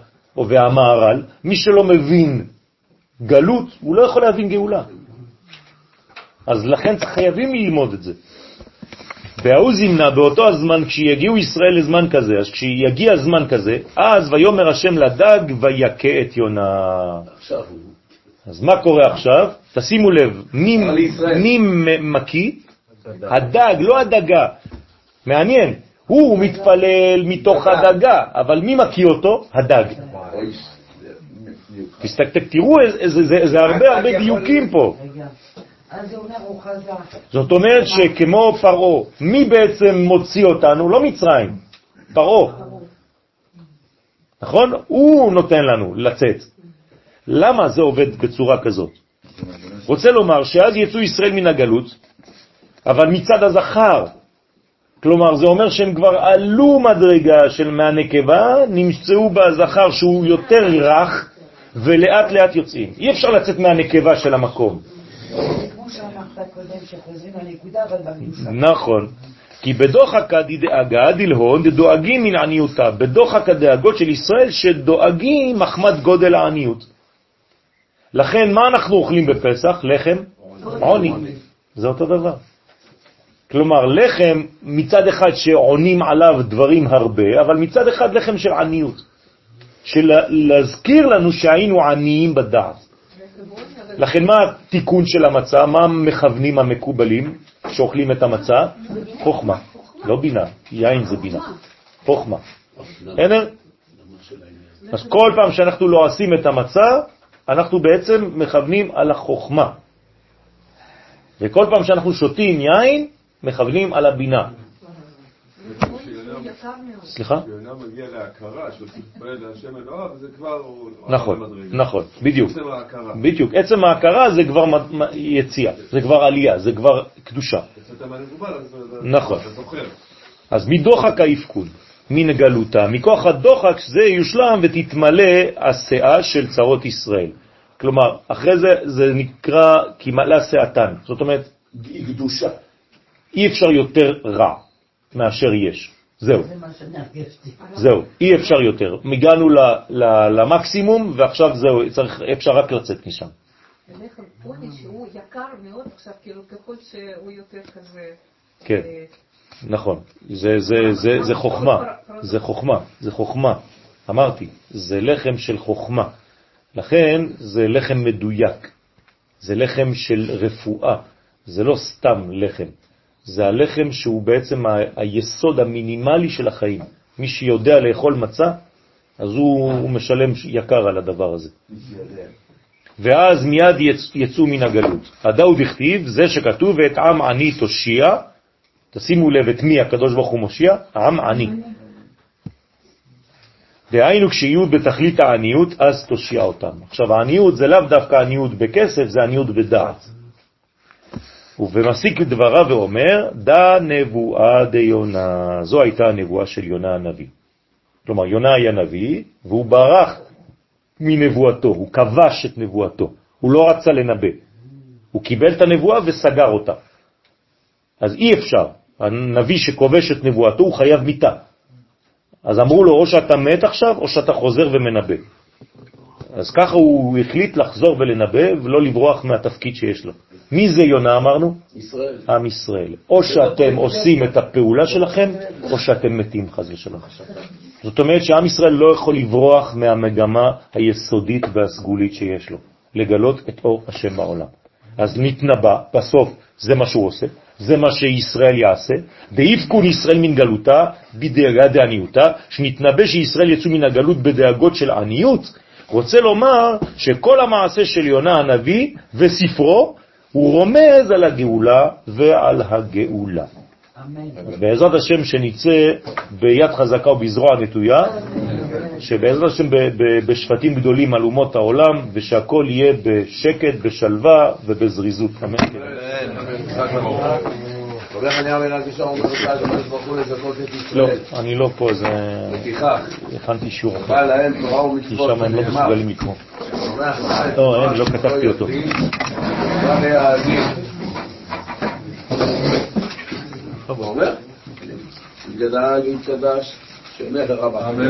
והמהר"ל, מי שלא מבין גלות, הוא לא יכול להבין גאולה. אז לכן חייבים ללמוד את זה. והוא זימנה באותו הזמן, כשיגיעו ישראל לזמן כזה, אז כשיגיע זמן כזה, אז ויומר השם לדג ויכה את יונה. אז מה קורה עכשיו? תשימו לב, מי, מי מקיא? הדג, לא הדגה. מעניין, הוא מתפלל מתוך הדגה, אבל מי מקיא אותו? הדג. תראו, זה הרבה הרבה דיוקים פה. זאת אומרת שכמו פרעה, מי בעצם מוציא אותנו? לא מצרים, פרעה. נכון? הוא נותן לנו לצאת. למה זה עובד בצורה כזאת? רוצה לומר שאז יצאו ישראל מן הגלות, אבל מצד הזכר, כלומר זה אומר שהם כבר עלו מדרגה של מהנקבה, נמצאו בזכר שהוא יותר רך, ולאט לאט יוצאים. אי אפשר לצאת מהנקבה של המקום. נכון. כי בדוחק דאגה דלהון דואגים מן עניותה, בדוחק הדאגות של ישראל שדואגים מחמד גודל העניות. לכן מה אנחנו אוכלים בפסח? לחם עוני. זה אותו דבר. כלומר, לחם מצד אחד שעונים עליו דברים הרבה, אבל מצד אחד לחם של עניות. של להזכיר לנו שהיינו עניים בדעת. לכן מה התיקון של המצה? מה מכוונים המקובלים שאוכלים את המצה? חוכמה, לא בינה, יין זה בינה, חוכמה. בסדר? אז כל פעם שאנחנו לא עושים את המצה, אנחנו בעצם מכוונים על החוכמה. וכל פעם שאנחנו שותים יין, מכוונים על הבינה. סליחה? כשיונה מגיע להכרה, שהוא תתפלל להשם אלוהיו, זה כבר... נכון, נכון, בדיוק. עצם ההכרה. בדיוק, עצם ההכרה זה כבר יציאה, זה כבר עלייה, זה כבר קדושה. נכון. אז מדוחק האבקון, מן גלותה, מכוח הדוחק זה יושלם ותתמלא השאה של צרות ישראל. כלומר, אחרי זה זה נקרא כמלא שעתן, זאת אומרת, קדושה. אי אפשר יותר רע מאשר יש. זהו. זהו, אי אפשר יותר. הגענו למקסימום ועכשיו זהו, צריך, אפשר רק לצאת משם. לחם פוני שהוא יקר מאוד עכשיו, כאילו ככל שהוא יותר כזה... כן, אה, נכון. זה, זה, זה, זה חוכמה, זה חוכמה, זה חוכמה. אמרתי, זה לחם של חוכמה. לכן זה לחם מדויק. זה לחם של רפואה. זה לא סתם לחם. זה הלחם שהוא בעצם היסוד המינימלי של החיים. מי שיודע לאכול מצה, אז הוא, הוא משלם יקר על הדבר הזה. ואז מיד יצ, יצאו מן הגלות. הדאו דכתיב, זה שכתוב, ואת עם עני תושיע, תשימו לב את מי הקדוש ברוך הוא מושיע, עם עני. דהיינו כשיהיו בתכלית העניות, אז תושיע אותם. עכשיו העניות זה לאו דווקא עניות בכסף, זה עניות בדעת. ובמסיק דבריו ואומר, דה נבואה דיונה. זו הייתה הנבואה של יונה הנביא. כלומר, יונה היה נביא, והוא ברח מנבואתו, הוא כבש את נבואתו, הוא לא רצה לנבא. הוא קיבל את הנבואה וסגר אותה. אז אי אפשר, הנביא שכובש את נבואתו הוא חייב מיתה. אז אמרו לו, או שאתה מת עכשיו, או שאתה חוזר ומנבא. אז ככה הוא החליט לחזור ולנבא ולא לברוח מהתפקיד שיש לו. מי זה יונה אמרנו? ישראל. עם ישראל. או שאתם עושים את הפעולה שלכם, או שאתם מתים חז ושלום. זאת אומרת שעם ישראל לא יכול לברוח מהמגמה היסודית והסגולית שיש לו, לגלות את אור השם בעולם. אז נתנבא, בסוף זה מה שהוא עושה, זה מה שישראל יעשה, דאיפקון ישראל מן גלותה בדאגה דעניותה, שנתנבא שישראל יצאו מן הגלות בדאגות של עניות, רוצה לומר שכל המעשה של יונה הנביא וספרו הוא רומז על הגאולה ועל הגאולה. בעזרת השם שניצא ביד חזקה ובזרוע נטויה, שבעזרת השם בשפטים גדולים על אומות העולם, ושהכל יהיה בשקט, בשלווה ובזריזות. אמן. לא, אני לא פה, זה... הכנתי שיעור אחר. כי שם הם לא מסוגלים לקרוא. לא, אין, לא כתבתי אותו. אומר? גדל, יתקדש, שמך רבה. אמן.